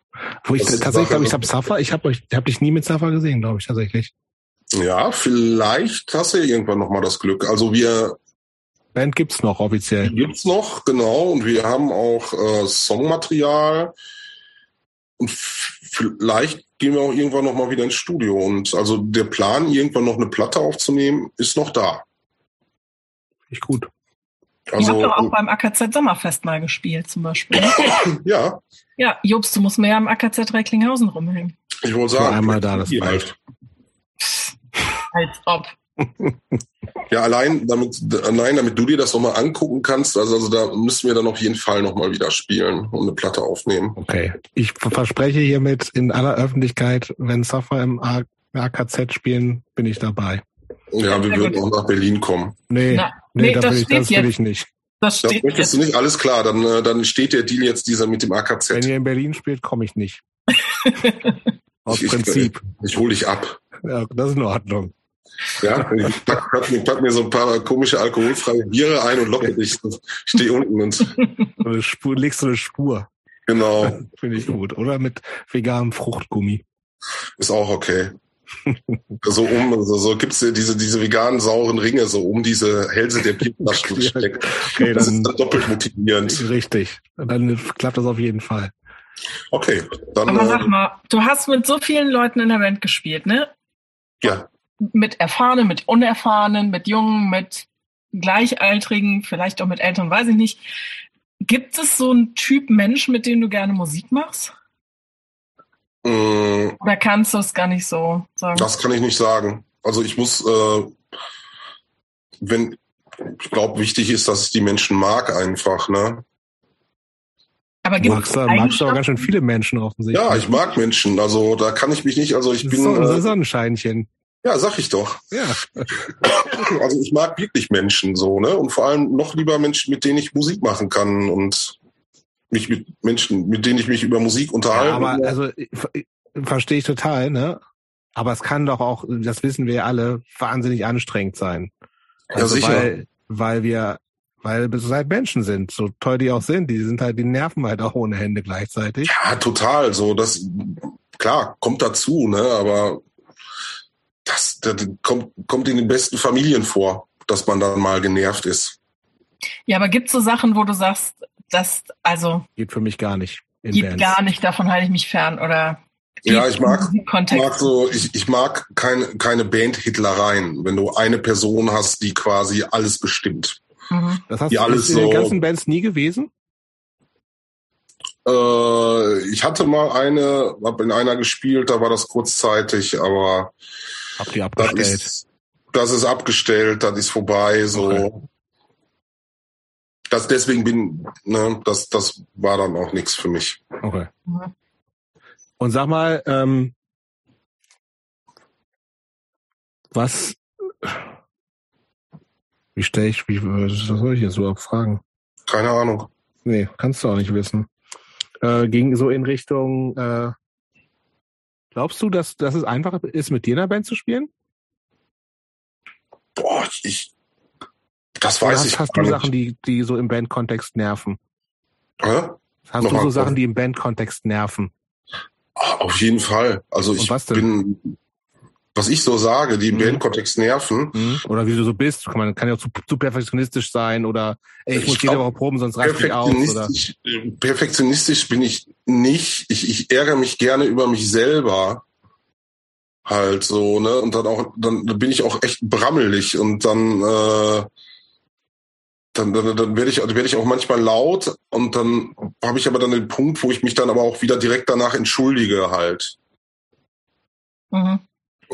Wo ich tatsächlich glaube, ich habe Safa, ich habe euch, hab dich nie mit Safa gesehen, glaube ich tatsächlich. Ja, vielleicht hast du irgendwann noch mal das Glück. Also wir Band gibt's noch offiziell. Gibt's noch, genau. Und wir haben auch äh, Songmaterial. Und vielleicht gehen wir auch irgendwann noch mal wieder ins Studio. Und also der Plan, irgendwann noch eine Platte aufzunehmen, ist noch da. Ich gut. Also, Ihr habt doch auch beim AKZ Sommerfest mal gespielt, zum Beispiel. ja. Ja, Jobst, du musst mehr am AKZ Recklinghausen rumhängen. Ich wollte sagen, einmal da das halt. Als ob. [LAUGHS] Ja, allein damit, allein damit du dir das nochmal angucken kannst, also, also da müssen wir dann auf jeden Fall nochmal wieder spielen und eine Platte aufnehmen. Okay. Ich verspreche hiermit in aller Öffentlichkeit, wenn Safa im AKZ spielen, bin ich dabei. Ja, wir würden auch nach Berlin kommen. Nee, Na, nee, nee, das, will ich, das will ich nicht. Das, steht möchtest jetzt. du nicht, alles klar, dann, äh, dann steht der Deal jetzt dieser mit dem AKZ. Wenn ihr in Berlin spielt, komme ich nicht. [LAUGHS] Aus ich, Prinzip. Ich, ich hole dich ab. Ja, das ist in Ordnung. Ja, ich pack, pack, pack, mir so ein paar komische alkoholfreie Biere ein und locke dich. Stehe unten und. Eine Spur, legst du eine Spur. Genau. Finde ich gut. Oder mit veganem Fruchtgummi. Ist auch okay. [LAUGHS] so um, so, so gibt's diese, diese veganen sauren Ringe, so um diese Hälse der Bierflaschen [LAUGHS] steckt. Okay, das dann, ist dann doppelt motivierend. Richtig. Dann klappt das auf jeden Fall. Okay, dann. Aber sag äh, mal, du hast mit so vielen Leuten in der Band gespielt, ne? Ja mit Erfahrenen, mit Unerfahrenen, mit Jungen, mit Gleichaltrigen, vielleicht auch mit Eltern, weiß ich nicht. Gibt es so einen Typ Mensch, mit dem du gerne Musik machst? Mm, Oder kannst du es gar nicht so sagen? Das kann ich nicht sagen. Also ich muss, äh, wenn, ich glaube, wichtig ist, dass ich die Menschen mag einfach, ne? Aber gibt magst, du, magst du auch ganz schön viele Menschen offensichtlich. Ja, ich mag Menschen. Also da kann ich mich nicht, also ich das bin. So, ein äh, Sonnenscheinchen. Ja, sag ich doch. Ja. Also ich mag wirklich Menschen so, ne? Und vor allem noch lieber Menschen, mit denen ich Musik machen kann und mich mit Menschen, mit denen ich mich über Musik unterhalte. Ja, aber also verstehe ich total, ne? Aber es kann doch auch, das wissen wir alle, wahnsinnig anstrengend sein. Also ja, sicher. Weil, weil wir, weil wir halt Menschen sind, so toll die auch sind, die sind halt, die nerven halt auch ohne Hände gleichzeitig. Ja, total. So, das klar kommt dazu, ne? Aber das, das kommt, kommt in den besten Familien vor, dass man dann mal genervt ist. Ja, aber gibt es so Sachen, wo du sagst, das, also. Geht für mich gar nicht. Geht Bands. gar nicht, davon halte ich mich fern, oder? Ja, ich mag, mag so, ich, ich mag keine, keine Band-Hitlereien, wenn du eine Person hast, die quasi alles bestimmt. Mhm. Das hast die du alles in den ganzen Bands nie gewesen? Äh, ich hatte mal eine, habe in einer gespielt, da war das kurzzeitig, aber Habt ihr abgestellt? Das ist, das ist abgestellt, das ist vorbei, so. Okay. Das, deswegen bin, ne, das, das war dann auch nichts für mich. Okay. Und sag mal, ähm, was, wie stelle ich, wie, was soll ich jetzt so fragen? Keine Ahnung. Nee, kannst du auch nicht wissen. Äh, ging so in Richtung, äh, Glaubst du, dass, dass es einfacher ist, mit dir in der Band zu spielen? Boah, ich, Das weiß hast, ich Hast du Sachen, die, die so im Bandkontext nerven? Hä? Hast Nochmal, du so Sachen, die im Bandkontext nerven? Auf jeden Fall. Also ich bin, was ich so sage, die im mhm. Bandkontext nerven. Mhm. Oder wie du so bist. Man kann ja auch zu, zu perfektionistisch sein oder ey, ich, ich muss jede Woche proben, sonst reicht ich aus. Oder? Perfektionistisch bin ich nicht. Ich, ich ärgere mich gerne über mich selber. Halt so, ne? Und dann auch, dann bin ich auch echt brammelig und dann äh, dann, dann, dann werde ich, werde ich auch manchmal laut und dann habe ich aber dann den Punkt, wo ich mich dann aber auch wieder direkt danach entschuldige halt. Mhm.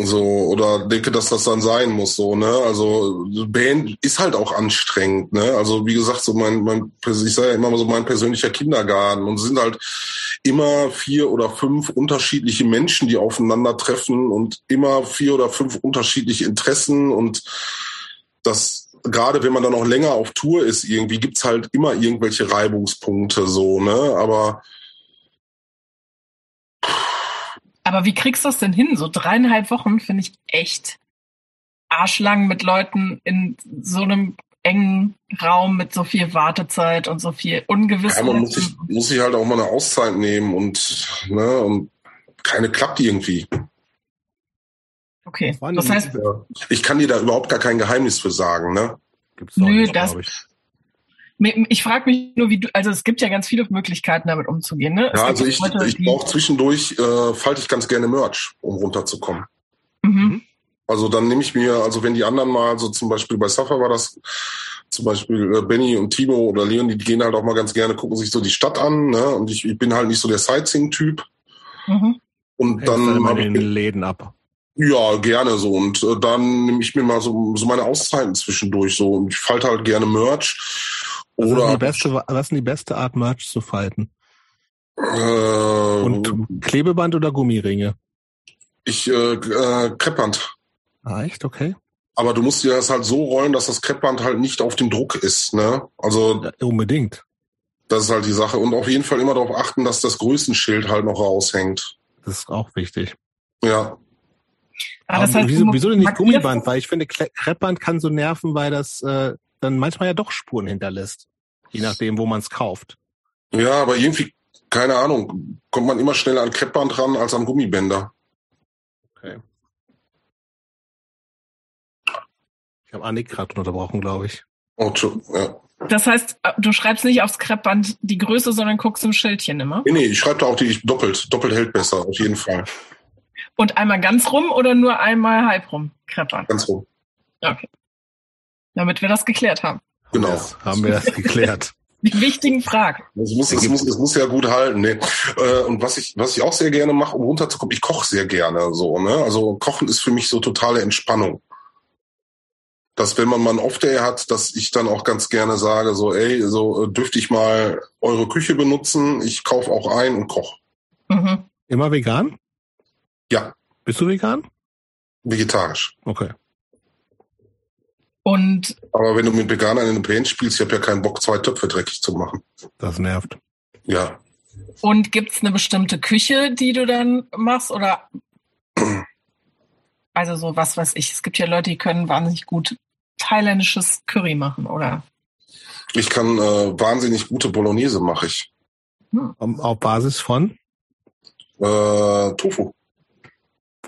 So, oder denke, dass das dann sein muss, so, ne? Also Band ist halt auch anstrengend, ne? Also wie gesagt, so mein, mein ich sage ja immer so mein persönlicher Kindergarten und es sind halt immer vier oder fünf unterschiedliche Menschen, die aufeinandertreffen und immer vier oder fünf unterschiedliche Interessen und das gerade wenn man dann auch länger auf Tour ist, irgendwie gibt's halt immer irgendwelche Reibungspunkte so, ne? Aber aber wie kriegst du das denn hin? So dreieinhalb Wochen finde ich echt arschlang mit Leuten in so einem engen Raum mit so viel Wartezeit und so viel Ungewissheit. Ja, man muss sich, muss sich halt auch mal eine Auszeit nehmen und, ne, und keine klappt irgendwie. Okay. Das heißt, ich kann dir da überhaupt gar kein Geheimnis für sagen, ne? Gibt's nö, nicht, das. Ich, ich frage mich nur, wie du, also es gibt ja ganz viele Möglichkeiten, damit umzugehen, ne? Es ja, also ich, Leute, ich brauche zwischendurch, äh, falte ich ganz gerne Merch, um runterzukommen. Mhm. mhm. Also dann nehme ich mir, also wenn die anderen mal, so zum Beispiel bei Safa war das, zum Beispiel äh, Benny und Timo oder Leon, die gehen halt auch mal ganz gerne, gucken sich so die Stadt an, ne? Und ich, ich bin halt nicht so der Sightseeing-Typ. Mhm. Und dann, dann habe ich den Läden ab. Ja, gerne so. Und äh, dann nehme ich mir mal so, so meine Auszeiten zwischendurch so. Und ich falte halt gerne Merch. Oder was, ist die beste, was ist die beste Art, Merch zu falten? Äh, Und Klebeband oder Gummiringe? Ich, äh, äh, Kreppband. Ah, echt? Okay. Aber du musst dir das halt so rollen, dass das Kreppband halt nicht auf dem Druck ist, ne? Also. Ja, unbedingt. Das ist halt die Sache. Und auf jeden Fall immer darauf achten, dass das Größenschild halt noch raushängt. Das ist auch wichtig. Ja. Ah, das heißt, wieso, wieso denn nicht Gummiband? Weil ich finde, Kreppband kann so nerven, weil das äh, dann manchmal ja doch Spuren hinterlässt. Je nachdem, wo man es kauft. Ja, aber irgendwie, keine Ahnung, kommt man immer schneller an Kreppband ran als an Gummibänder. Okay. Ich habe Annik gerade unterbrochen, glaube ich. Oh, ja. Das heißt, du schreibst nicht aufs Kreppband die Größe, sondern guckst im Schildchen immer? Nee, nee, ich schreibe da auch die doppelt. Doppelt hält besser, auf jeden Fall. Und einmal ganz rum oder nur einmal halb rum kreppern? Ganz rum. Okay. Damit wir das geklärt haben. Genau. Yes, haben wir das [LAUGHS] geklärt. Die wichtigen Fragen. Das muss, das muss, das muss ja gut halten. Nee. Äh, und was ich, was ich auch sehr gerne mache, um runterzukommen, ich koche sehr gerne so. Ne? Also Kochen ist für mich so totale Entspannung. Dass wenn man mal einen Off-Day hat, dass ich dann auch ganz gerne sage, so, ey, so äh, dürfte ich mal eure Küche benutzen, ich kaufe auch ein und koche. Mhm. Immer vegan? Ja. Bist du vegan? Vegetarisch. Okay. Und Aber wenn du mit Veganern in eine Band spielst, ich habe ja keinen Bock, zwei Töpfe dreckig zu machen. Das nervt. Ja. Und gibt's eine bestimmte Küche, die du dann machst? Oder [CLEARS THROAT] also so was weiß ich. Es gibt ja Leute, die können wahnsinnig gut thailändisches Curry machen, oder? Ich kann äh, wahnsinnig gute Bolognese mache ich. Hm. Auf Basis von? Äh, Tofu.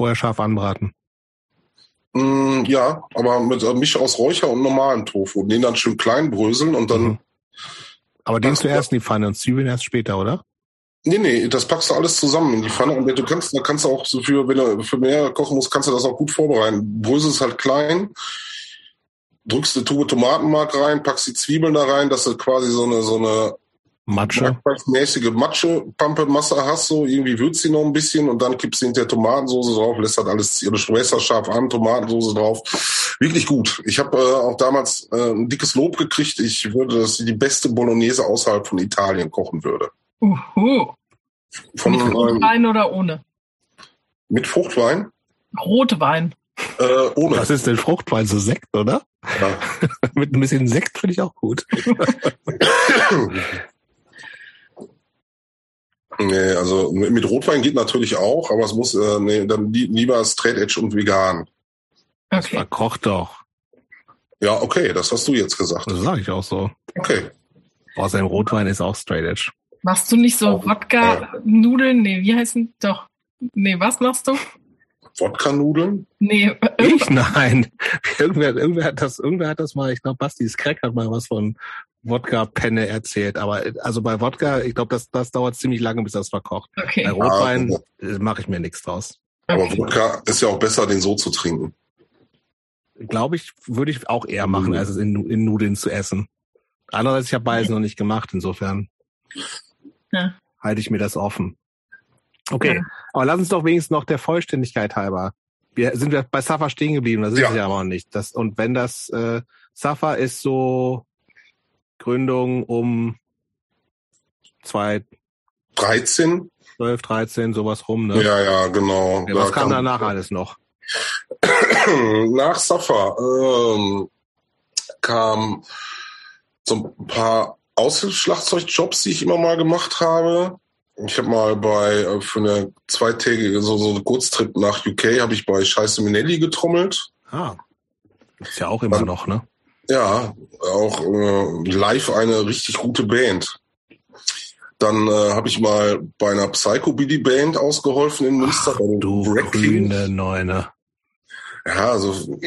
Vorher scharf anbraten. Mm, ja, aber mit äh, Misch aus Räucher und normalem Tofu. Den dann schön klein bröseln und dann. Mhm. Aber den zuerst in die Pfanne und Zwiebeln erst später, oder? Nee, nee, das packst du alles zusammen in die Pfanne und du kannst, da kannst du auch so für, wenn du für mehr kochen musst, kannst du das auch gut vorbereiten. Brösel ist halt klein, drückst eine Tube Tomatenmark rein, packst die Zwiebeln da rein, dass du quasi so eine, so eine Matsche. mäßige Matsche-Pampe-Masse hast, so irgendwie würzt sie noch ein bisschen und dann kippst du hinterher Tomatensoße drauf, lässt halt alles ihre Schwester scharf an, Tomatensoße drauf. Wirklich gut. Ich habe äh, auch damals äh, ein dickes Lob gekriegt. Ich würde, dass sie die beste Bolognese außerhalb von Italien kochen würde. Uhu. Von, mit Rotwein ähm, oder ohne? Mit Fruchtwein? Rotwein. Äh, ohne. Was ist denn Fruchtwein? So Sekt, oder? Ja. [LAUGHS] mit ein bisschen Sekt finde ich auch gut. [LAUGHS] Nee, also mit Rotwein geht natürlich auch, aber es muss, äh, nee, dann lieber Straight Edge und vegan. Okay. Das verkocht doch. Ja, okay, das hast du jetzt gesagt. Das sage ich auch so. Okay. Boah, sein Rotwein ist auch straight edge. Machst du nicht so Wodka-Nudeln? Nee, wie heißen? Doch. Nee, was machst du? Wodka-Nudeln? Nee. Ich? Nein. [LAUGHS] Irgendwer, irgendwer, hat das, irgendwer hat das mal, ich glaube, Bastis Crack hat mal was von Wodka-Penne erzählt. Aber also bei Wodka, ich glaube, das, das dauert ziemlich lange, bis das verkocht. Okay. Bei Rotwein ah, mache ich mir nichts draus. Aber okay. Wodka ist ja auch besser, den so zu trinken. Glaube ich, würde ich auch eher machen, mhm. als es in, in Nudeln zu essen. Andererseits, ich habe beides noch nicht gemacht, insofern ja. halte ich mir das offen. Okay, ja. aber lass uns doch wenigstens noch der Vollständigkeit halber. Wir sind wir bei Safa stehen geblieben, das ist ja. ja aber noch nicht. Das, und wenn das äh, Safa ist so Gründung um zwei 13? 12, 13, sowas rum, ne? Ja, ja, genau. Ja, was da kam danach [LAUGHS] alles noch? Nach Safa ähm, kam so ein paar Aushilfsschlagzeugjobs, die ich immer mal gemacht habe. Ich habe mal bei äh, für eine zweitägige so, so Kurztrip nach UK habe ich bei Scheiße Minelli getrommelt. Ah, ist ja auch immer Dann, noch, ne? Ja, auch äh, live eine richtig gute Band. Dann äh, habe ich mal bei einer Psychobilly Band ausgeholfen in Münster. Ach, du grüne Neune. Ja, also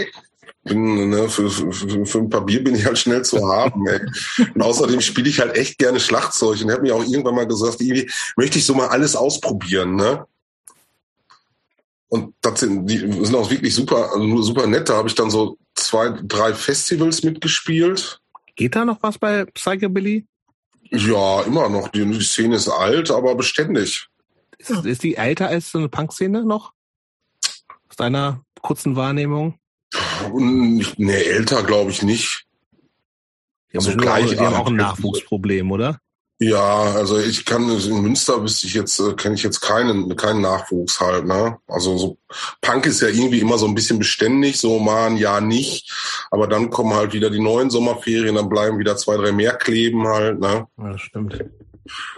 bin, ne, für, für, für ein paar Bier bin ich halt schnell zu haben. Ey. Und außerdem spiele ich halt echt gerne Schlagzeug und habe mir auch irgendwann mal gesagt, irgendwie möchte ich so mal alles ausprobieren, ne? Und das sind, die sind auch wirklich super, super nett. Da habe ich dann so zwei, drei Festivals mitgespielt. Geht da noch was bei Psychobilly? Ja, immer noch. Die, die Szene ist alt, aber beständig. Ist, ist die älter als so eine Punk-Szene noch? Aus deiner kurzen Wahrnehmung? Nee, älter glaube ich nicht. Die haben, also gleich, auch, die haben auch ein Nachwuchsproblem, oder? Ja, also ich kann in Münster wüsste ich jetzt äh, kenne ich jetzt keinen keinen Nachwuchs halt, ne? Also so Punk ist ja irgendwie immer so ein bisschen beständig, so mal ein Jahr nicht, aber dann kommen halt wieder die neuen Sommerferien, dann bleiben wieder zwei, drei mehr kleben halt, ne? Ja, das stimmt.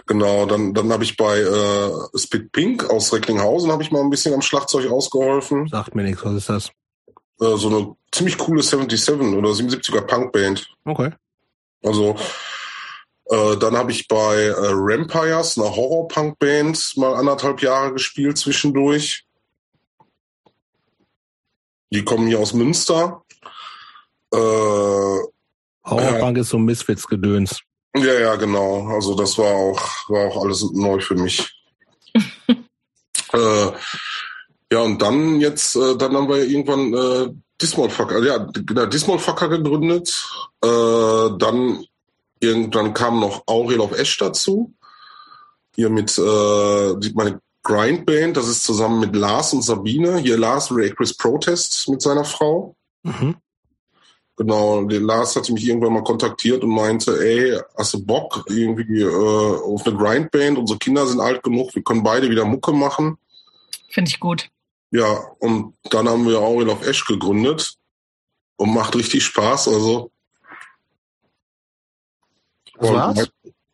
Genau, dann dann habe ich bei äh, Spit Pink aus Recklinghausen habe ich mal ein bisschen am Schlagzeug ausgeholfen. Sagt mir nichts, was ist das? Äh, so eine ziemlich coole 77 oder 77er Punkband. Okay. Also äh, dann habe ich bei äh, Rampires, einer Horror-Punk-Band, mal anderthalb Jahre gespielt zwischendurch. Die kommen hier aus Münster. Äh, Horrorpunk ja. ist so Misfits-Gedöns. Ja, ja, genau. Also das war auch, war auch alles neu für mich. [LAUGHS] äh, ja, und dann jetzt, äh, dann haben wir irgendwann äh, Dismol-Fucker, ja, genau, Dismol-Fucker gegründet. Äh, dann irgendwann kam noch Aurel of Ash dazu. Hier mit äh, meine Grindband, das ist zusammen mit Lars und Sabine. Hier Lars Chris Protest mit seiner Frau. Mhm. Genau, der Lars hatte mich irgendwann mal kontaktiert und meinte, ey, hast du Bock irgendwie äh, auf eine Grindband? Unsere Kinder sind alt genug, wir können beide wieder Mucke machen. Finde ich gut. Ja, und dann haben wir Aurel of Ash gegründet und macht richtig Spaß. Also. Das war's?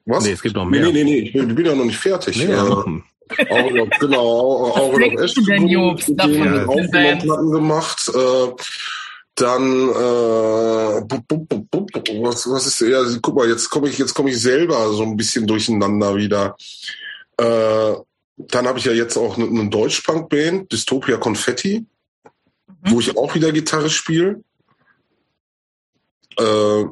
Was? Nee, es gibt noch mehr. Nee, nee, nee, ich bin, ich bin ja noch nicht fertig. Nee, ja. Aurel genau, Aurel of Ash denn, Jobs, davon Platten gemacht. Äh, dann äh, was, was ist ja guck mal jetzt komme ich jetzt komme ich selber so ein bisschen durcheinander wieder äh, dann habe ich ja jetzt auch eine, eine Deutsch-Punk-Band, Dystopia Confetti, mhm. wo ich auch wieder Gitarre spiele. Äh,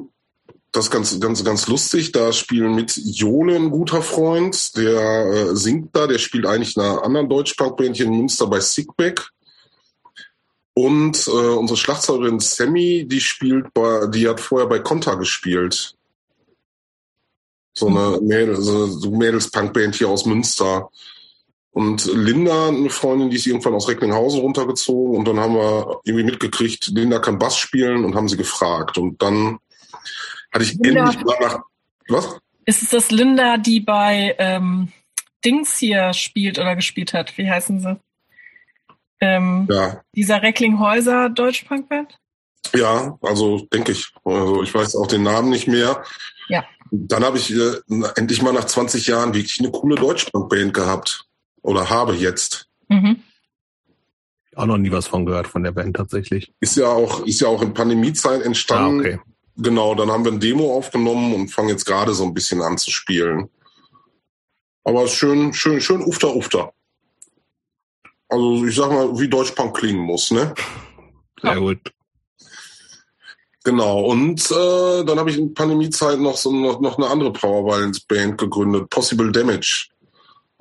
das ist ganz, ganz, ganz lustig. Da spielen mit Jole ein guter Freund, der äh, singt da, der spielt eigentlich in einer anderen Deutsch-Punk-Band hier in Münster bei Sickback. Und äh, unsere Schlagzeugerin Sammy, die spielt bei, die hat vorher bei Conta gespielt. So eine Mädels, so Mädels-Punk-Band hier aus Münster. Und Linda, eine Freundin, die ist irgendwann aus Recklinghausen runtergezogen und dann haben wir irgendwie mitgekriegt, Linda kann Bass spielen und haben sie gefragt. Und dann hatte ich Linda, endlich mal nach. Was? Ist es das Linda, die bei ähm, Dings hier spielt oder gespielt hat? Wie heißen sie? Ähm, ja. Dieser Recklinghäuser Deutschpunkband? Ja, also denke ich. Also ich weiß auch den Namen nicht mehr. Ja. Dann habe ich äh, endlich mal nach 20 Jahren wirklich eine coole Deutschpunkband gehabt oder habe jetzt. Mhm. Auch noch nie was von gehört von der Band tatsächlich. Ist ja auch, ist ja auch in Pandemiezeit entstanden. Ah, okay. Genau, dann haben wir ein Demo aufgenommen und fangen jetzt gerade so ein bisschen an zu spielen. Aber schön, schön, schön ufter, ufter. Also ich sag mal, wie Deutschpunk klingen muss, ne? Sehr gut. Genau, und äh, dann habe ich in Pandemiezeit noch so noch, noch eine andere Power Violence Band gegründet, Possible Damage,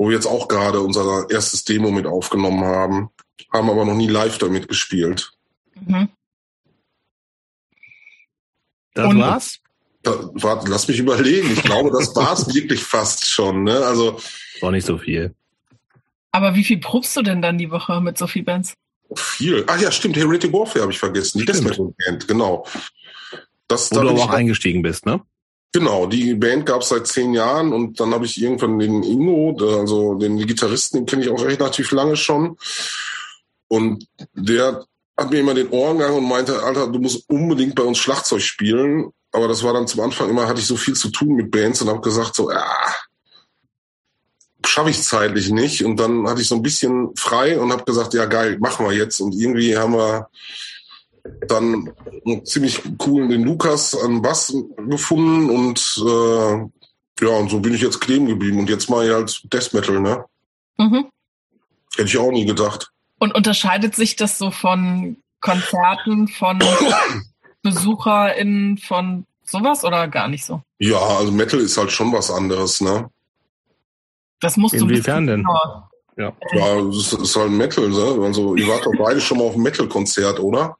wo wir jetzt auch gerade unser erstes Demo mit aufgenommen haben, haben aber noch nie live damit gespielt. Mhm. Das und war's? Da, warte, lass mich überlegen. Ich glaube, das [LAUGHS] war's wirklich fast schon. Ne? Also war nicht so viel. Aber wie viel probst du denn dann die Woche mit so viel Bands? Viel. Ach ja, stimmt. Heretic Warfare habe ich vergessen. Die Death Metal Band, genau. Das, Wo da du aber auch eingestiegen bist, ne? Genau, die Band gab es seit zehn Jahren und dann habe ich irgendwann den Ingo, also den Gitarristen, den kenne ich auch relativ lange schon. Und der hat mir immer den Ohren gegangen und meinte, Alter, du musst unbedingt bei uns Schlagzeug spielen. Aber das war dann zum Anfang immer, hatte ich so viel zu tun mit Bands und habe gesagt, so, ja, schaffe ich zeitlich nicht. Und dann hatte ich so ein bisschen frei und habe gesagt, ja geil, machen wir jetzt. Und irgendwie haben wir dann einen ziemlich coolen den Lukas an Bass gefunden und äh, ja, und so bin ich jetzt kleben geblieben. Und jetzt mache ich halt Death Metal, ne? Mhm. Hätte ich auch nie gedacht. Und unterscheidet sich das so von Konzerten, von [COUGHS] BesucherInnen, von sowas oder gar nicht so? Ja, also Metal ist halt schon was anderes, ne? Das musst du Inwiefern denn? Ja. ja, das ist halt Metal, ne? Also ihr wart doch beide schon mal auf einem Metal-Konzert, oder?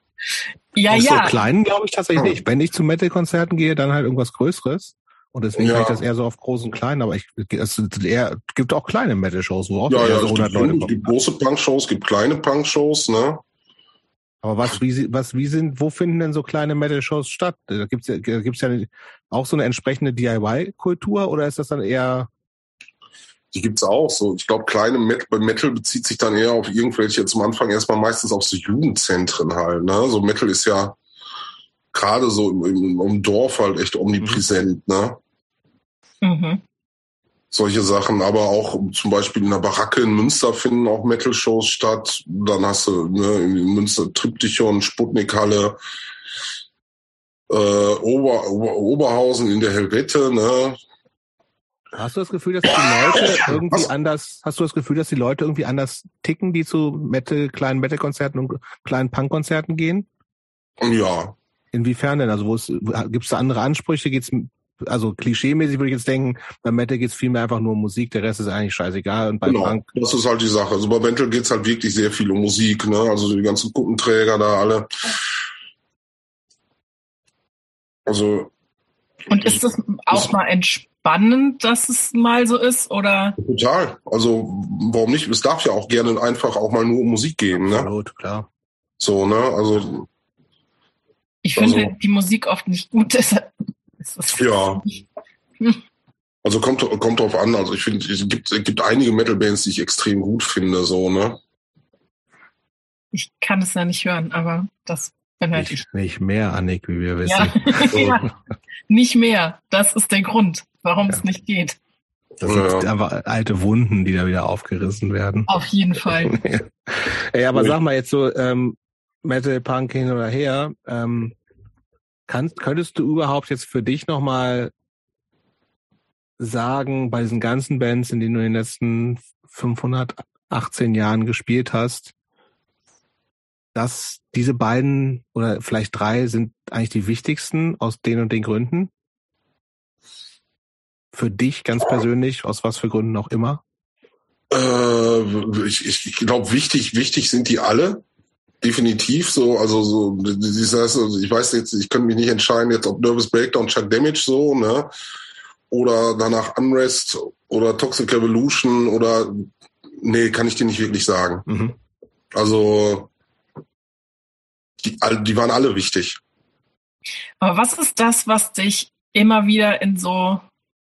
Ja, Auf ja. so kleinen glaube ich tatsächlich nicht. Wenn ich zu Metal-Konzerten gehe, dann halt irgendwas Größeres. Und deswegen ja. ich das eher so auf großen und kleinen, aber ich, es eher, gibt auch kleine Metal-Shows, wo auch ja, ja, so 100 Leute kommen. Es gibt große Punk-Shows, gibt kleine Punk-Shows, ne? Aber was, wie, was, wie sind, wo finden denn so kleine Metal-Shows statt? Da gibt's ja, da gibt's ja auch so eine entsprechende DIY-Kultur oder ist das dann eher? Die gibt's auch so. Ich glaube, kleine Metal, Metal bezieht sich dann eher auf irgendwelche zum Anfang erstmal meistens auf so Jugendzentren halt, ne? So Metal ist ja, gerade so im, im, im, Dorf halt echt omnipräsent, ne? Mhm. Solche Sachen, aber auch zum Beispiel in der Baracke in Münster finden auch Metal-Shows statt. Dann hast du ne, in Münster Triptychon, Sputnikhalle, äh, Ober, Ober, Oberhausen in der Helvete, ne? Hast du das Gefühl, dass die Leute irgendwie Was? anders, hast du das Gefühl, dass die Leute irgendwie anders ticken, die zu Metal, kleinen Metal-Konzerten und kleinen Punk-Konzerten gehen? Ja, Inwiefern denn? Also wo gibt es da andere Ansprüche? Geht's also klischeemäßig würde ich jetzt denken, bei Metal geht es vielmehr einfach nur um Musik, der Rest ist eigentlich scheißegal. Und bei genau, Punk das ist halt die Sache. Also bei Metal geht es halt wirklich sehr viel um Musik, ne? Also die ganzen Kuppenträger da alle. Also. Und ist das auch ist, mal entspannend, dass es mal so ist, oder? Total. Also warum nicht? Es darf ja auch gerne einfach auch mal nur um Musik gehen, ne? Absolut, klar. So, ne? Also ich finde also, die Musik oft nicht gut, [LAUGHS] deshalb ist das Ja. [LAUGHS] Also kommt, kommt drauf an. Also ich finde, es gibt, es gibt einige Metal-Bands, die ich extrem gut finde, so, ne? Ich kann es ja nicht hören, aber das halt ich. Nicht mehr, Annik, wie wir wissen. [LAUGHS] Ja. ja. Nicht mehr. Das ist der Grund, warum ja. es nicht geht. Das sind ja. einfach alte Wunden, die da wieder aufgerissen werden. Auf jeden Fall. [LAUGHS] Ey, aber sag mal jetzt so, ähm, Metal, Punk hin oder her. Ähm, kannst, könntest du überhaupt jetzt für dich nochmal sagen, bei diesen ganzen Bands, in denen du in den letzten 518 Jahren gespielt hast, dass diese beiden oder vielleicht drei sind eigentlich die wichtigsten aus den und den Gründen? Für dich ganz persönlich, aus was für Gründen auch immer? Äh, ich ich glaube, wichtig, wichtig sind die alle definitiv so, also so, das heißt, also ich weiß jetzt, ich könnte mich nicht entscheiden, jetzt ob Nervous Breakdown, Chuck Damage so, ne? Oder danach Unrest oder Toxic Revolution oder nee, kann ich dir nicht wirklich sagen. Mhm. Also die, die waren alle wichtig. Aber was ist das, was dich immer wieder in so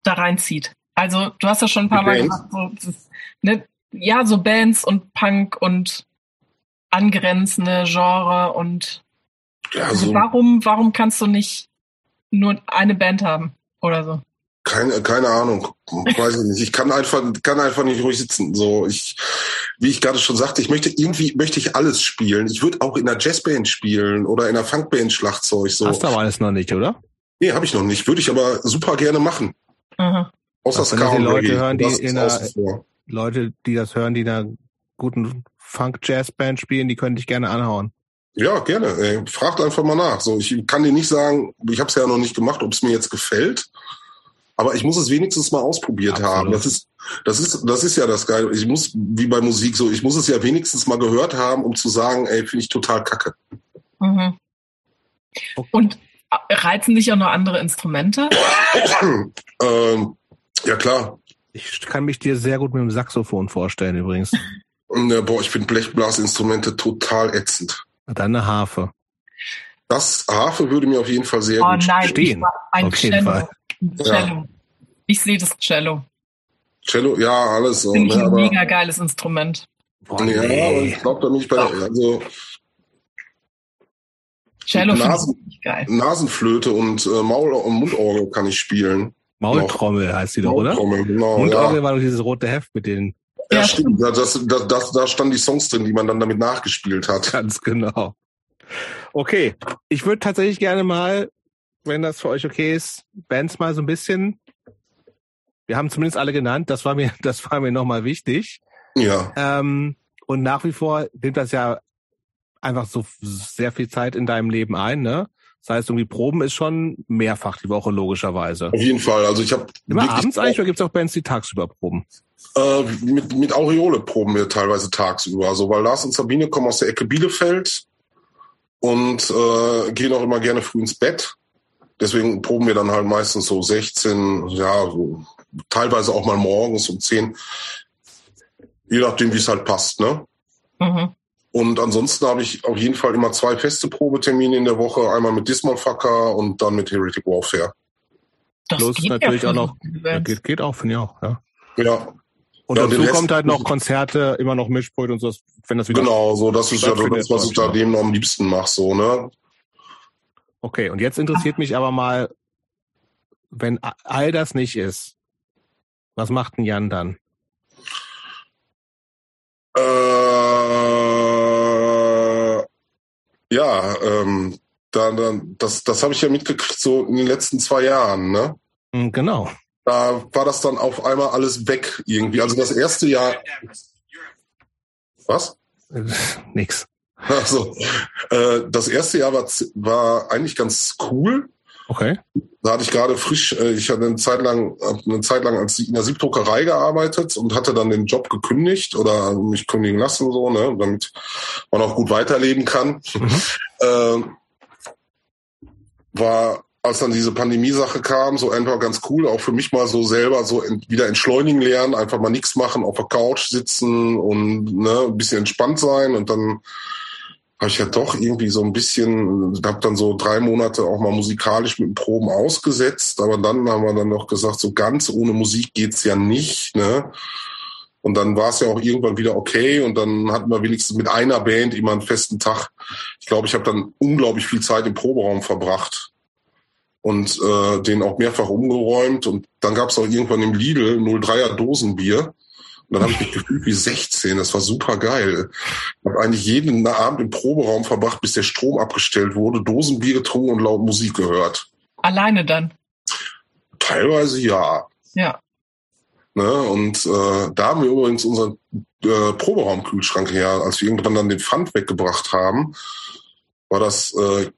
da reinzieht? Also du hast ja schon ein paar Mal gesagt, so, ne, ja, so Bands und Punk und angrenzende Genre und ja, also warum, warum kannst du nicht nur eine Band haben oder so? Keine, keine Ahnung. Weiß ich nicht. Ich kann einfach, kann einfach nicht ruhig sitzen. So, ich, wie ich gerade schon sagte, ich möchte irgendwie, möchte ich alles spielen. Ich würde auch in einer Jazzband spielen oder in einer Funkband Schlagzeug. So. Hast du aber alles noch nicht, oder? Nee, habe ich noch nicht. Würde ich aber super gerne machen. Mhm. Außer Ska die Leute hören, die in einer, Leute, die das hören, die in einer guten Funk-Jazz-Band spielen, die könnte ich gerne anhauen. Ja, gerne. Ey. Fragt einfach mal nach. So, ich kann dir nicht sagen, ich habe es ja noch nicht gemacht, ob es mir jetzt gefällt. Aber ich muss es wenigstens mal ausprobiert Absolut. haben. Das ist, das ist, das ist ja das Geile. Ich muss, wie bei Musik so, ich muss es ja wenigstens mal gehört haben, um zu sagen, ey, finde ich total kacke. Mhm. Und reizen dich auch noch andere Instrumente? [COUGHS] ähm, ja, klar. Ich kann mich dir sehr gut mit dem Saxophon vorstellen, übrigens. Ne, boah, ich finde Blechblasinstrumente total ätzend. Dann eine Harfe. Das Harfe würde mir auf jeden Fall sehr oh, gut nein, stehen. Ein auf jeden Fall. Cello. Ja. Ich sehe das Cello. Cello, ja, alles so. Finde ich ne, ein mega geiles Instrument. Boah, ja, nee. ich glaube da nicht bei, also Cello Nasen, ich geil. Nasenflöte und äh, Maul- und Mundorgel kann ich spielen. Maultrommel noch. heißt die doch, oder? Maultrommel, genau. Mundorgel ja. war doch dieses rote Heft mit den. Ja, ja stimmt. Das, das, das, da standen die Songs drin, die man dann damit nachgespielt hat. Ganz genau. Okay, ich würde tatsächlich gerne mal, wenn das für euch okay ist, Bands mal so ein bisschen. Wir haben zumindest alle genannt. Das war mir, [LAUGHS] das war mir nochmal wichtig. Ja. Ähm, und nach wie vor nimmt das ja einfach so sehr viel Zeit in deinem Leben ein, ne? Das heißt, irgendwie Proben ist schon mehrfach die Woche, logischerweise. Auf jeden Fall. Also ich habe Immer abends eigentlich oder gibt es auch Bands, die tagsüber proben? Äh, mit, mit Aureole proben wir teilweise tagsüber. Also weil Lars und Sabine kommen aus der Ecke Bielefeld und äh, gehen auch immer gerne früh ins Bett. Deswegen proben wir dann halt meistens so 16, ja, so, teilweise auch mal morgens um 10. Je nachdem, wie es halt passt, ne? Mhm. Und ansonsten habe ich auf jeden Fall immer zwei feste Probetermine in der Woche. Einmal mit Dismal Fucker und dann mit Heretic Warfare. Das Plus geht natürlich ja auch noch, geht, geht auch, finde ich auch, ja. Ja. Und ja, dazu kommt halt noch Konzerte, immer noch Mischpult und so, wenn das wieder. Genau, so, das ist ja das, was ich da dem noch am liebsten mache, so, ne? Okay, und jetzt interessiert mich aber mal, wenn all das nicht ist, was macht ein Jan dann? Äh, ja, ähm, da, da, das, das habe ich ja mitgekriegt so in den letzten zwei Jahren, ne? Hm, genau. Da war das dann auf einmal alles weg irgendwie. Also das erste Jahr. Was? [LAUGHS] Nix. [LAUGHS] Also, äh, das erste Jahr war, war eigentlich ganz cool. Okay. Da hatte ich gerade frisch, äh, ich hatte eine Zeit lang, eine Zeit lang als in der Siebdruckerei gearbeitet und hatte dann den Job gekündigt oder mich kündigen lassen, so, ne, damit man auch gut weiterleben kann. Mhm. [LAUGHS] äh, war, als dann diese Pandemie-Sache kam, so einfach ganz cool, auch für mich mal so selber so wieder entschleunigen lernen, einfach mal nichts machen, auf der Couch sitzen und ne, ein bisschen entspannt sein und dann habe ich ja doch irgendwie so ein bisschen, habe dann so drei Monate auch mal musikalisch mit Proben ausgesetzt, aber dann haben wir dann noch gesagt, so ganz ohne Musik geht's ja nicht, ne? Und dann war es ja auch irgendwann wieder okay und dann hatten wir wenigstens mit einer Band immer einen festen Tag. Ich glaube, ich habe dann unglaublich viel Zeit im Proberaum verbracht und äh, den auch mehrfach umgeräumt und dann gab es auch irgendwann im Lidl 03er Dosenbier und dann habe ich mich gefühlt wie 16. Das war super geil. Ich habe eigentlich jeden Abend im Proberaum verbracht, bis der Strom abgestellt wurde, Dosenbier getrunken und laut Musik gehört. Alleine dann? Teilweise ja. Ja. Ne? Und äh, da haben wir übrigens unseren äh, Proberaumkühlschrank her. Als wir irgendwann dann den Pfand weggebracht haben, war das äh,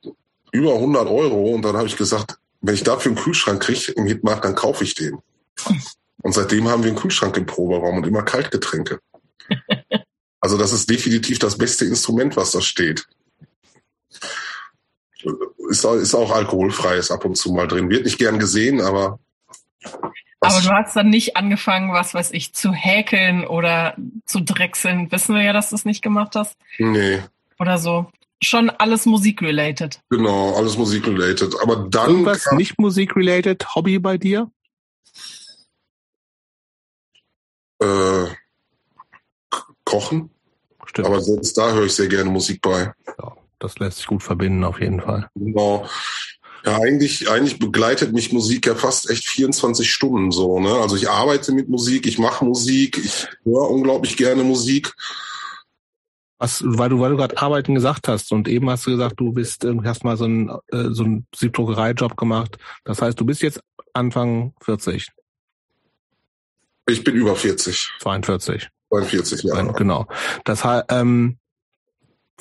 über 100 Euro. Und dann habe ich gesagt, wenn ich dafür einen Kühlschrank kriege im Hitmarkt, dann kaufe ich den. [LAUGHS] Und seitdem haben wir einen Kühlschrank im Proberaum und immer Kaltgetränke. [LAUGHS] also das ist definitiv das beste Instrument, was da steht. Ist, ist auch alkoholfreies ab und zu mal drin. Wird nicht gern gesehen, aber. Aber du hast dann nicht angefangen, was weiß ich, zu häkeln oder zu drechseln. Wissen wir ja, dass du es nicht gemacht hast. Nee. Oder so. Schon alles musikrelated. Genau, alles musikrelated. Aber dann. Irgendwas nicht musikrelated, Hobby bei dir? Äh, kochen. Stimmt. Aber selbst da höre ich sehr gerne Musik bei. Ja, das lässt sich gut verbinden, auf jeden Fall. Genau. Ja, eigentlich, eigentlich begleitet mich Musik ja fast echt 24 Stunden so. Ne? Also ich arbeite mit Musik, ich mache Musik, ich höre unglaublich gerne Musik. Was, weil du, weil du gerade Arbeiten gesagt hast und eben hast du gesagt, du bist, hast mal so einen, äh, so einen Siebdruckerei-Job gemacht. Das heißt, du bist jetzt Anfang 40. Ich bin über 40. 42. 42, ja. Genau. Das heißt, ähm,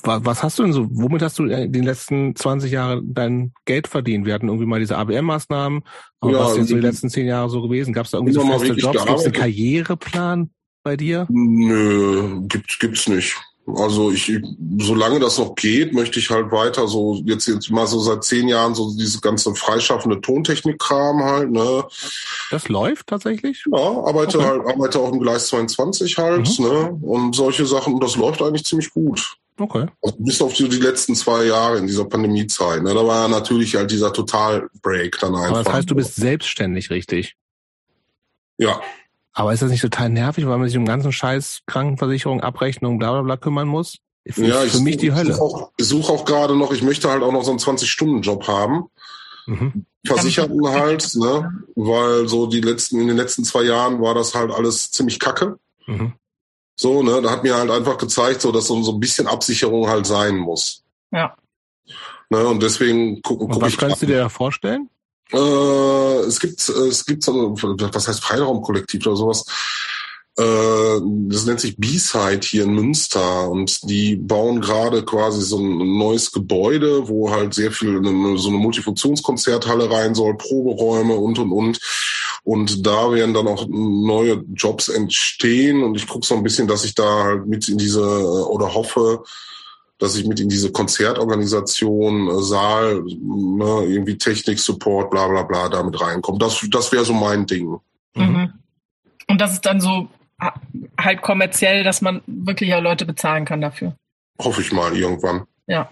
was hast du denn so, womit hast du in den letzten 20 Jahren dein Geld verdient? Wir hatten irgendwie mal diese ABM-Maßnahmen. Aber ja, was jetzt so die letzten 10 Jahre so gewesen? Gab es da irgendwie so feste Jobs? Gibt es einen Karriereplan bei dir? Nö, gibt's, gibt's nicht. Also ich, solange das noch geht, möchte ich halt weiter so jetzt jetzt mal so seit zehn Jahren so diese ganze freischaffende Tontechnik-Kram halt. Ne. Das läuft tatsächlich? Ja, arbeite okay. halt, arbeite auch im Gleis 22 halt, mhm. ne und solche Sachen. Und das läuft eigentlich ziemlich gut. Okay. Also bis auf die, die letzten zwei Jahre in dieser Pandemiezeit. Ne, da war natürlich halt dieser Total-Break dann einfach. Aber das heißt, du bist selbstständig, richtig? Ja. Aber ist das nicht total nervig, weil man sich um ganzen Scheiß Krankenversicherung, Abrechnung, bla bla bla kümmern muss? Für, ja, für mich die Hölle. Ich suche auch, auch gerade noch, ich möchte halt auch noch so einen 20-Stunden-Job haben. Mhm. Versicherten halt, ne? Weil so die letzten, in den letzten zwei Jahren war das halt alles ziemlich kacke. Mhm. So, ne, da hat mir halt einfach gezeigt, so dass so, so ein bisschen Absicherung halt sein muss. Ja. Ne, und deswegen gucke guck, guck Was kannst du dir da vorstellen? Äh, es gibt, es gibt so, was heißt Freiraumkollektiv oder sowas. Äh, das nennt sich B-Side hier in Münster und die bauen gerade quasi so ein neues Gebäude, wo halt sehr viel so eine Multifunktionskonzerthalle rein soll, Proberäume und und und. Und da werden dann auch neue Jobs entstehen und ich gucke so ein bisschen, dass ich da halt mit in diese oder hoffe, dass ich mit in diese Konzertorganisation, äh, Saal, ne, irgendwie Technik, Support, bla bla bla, damit reinkomme. Das, das wäre so mein Ding. Mhm. Und das ist dann so halt kommerziell, dass man wirklich auch Leute bezahlen kann dafür. Hoffe ich mal irgendwann. Ja.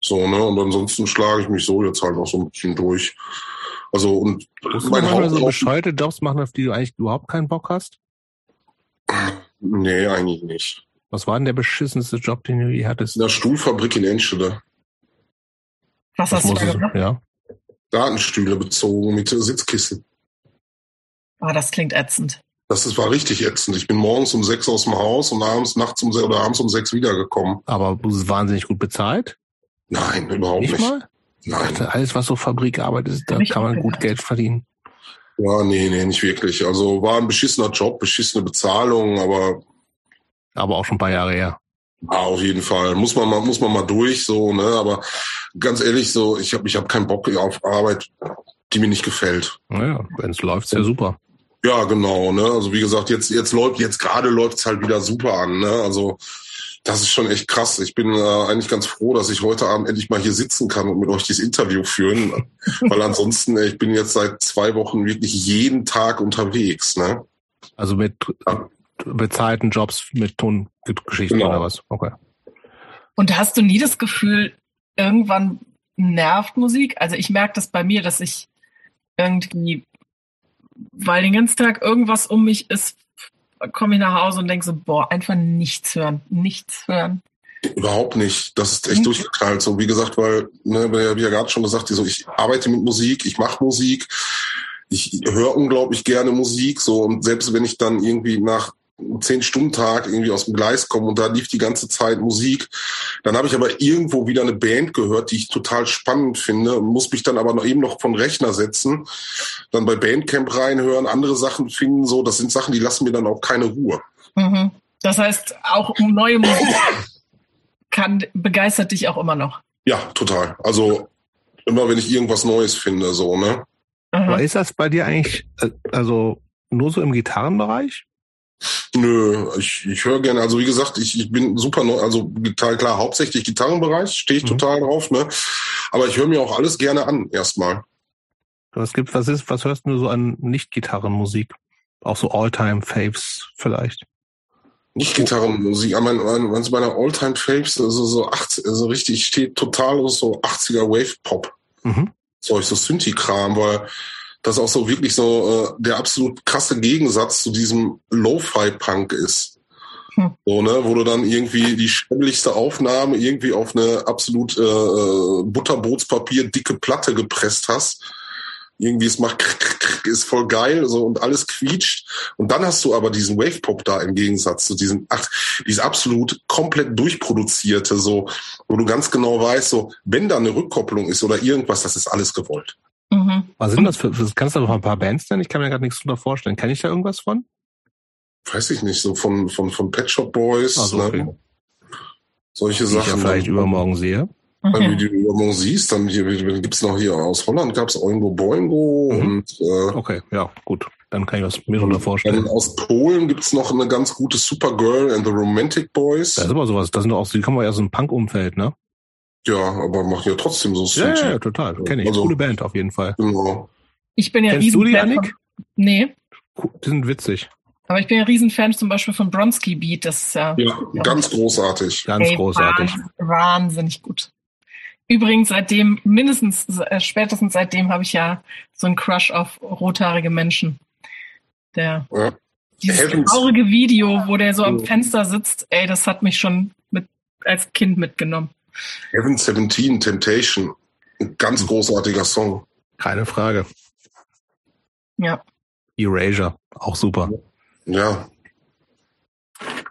So, ne? Und ansonsten schlage ich mich so jetzt halt noch so ein bisschen durch. Also und Musst mein du so bescheuerte Jobs machen, auf die du eigentlich überhaupt keinen Bock hast? Nee, eigentlich nicht. Was war denn der beschissenste Job, den du je hattest? In der Stuhlfabrik in Enschede. Was, hast du da gemacht? Ja. Datenstühle bezogen mit Sitzkissen. Ah, das klingt ätzend. Das ist, war richtig ätzend. Ich bin morgens um sechs aus dem Haus und abends, nachts um oder abends um sechs wiedergekommen. Aber wahnsinnig gut bezahlt? Nein, überhaupt nicht. nicht. Mal? Nein. Alles, was so Fabrikarbeit ist, da kann man gut Geld verdienen. Ja, nee, nee, nicht wirklich. Also war ein beschissener Job, beschissene Bezahlung, aber aber auch schon ein paar Jahre her. Ja, auf jeden Fall. Muss man mal, muss man mal durch, so, ne? Aber ganz ehrlich, so, ich habe ich hab keinen Bock auf Arbeit, die mir nicht gefällt. Naja, wenn es läuft, sehr super. Ja, genau, ne? Also wie gesagt, jetzt, jetzt läuft, jetzt gerade läuft es halt wieder super an, ne? Also das ist schon echt krass. Ich bin äh, eigentlich ganz froh, dass ich heute Abend endlich mal hier sitzen kann und mit euch dieses Interview führen. [LAUGHS] Weil ansonsten, ich bin jetzt seit zwei Wochen wirklich jeden Tag unterwegs, ne? Also mit ja bezahlten Jobs mit Tongeschichten genau. oder was. Okay. Und hast du nie das Gefühl, irgendwann nervt Musik? Also ich merke das bei mir, dass ich irgendwie, weil den ganzen Tag irgendwas um mich ist, komme ich nach Hause und denke so, boah, einfach nichts hören, nichts hören. Überhaupt nicht. Das ist echt mhm. durchgeknallt. So wie gesagt, weil, ne, wie ja gerade schon gesagt, so, ich arbeite mit Musik, ich mache Musik, ich höre unglaublich gerne Musik, so und selbst wenn ich dann irgendwie nach zehn Stunden Tag irgendwie aus dem Gleis kommen und da lief die ganze Zeit Musik. Dann habe ich aber irgendwo wieder eine Band gehört, die ich total spannend finde, muss mich dann aber noch eben noch von Rechner setzen, dann bei Bandcamp reinhören, andere Sachen finden, so, das sind Sachen, die lassen mir dann auch keine Ruhe. Mhm. Das heißt, auch neue Musik kann, begeistert dich auch immer noch. Ja, total. Also immer wenn ich irgendwas Neues finde, so, ne? Aber ist das bei dir eigentlich, äh, also nur so im Gitarrenbereich? Nö, ich, ich höre gerne, also wie gesagt, ich, ich bin super neu, also Gitarre, klar, hauptsächlich Gitarrenbereich, stehe ich mhm. total drauf, ne? Aber ich höre mir auch alles gerne an, erstmal. Was gibt, was ist, was hörst du so an Nicht-Gitarrenmusik? Auch so All-Time-Faves vielleicht? Nicht-Gitarrenmusik, aber mein, meiner All-Time-Faves, also so 80, also richtig, steht total so 80er Wave-Pop. Mhm. Solch so Synthi-Kram, weil das auch so wirklich so äh, der absolut krasse Gegensatz zu diesem Lo-Fi-Punk ist. Hm. So, ne, wo du dann irgendwie die schämlichste Aufnahme irgendwie auf eine absolut äh, äh Butterbrotspapier dicke Platte gepresst hast. Irgendwie es macht ist voll geil so und alles quietscht und dann hast du aber diesen Wave Pop da im Gegensatz zu diesem ach, dieses absolut komplett durchproduzierte so, wo du ganz genau weißt so, wenn da eine Rückkopplung ist oder irgendwas, das ist alles gewollt. Mhm. Was sind das für, kannst du noch ein paar Bands nennen? Ich kann mir gerade nichts drunter vorstellen. Kann ich da irgendwas von? weiß ich nicht, so von, von, von Pet Shop Boys, also, ne? Okay. Solche die Sachen. Ich ja vielleicht dann, übermorgen sehe. Wenn du die übermorgen siehst, dann hier, gibt's noch hier aus Holland gab's Oingo Boingo mhm. und äh, Okay, ja, gut. Dann kann ich was mir darunter vorstellen. aus Polen gibt's noch eine ganz gute Supergirl and the Romantic Boys. Da ist immer sowas. Das sind doch auch, die kommen ja aus dem Punk-Umfeld, ne? Ja, aber machen ja trotzdem so. Ja, ja, total. Kenne ich. Also, Coole Band auf jeden Fall. Genau. Ich bin ja Kennst du die, Annik? Nee. Die sind witzig. Aber ich bin ja Riesenfan zum Beispiel von Bronski Beat. Das ist ja, ja ganz großartig. Ganz ey, großartig. Wahnsinnig gut. Übrigens, seitdem, mindestens, äh, spätestens seitdem habe ich ja so einen Crush auf rothaarige Menschen. Der, ja. dieses Heavens. traurige Video, wo der so am Fenster sitzt, ey, das hat mich schon mit, als Kind mitgenommen. Heaven 17, Temptation. Ein ganz großartiger Song. Keine Frage. Ja. Erasure, auch super. Ja.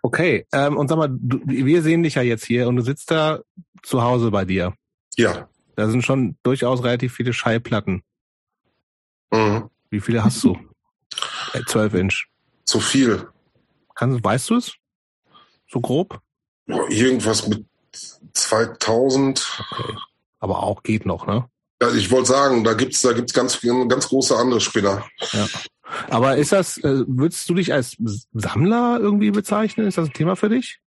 Okay, ähm, und sag mal, du, wir sehen dich ja jetzt hier und du sitzt da zu Hause bei dir. Ja. Da sind schon durchaus relativ viele Schallplatten. Mhm. Wie viele hast du? Äh, 12 Inch. Zu viel. Kannst, weißt du es? So grob? Irgendwas mit 2000. Okay. Aber auch geht noch, ne? Ja, ich wollte sagen, da gibt's da gibt's ganz ganz große andere Spinner. Ja. Aber ist das, äh, würdest du dich als Sammler irgendwie bezeichnen? Ist das ein Thema für dich?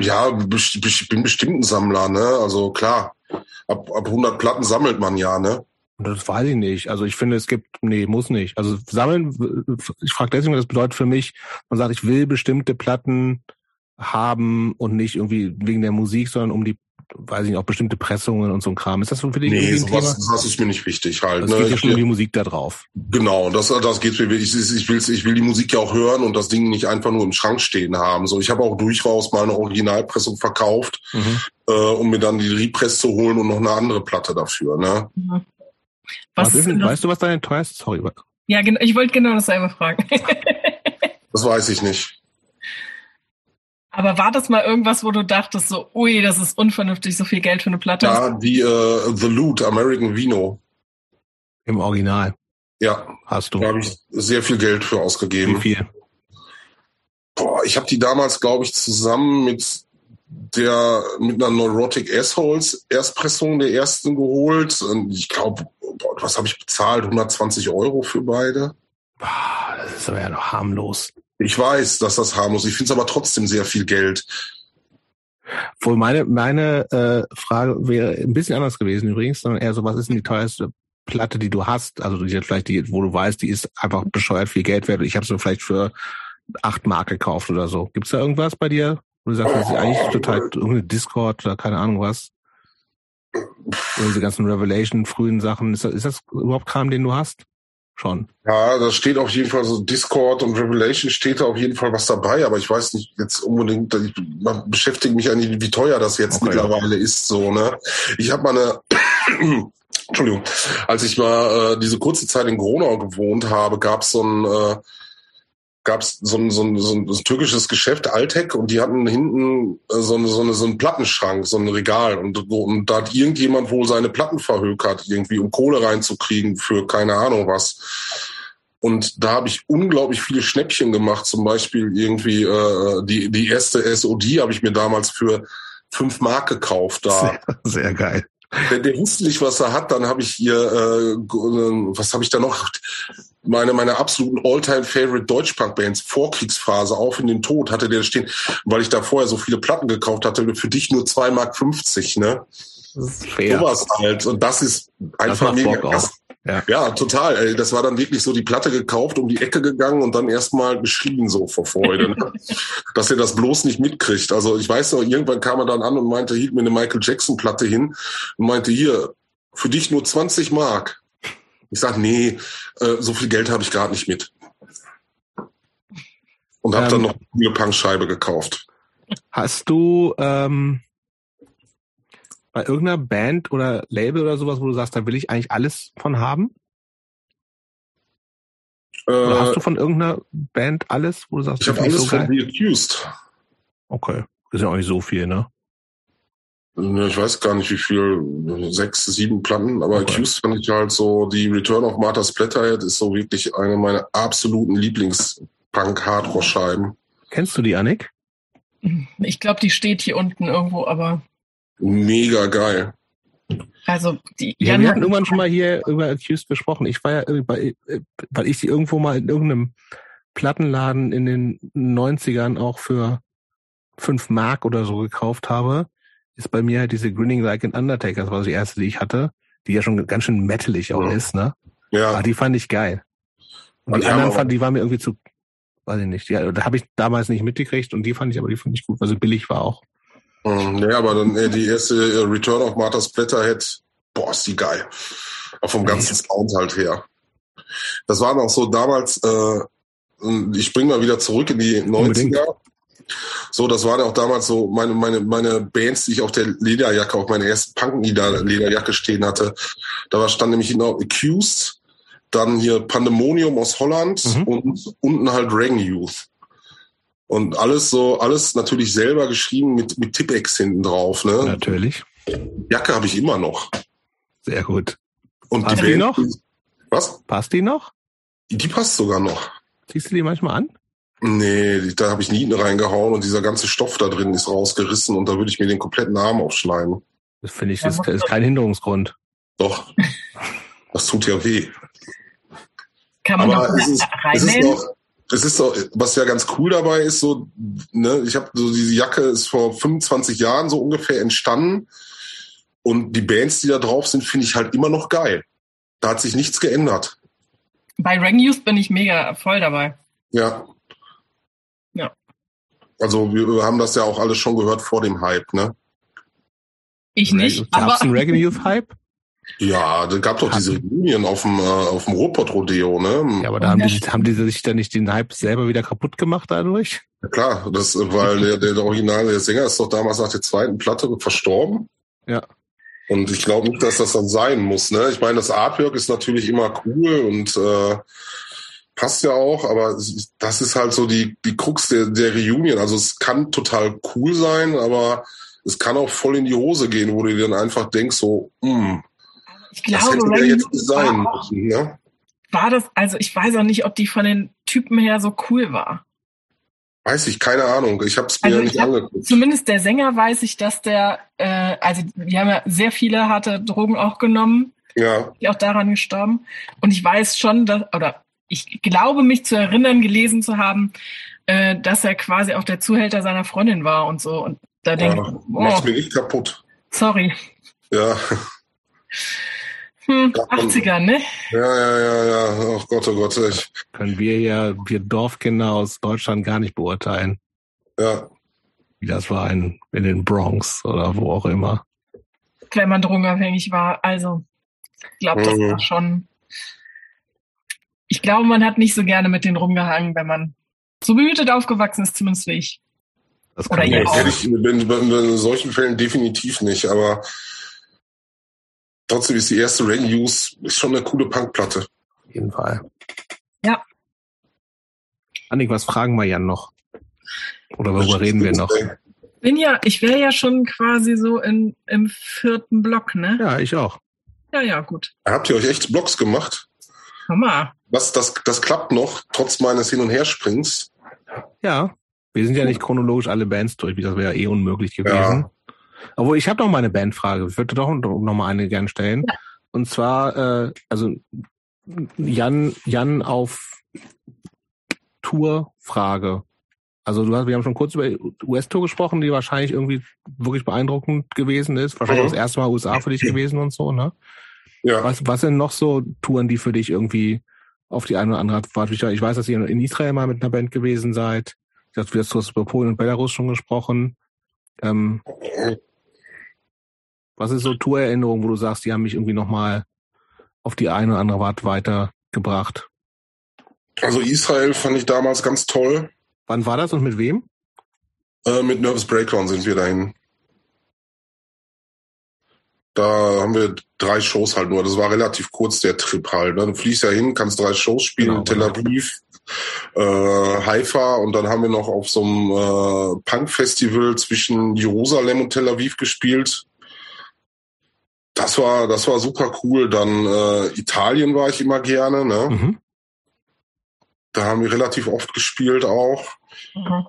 Ja, ich bin bestimmt ein Sammler, ne? Also klar, ab, ab 100 Platten sammelt man ja, ne? Das weiß ich nicht. Also ich finde, es gibt, nee, muss nicht. Also sammeln, ich frage deswegen, was das bedeutet für mich, man sagt, ich will bestimmte Platten haben und nicht irgendwie wegen der Musik, sondern um die weiß ich nicht, auch bestimmte Pressungen und so ein Kram. Ist das so für dich nee, sowas, Thema? das ist mir nicht wichtig halt. Das ne? geht ja schon um die Musik da drauf. Genau, das, das geht mir. Ich, ich, will, ich will die Musik ja auch hören und das Ding nicht einfach nur im Schrank stehen haben. So, ich habe auch durchaus mal eine Originalpressung verkauft, mhm. äh, um mir dann die Repress zu holen und noch eine andere Platte dafür. Ne? Was, was ist denn, weißt du, was deine teuerste? Sorry. Ja, genau. Ich wollte genau das einmal fragen. das weiß ich nicht. Aber war das mal irgendwas, wo du dachtest, so, ui, das ist unvernünftig, so viel Geld für eine Platte? Ja, die uh, The Loot, American Vino. Im Original. Ja. Hast du. Da habe ich sehr viel Geld für ausgegeben. Wie viel? Boah, ich habe die damals, glaube ich, zusammen mit der mit einer Neurotic Assholes Erstpressung der ersten geholt. Und ich glaube, was habe ich bezahlt? 120 Euro für beide. Boah, das ist aber ja noch harmlos. Ich weiß, dass das harmlos. Ich finde es aber trotzdem sehr viel Geld. Wohl meine meine äh, Frage wäre ein bisschen anders gewesen übrigens, sondern eher so, was ist denn die teuerste Platte, die du hast? Also die vielleicht die, wo du weißt, die ist einfach bescheuert viel Geld wert. Ich habe sie vielleicht für acht Mark gekauft oder so. Gibt's da irgendwas bei dir, wo du sagst, das ist eigentlich total irgendeine Discord oder keine Ahnung was? Oder diese ganzen Revelation frühen Sachen. Ist das, ist das überhaupt Kram, den du hast? Schon. Ja, da steht auf jeden Fall so Discord und Revelation steht da auf jeden Fall was dabei, aber ich weiß nicht jetzt unbedingt, ich beschäftige mich eigentlich, wie teuer das jetzt okay. mittlerweile ist, so, ne? Ich habe mal eine, [COUGHS] Entschuldigung, als ich mal äh, diese kurze Zeit in Gronau gewohnt habe, gab es so ein äh, gab es so ein, so, ein, so ein türkisches Geschäft, Altec, und die hatten hinten äh, so, eine, so, so einen Plattenschrank, so ein Regal. Und, und da hat irgendjemand wohl seine Platten verhökert, irgendwie, um Kohle reinzukriegen für keine Ahnung was. Und da habe ich unglaublich viele Schnäppchen gemacht. Zum Beispiel irgendwie äh, die, die erste SOD habe ich mir damals für fünf Mark gekauft. Da. Sehr, sehr geil. Der, der wusste nicht, was er hat. Dann habe ich hier, äh, was habe ich da noch? Meine, meine absoluten All-Time-Favorite Deutschpunk-Bands, Vorkriegsphase, auf in den Tod, hatte der stehen, weil ich da vorher so viele Platten gekauft hatte, für dich nur zwei Mark, fünfzig, ne? Das ist fair. Sowas halt. Und das ist einfach das mega krass. Ja. ja, total. Das war dann wirklich so die Platte gekauft, um die Ecke gegangen und dann erstmal geschrien so vor Freude, ne? [LAUGHS] dass er das bloß nicht mitkriegt. Also ich weiß noch, irgendwann kam er dann an und meinte, hielt mir eine Michael Jackson Platte hin und meinte, hier, für dich nur 20 Mark. Ich sag, nee, äh, so viel Geld habe ich gerade nicht mit. Und habe ähm, dann noch eine Punkscheibe gekauft. Hast du ähm, bei irgendeiner Band oder Label oder sowas, wo du sagst, da will ich eigentlich alles von haben? Äh, oder hast du von irgendeiner Band alles, wo du sagst, ich habe alles so von The Accused. Okay, das ist ja auch nicht so viel, ne? Ich weiß gar nicht, wie viel, sechs, sieben Platten, aber okay. Accused fand ich halt so, die Return of Martha Splatterhead ist so wirklich eine meiner absoluten Lieblings-Punk-Hardcore-Scheiben. Kennst du die, Annik? Ich glaube, die steht hier unten irgendwo, aber. Mega geil. Also die ja, Jan wir hatten irgendwann schon mal hier über Accused gesprochen. Ich war ja, weil, weil ich sie irgendwo mal in irgendeinem Plattenladen in den 90ern auch für fünf Mark oder so gekauft habe ist bei mir halt diese Grinning Like an Undertaker, das war die erste, die ich hatte, die ja schon ganz schön metalig auch ja. ist, ne? Ja. Aber die fand ich geil. Und, die anderen fand, die waren mir irgendwie zu, weiß ich nicht, ja, da habe ich damals nicht mitgekriegt und die fand ich aber, die fand ich gut, weil sie billig war auch. Mhm, ja, aber dann äh, die erste äh, Return of Martha's Blätterhead, boah, ist die geil. Auch vom ganzen ja. Sound halt her. Das war noch so damals, äh, ich spring mal wieder zurück in die 90er. Unbedingt. So, das waren auch damals so meine, meine, meine Bands, die ich auf der Lederjacke, auf meiner ersten Punk-Lederjacke stehen hatte. Da war, stand nämlich noch Accused, dann hier Pandemonium aus Holland mhm. und unten halt Reagan Youth. Und alles so, alles natürlich selber geschrieben mit, mit Tippex hinten drauf, ne? Natürlich. Jacke habe ich immer noch. Sehr gut. Und passt die, Band, die noch? Was? Passt die noch? Die passt sogar noch. Ziehst du die manchmal an? Nee, da habe ich Nieten reingehauen und dieser ganze Stoff da drin ist rausgerissen und da würde ich mir den kompletten Arm aufschneiden. Das finde ich, das ist kein Hinderungsgrund. Doch. [LAUGHS] Das tut ja weh. Kann man Aber doch es ist, es ist doch, es ist doch, was ja ganz cool dabei ist, so, ne, ich habe so diese Jacke ist vor 25 Jahren so ungefähr entstanden und die Bands, die da drauf sind, finde ich halt immer noch geil. Da hat sich nichts geändert. Bei Rang bin ich mega voll dabei. Ja, also wir haben das ja auch alles schon gehört vor dem Hype, ne? Ich nicht. Gab es einen Reagan Youth Hype? Ja, da gab doch diese Linien auf dem, äh, auf dem Ruhrpott-Rodeo, ne? Ja, aber da haben die, haben die sich dann nicht den Hype selber wieder kaputt gemacht dadurch? Ja, klar, das, weil der, der Original, der Sänger ist doch damals nach der zweiten Platte verstorben. Ja. Und ich glaube nicht, dass das dann sein muss, ne? Ich meine, das Artwork ist natürlich immer cool und äh, passt ja auch, aber das ist halt so die, die Krux der, der Reunion. Also es kann total cool sein, aber es kann auch voll in die Hose gehen, wo du dir dann einfach denkst, so, hm, ich glaube, das ja jetzt sein müssen, ne? War das, also ich weiß auch nicht, ob die von den Typen her so cool war. Weiß ich, keine Ahnung. Ich habe es mir also ja nicht hab, angeguckt. Zumindest der Sänger weiß ich, dass der, äh, also die haben ja sehr viele harte Drogen auch genommen. Ja. Die auch daran gestorben. Und ich weiß schon, dass, oder ich glaube mich zu erinnern, gelesen zu haben, äh, dass er quasi auch der Zuhälter seiner Freundin war und so. Und da denke ja, ich, oh, mach's mir nicht kaputt. Sorry. Ja. [LAUGHS] Hm, 80er, ne? Ja, ja, ja, ja. Oh Gott, oh Gott. Ich. Können wir ja, wir Dorfkinder aus Deutschland gar nicht beurteilen. Ja. Wie das war in, in den Bronx oder wo auch immer. Wenn man drogenabhängig war. Also, ich glaube, das mhm. war schon ich glaube, man hat nicht so gerne mit denen rumgehangen, wenn man so behütet aufgewachsen ist, zumindest wie ich. Das kann Oder ich, ich in, in, in, solchen Fällen definitiv nicht, aber trotzdem ist die erste Rain Use ist schon eine coole Punkplatte. Auf jeden Fall. Ja. Annik, was fragen wir Jan noch? Oder worüber reden wir noch? Bin ja, ich wäre ja schon quasi so in, im vierten Block, ne? Ja, ich auch. Ja, ja, gut. Habt ihr euch echt Blocks gemacht? Hammer. Was, das, das klappt noch, trotz meines Hin- und Herspringens. Ja, wir sind ja nicht chronologisch alle Bands durch, das wäre ja eh unmöglich gewesen. Ja. Obwohl, ich habe noch mal eine Bandfrage. Ich würde doch noch mal eine gern stellen. Ja. Und zwar, äh, also Jan, Jan auf Tour-Frage. Also du hast, wir haben schon kurz über US-Tour gesprochen, die wahrscheinlich irgendwie wirklich beeindruckend gewesen ist. Wahrscheinlich mhm. das erste Mal USA für dich gewesen und so, ne? Ja. Was, was sind noch so Touren, die für dich irgendwie auf die eine oder andere Art Ich weiß, dass ihr in Israel mal mit einer Band gewesen seid. Du hast über Polen und Belarus schon gesprochen. Ähm, was ist so Tourerinnerung, wo du sagst, die haben mich irgendwie nochmal auf die eine oder andere Art weitergebracht? Also Israel fand ich damals ganz toll. Wann war das und mit wem? Äh, mit Nervous Breakdown sind wir dahin. Da haben wir drei Shows halt nur. Das war relativ kurz, der Trip halt. Ne? Du fliegst ja hin, kannst drei Shows spielen, genau, Tel. Aviv, äh, Haifa und dann haben wir noch auf so einem äh, Punk-Festival zwischen Jerusalem und Tel Aviv gespielt. Das war, das war super cool. Dann äh, Italien war ich immer gerne. Ne? Mhm. Da haben wir relativ oft gespielt auch. Mhm.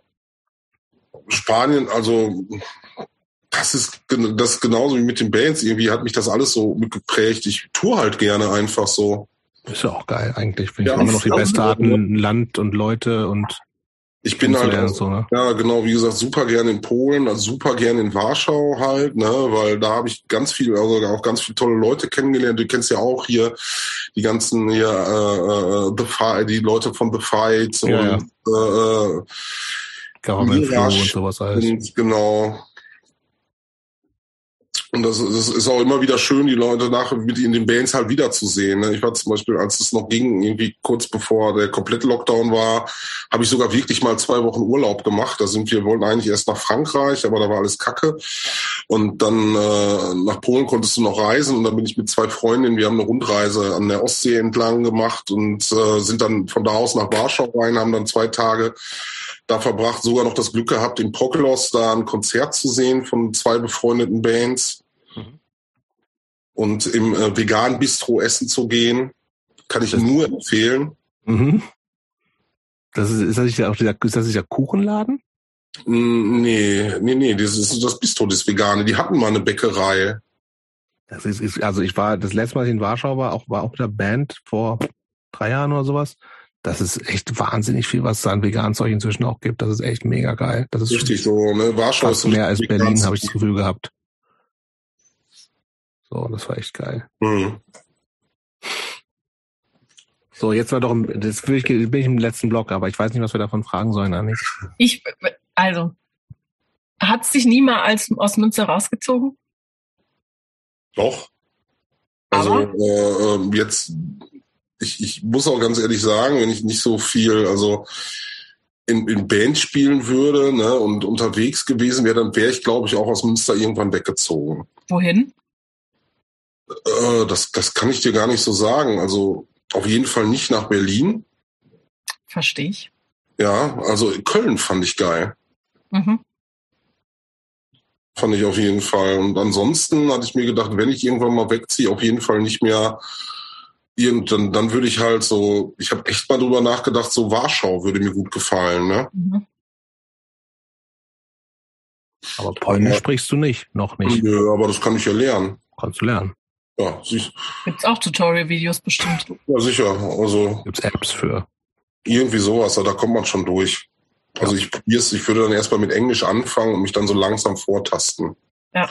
Spanien, also das ist das ist genauso wie mit den Bands. Irgendwie hat mich das alles so mitgeprägt. Ich tue halt gerne einfach so. Ist ja auch geil eigentlich. Finde ja, ich immer noch die beste Art, ein Land und Leute und ich bin halt auch, so, ne? ja genau, wie gesagt, super gerne in Polen, also super gerne in Warschau halt, ne, weil da habe ich ganz viel, also auch ganz viele tolle Leute kennengelernt. Du kennst ja auch hier die ganzen hier äh, äh, The Fight, die Leute von The Fight ja, und ja. äh, Caramel und sowas alles. Genau. Und das, das ist auch immer wieder schön, die Leute nachher mit in den Bands halt wiederzusehen. Ne? Ich war zum Beispiel, als es noch ging, irgendwie kurz bevor der komplette Lockdown war, habe ich sogar wirklich mal zwei Wochen Urlaub gemacht. Da sind wir, wollten eigentlich erst nach Frankreich, aber da war alles Kacke. Und dann äh, nach Polen konntest du noch reisen und dann bin ich mit zwei Freundinnen, wir haben eine Rundreise an der Ostsee entlang gemacht und äh, sind dann von da aus nach Warschau rein, haben dann zwei Tage da verbracht, sogar noch das Glück gehabt, in Prokelos da ein Konzert zu sehen von zwei befreundeten Bands. Und im äh, veganen Bistro essen zu gehen. Kann ich das nur empfehlen. Mhm. Das ist, ist das nicht auch dieser, ist das der Kuchenladen? Nee, nee, nee, das ist das Bistro, das Vegane. Die hatten mal eine Bäckerei. Das ist, ist, also ich war das letzte Mal in Warschau war auch war auch mit der Band vor drei Jahren oder sowas das ist echt wahnsinnig viel, was es an veganen Zeug inzwischen auch gibt. Das ist echt mega geil. Das ist richtig so, ne? Warschau ist mehr als Berlin, habe ich das Gefühl gehabt. So, das war echt geil. Mhm. So, jetzt war doch, das bin ich, bin ich im letzten Block, aber ich weiß nicht, was wir davon fragen sollen, Anni. Ich, also, hat es dich nie mal als, aus Münster rausgezogen? Doch. Also, äh, ähm, jetzt ich, ich muss auch ganz ehrlich sagen, wenn ich nicht so viel, also in, in Band spielen würde ne, und unterwegs gewesen wäre, dann wäre ich, glaube ich, auch aus Münster irgendwann weggezogen. Wohin? Äh, das, das kann ich dir gar nicht so sagen. Also auf jeden Fall nicht nach Berlin. Verstehe ich. Ja, also Köln fand ich geil. Mhm. Fand ich auf jeden Fall. Und ansonsten hatte ich mir gedacht, wenn ich irgendwann mal wegziehe, auf jeden Fall nicht mehr dann, dann würde ich halt so, ich habe echt mal drüber nachgedacht, so Warschau würde mir gut gefallen, ne? Mhm. Aber Polnisch sprichst du nicht, noch nicht. Nö, aber das kann ich ja lernen. Kannst du lernen. Ja, siehst Gibt's auch Tutorial-Videos bestimmt. Ja, sicher. Also. Gibt's Apps für. Irgendwie sowas, da kommt man schon durch. Also ich probier's, ich würde dann erstmal mit Englisch anfangen und mich dann so langsam vortasten. Ja.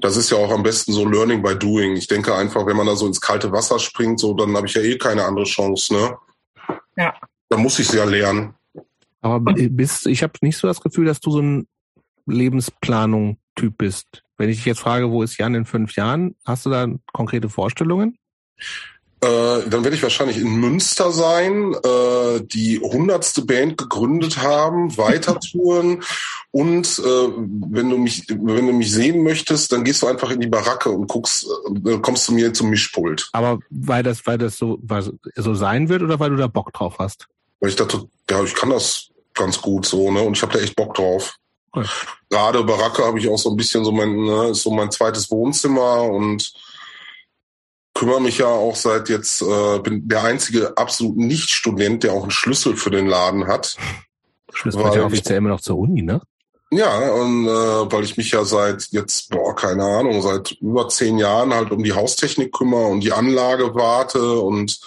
Das ist ja auch am besten so Learning by Doing. Ich denke einfach, wenn man da so ins kalte Wasser springt, so, dann habe ich ja eh keine andere Chance, ne? Ja. Dann muss ich es ja lernen. Aber bist, ich habe nicht so das Gefühl, dass du so ein Lebensplanung-Typ bist. Wenn ich dich jetzt frage, wo ist Jan in fünf Jahren, hast du da konkrete Vorstellungen? Äh, dann werde ich wahrscheinlich in Münster sein, äh, die hundertste Band gegründet haben, weiter touren [LAUGHS] und äh, wenn du mich, wenn du mich sehen möchtest, dann gehst du einfach in die Baracke und guckst, äh, kommst zu mir zum Mischpult. Aber weil das, weil das so, weil so sein wird oder weil du da Bock drauf hast? Weil ich dachte, ja, ich kann das ganz gut so, ne? Und ich habe da echt Bock drauf. Okay. Gerade Baracke habe ich auch so ein bisschen so mein, ne, ist so mein zweites Wohnzimmer und kümmere mich ja auch seit jetzt, äh, bin der einzige absolut Nicht-Student, der auch einen Schlüssel für den Laden hat. Schlüssel ja offiziell immer noch zur Uni, ne? Ja, und äh, weil ich mich ja seit jetzt, boah, keine Ahnung, seit über zehn Jahren halt um die Haustechnik kümmere und die Anlage warte und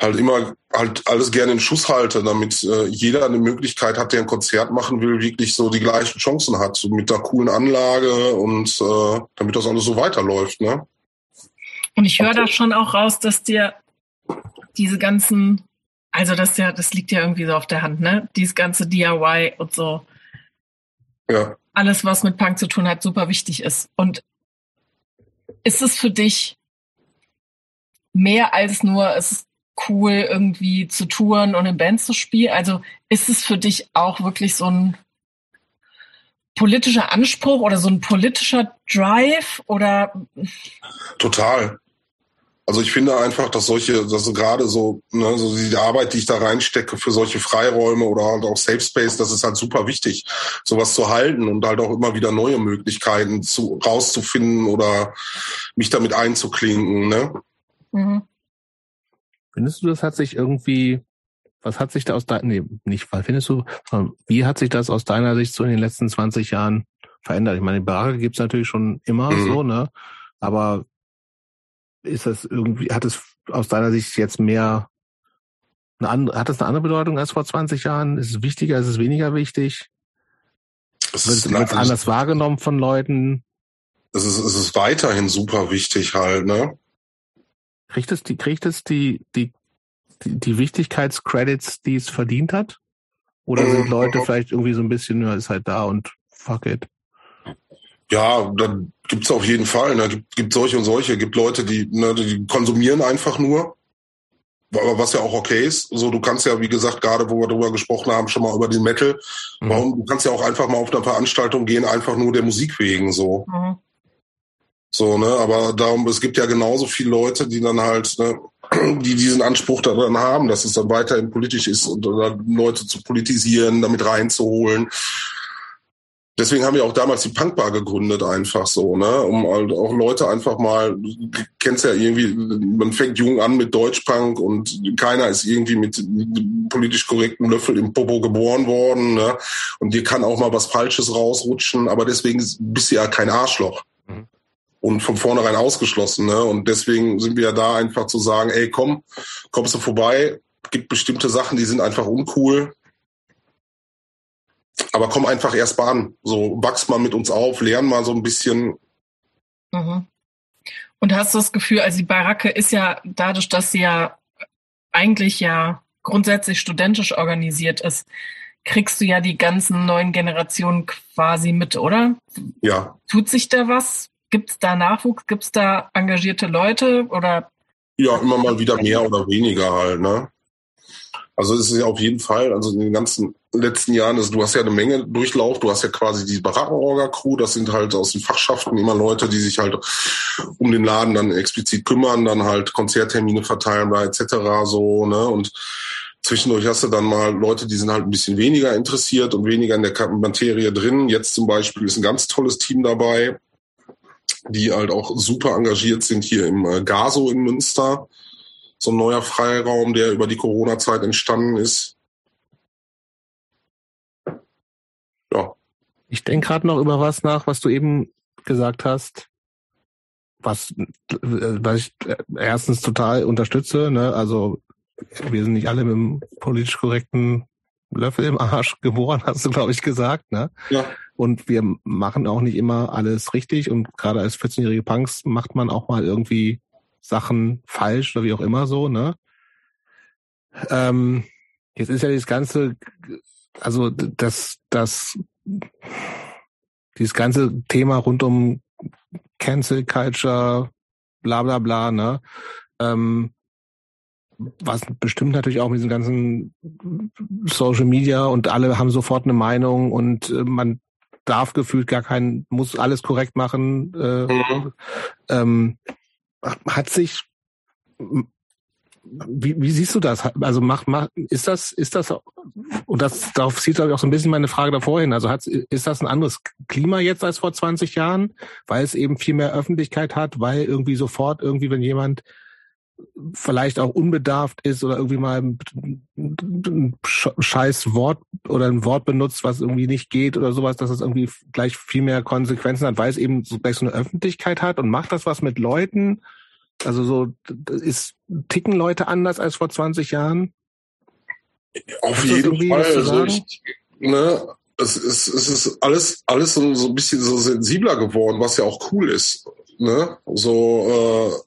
halt immer halt alles gerne in Schuss halte, damit äh, jeder eine Möglichkeit hat, der ein Konzert machen will, wirklich so die gleichen Chancen hat, so mit der coolen Anlage und äh, damit das alles so weiterläuft, ne? Und ich höre da schon auch raus, dass dir diese ganzen, also das ja, das liegt ja irgendwie so auf der Hand, ne? Dieses ganze DIY und so. Ja. Alles, was mit Punk zu tun hat, super wichtig ist. Und ist es für dich mehr als nur, es cool, irgendwie zu touren und in Bands zu spielen? Also ist es für dich auch wirklich so ein politischer Anspruch oder so ein politischer Drive oder? Total. Also ich finde einfach, dass solche, dass gerade so, ne, so die Arbeit, die ich da reinstecke für solche Freiräume oder halt auch Safe Space, das ist halt super wichtig, sowas zu halten und halt auch immer wieder neue Möglichkeiten zu rauszufinden oder mich damit einzuklinken. Ne? Mhm. Findest du, das hat sich irgendwie, was hat sich da aus deiner, nee, nicht, weil findest du, wie hat sich das aus deiner Sicht so in den letzten 20 Jahren verändert? Ich meine, die Barake gibt's natürlich schon immer mhm. so, ne? Aber ist das irgendwie, hat es aus deiner Sicht jetzt mehr, eine andere, hat das eine andere Bedeutung als vor 20 Jahren? Ist es wichtiger, ist es weniger wichtig? Es wird es anders wahrgenommen von Leuten? Es ist, es ist weiterhin super wichtig halt, ne? Kriegt es die, kriegt es die, die, die, die Wichtigkeitscredits, die es verdient hat? Oder sind mhm. Leute vielleicht irgendwie so ein bisschen, ja, ist halt da und fuck it? Ja, dann gibt's auf jeden Fall. Ne? Gibt, gibt solche und solche. Gibt Leute, die, ne, die konsumieren einfach nur. Aber was ja auch okay ist. So, du kannst ja, wie gesagt, gerade wo wir darüber gesprochen haben, schon mal über den Metal. Mhm. Warum? Du kannst ja auch einfach mal auf eine Veranstaltung gehen, einfach nur der Musik wegen so. Mhm. So, ne, aber darum, es gibt ja genauso viele Leute, die dann halt, ne, [CLEARS THROAT] die diesen Anspruch daran haben, dass es dann weiterhin politisch ist und Leute zu politisieren, damit reinzuholen deswegen haben wir auch damals die Punkbar gegründet, einfach so, ne? Um halt auch Leute einfach mal, du kennst ja irgendwie, man fängt jung an mit Deutschpunk und keiner ist irgendwie mit politisch korrektem Löffel im Popo geboren worden, ne? Und dir kann auch mal was Falsches rausrutschen, aber deswegen bist du ja kein Arschloch. Mhm. Und von vornherein ausgeschlossen, ne? Und deswegen sind wir ja da einfach zu sagen, ey, komm, kommst du vorbei, gibt bestimmte Sachen, die sind einfach uncool, aber komm einfach erst mal an. So, wachs mal mit uns auf, lern mal so ein bisschen. Mhm. Und hast du das Gefühl, also die Baracke ist ja dadurch, dass sie ja eigentlich ja grundsätzlich studentisch organisiert ist, kriegst du ja die ganzen neuen Generationen quasi mit, oder? Ja. Tut sich da was? Gibt es da Nachwuchs? Gibt es da engagierte Leute oder? Ja, immer mal wieder mehr oder weniger halt, ne? Also es ist ja auf jeden Fall, also in den ganzen letzten Jahren, also du hast ja eine Menge Durchlauf, du hast ja quasi die Barackenorga-Crew, das sind halt aus den Fachschaften immer Leute, die sich halt um den Laden dann explizit kümmern, dann halt Konzerttermine verteilen etc. so, ne? Und zwischendurch hast du dann mal Leute, die sind halt ein bisschen weniger interessiert und weniger in der Materie drin. Jetzt zum Beispiel ist ein ganz tolles Team dabei, die halt auch super engagiert sind hier im äh, Gaso in Münster so ein neuer Freiraum, der über die Corona-Zeit entstanden ist. Ja. Ich denke gerade noch über was nach, was du eben gesagt hast, was, was ich erstens total unterstütze. Ne? Also wir sind nicht alle mit einem politisch korrekten Löffel im Arsch geboren, hast du, glaube ich, gesagt. Ne? Ja. Und wir machen auch nicht immer alles richtig. Und gerade als 14-jährige Punks macht man auch mal irgendwie Sachen falsch oder wie auch immer so, ne? Ähm, jetzt ist ja das ganze, also das, das, dieses ganze Thema rund um Cancel Culture, bla bla bla, ne? Ähm, was bestimmt natürlich auch mit diesen ganzen Social Media und alle haben sofort eine Meinung und äh, man darf gefühlt gar keinen, muss alles korrekt machen. Äh, mhm. ähm, hat sich wie, wie siehst du das? Also macht, macht, ist das, ist das, und das, darauf glaube ich auch so ein bisschen meine Frage davor hin. Also hat, ist das ein anderes Klima jetzt als vor 20 Jahren, weil es eben viel mehr Öffentlichkeit hat, weil irgendwie sofort irgendwie, wenn jemand vielleicht auch unbedarft ist oder irgendwie mal ein scheiß Wort oder ein Wort benutzt, was irgendwie nicht geht oder sowas, dass es irgendwie gleich viel mehr Konsequenzen hat, weil es eben so gleich so eine Öffentlichkeit hat und macht das was mit Leuten? Also so ist ticken Leute anders als vor 20 Jahren? Auf jeden Fall. Also ich, ne, es, ist, es ist alles, alles so, so ein bisschen so sensibler geworden, was ja auch cool ist. Ne? So äh,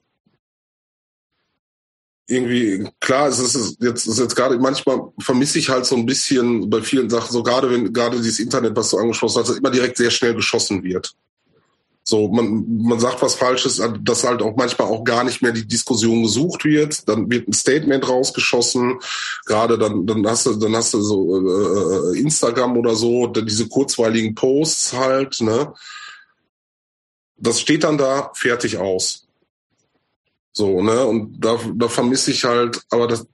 irgendwie, klar, es ist jetzt, ist jetzt gerade, manchmal vermisse ich halt so ein bisschen bei vielen Sachen, so gerade wenn, gerade dieses Internet, was du angesprochen hast, immer direkt sehr schnell geschossen wird. So, man, man sagt was Falsches, dass halt auch manchmal auch gar nicht mehr die Diskussion gesucht wird. Dann wird ein Statement rausgeschossen. Gerade dann, dann hast du, dann hast du so äh, Instagram oder so, diese kurzweiligen Posts halt, ne? Das steht dann da fertig aus. So, ne? Und da, da vermisse ich halt, aber das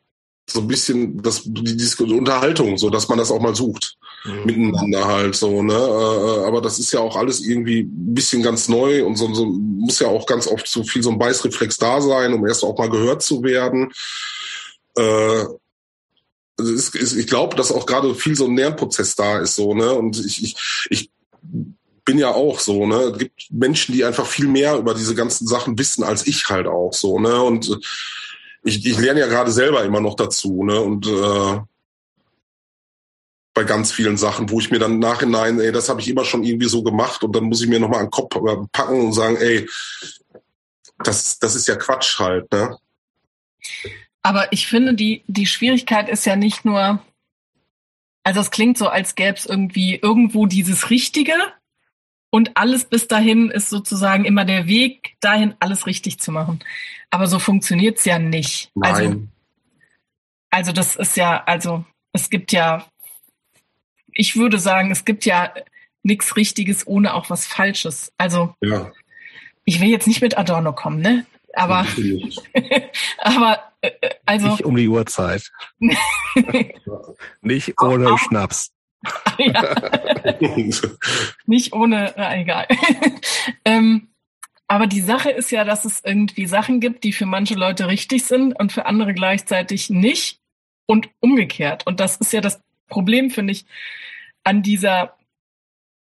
so ein bisschen das, die, die Unterhaltung, so dass man das auch mal sucht. Mhm. Miteinander halt so, ne? Äh, aber das ist ja auch alles irgendwie ein bisschen ganz neu und so, so muss ja auch ganz oft so viel so ein Beißreflex da sein, um erst auch mal gehört zu werden. Äh, ist, ist, ich glaube, dass auch gerade viel so ein Lernprozess da ist, so, ne? Und ich, ich, ich bin ja auch so, ne? Es gibt Menschen, die einfach viel mehr über diese ganzen Sachen wissen als ich halt auch so, ne? Und äh, ich, ich lerne ja gerade selber immer noch dazu, ne? Und äh, bei ganz vielen Sachen, wo ich mir dann Nachhinein, ey, das habe ich immer schon irgendwie so gemacht und dann muss ich mir nochmal einen Kopf äh, packen und sagen, ey, das, das ist ja Quatsch halt, ne? Aber ich finde, die, die Schwierigkeit ist ja nicht nur, also es klingt so, als gäbe es irgendwie irgendwo dieses Richtige und alles bis dahin ist sozusagen immer der Weg dahin, alles richtig zu machen. Aber so funktioniert's ja nicht. Also Nein. Also, also das ist ja, also es gibt ja, ich würde sagen, es gibt ja nichts Richtiges ohne auch was Falsches. Also ja. ich will jetzt nicht mit Adorno kommen, ne? Aber, [LAUGHS] aber äh, also nicht um die Uhrzeit. [LAUGHS] nicht ohne auch, Schnaps. [LAUGHS] ja. [LAUGHS] Nicht ohne, na egal. [LAUGHS] ähm, aber die Sache ist ja, dass es irgendwie Sachen gibt, die für manche Leute richtig sind und für andere gleichzeitig nicht und umgekehrt. Und das ist ja das Problem, finde ich, an dieser,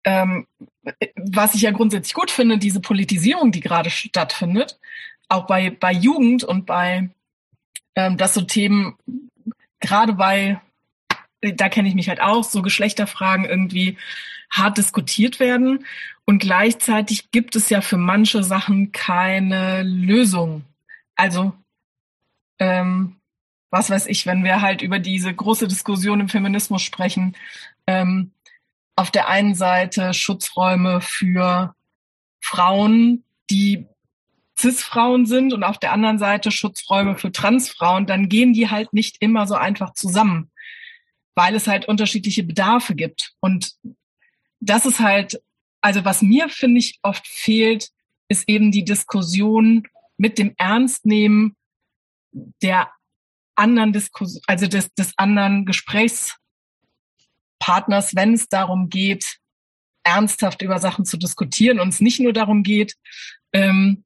ähm, was ich ja grundsätzlich gut finde, diese Politisierung, die gerade stattfindet, auch bei, bei Jugend und bei, ähm, dass so Themen, gerade bei da kenne ich mich halt auch, so Geschlechterfragen irgendwie hart diskutiert werden. Und gleichzeitig gibt es ja für manche Sachen keine Lösung. Also, ähm, was weiß ich, wenn wir halt über diese große Diskussion im Feminismus sprechen, ähm, auf der einen Seite Schutzräume für Frauen, die Cis-Frauen sind und auf der anderen Seite Schutzräume für Transfrauen, dann gehen die halt nicht immer so einfach zusammen weil es halt unterschiedliche Bedarfe gibt. Und das ist halt, also was mir, finde ich, oft fehlt, ist eben die Diskussion mit dem Ernstnehmen der anderen Diskussion, also des, des anderen Gesprächspartners, wenn es darum geht, ernsthaft über Sachen zu diskutieren und es nicht nur darum geht, ähm,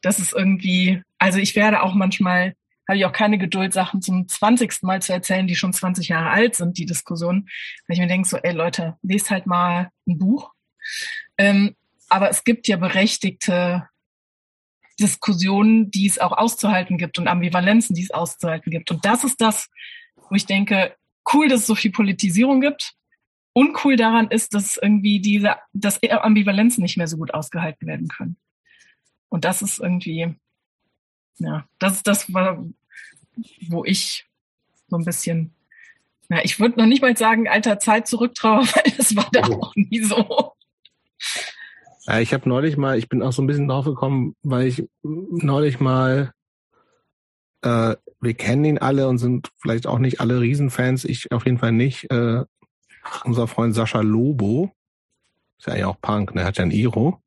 dass es irgendwie, also ich werde auch manchmal habe ich auch keine Geduld, Sachen zum 20. Mal zu erzählen, die schon 20 Jahre alt sind, die Diskussion. Weil ich mir denke, so, ey Leute, lest halt mal ein Buch. Ähm, aber es gibt ja berechtigte Diskussionen, die es auch auszuhalten gibt und Ambivalenzen, die es auszuhalten gibt. Und das ist das, wo ich denke, cool, dass es so viel Politisierung gibt. Uncool daran ist, dass irgendwie diese, dass Ambivalenzen nicht mehr so gut ausgehalten werden können. Und das ist irgendwie, ja, das ist das, wo ich so ein bisschen, ja, ich würde noch nicht mal sagen, alter Zeit zurücktraue, [LAUGHS] weil das war da oh. auch nie so. Ich habe neulich mal, ich bin auch so ein bisschen drauf gekommen, weil ich neulich mal, äh, wir kennen ihn alle und sind vielleicht auch nicht alle Riesenfans, ich auf jeden Fall nicht, äh, unser Freund Sascha Lobo, ist ja eigentlich auch Punk, ne, hat ja ein Iro.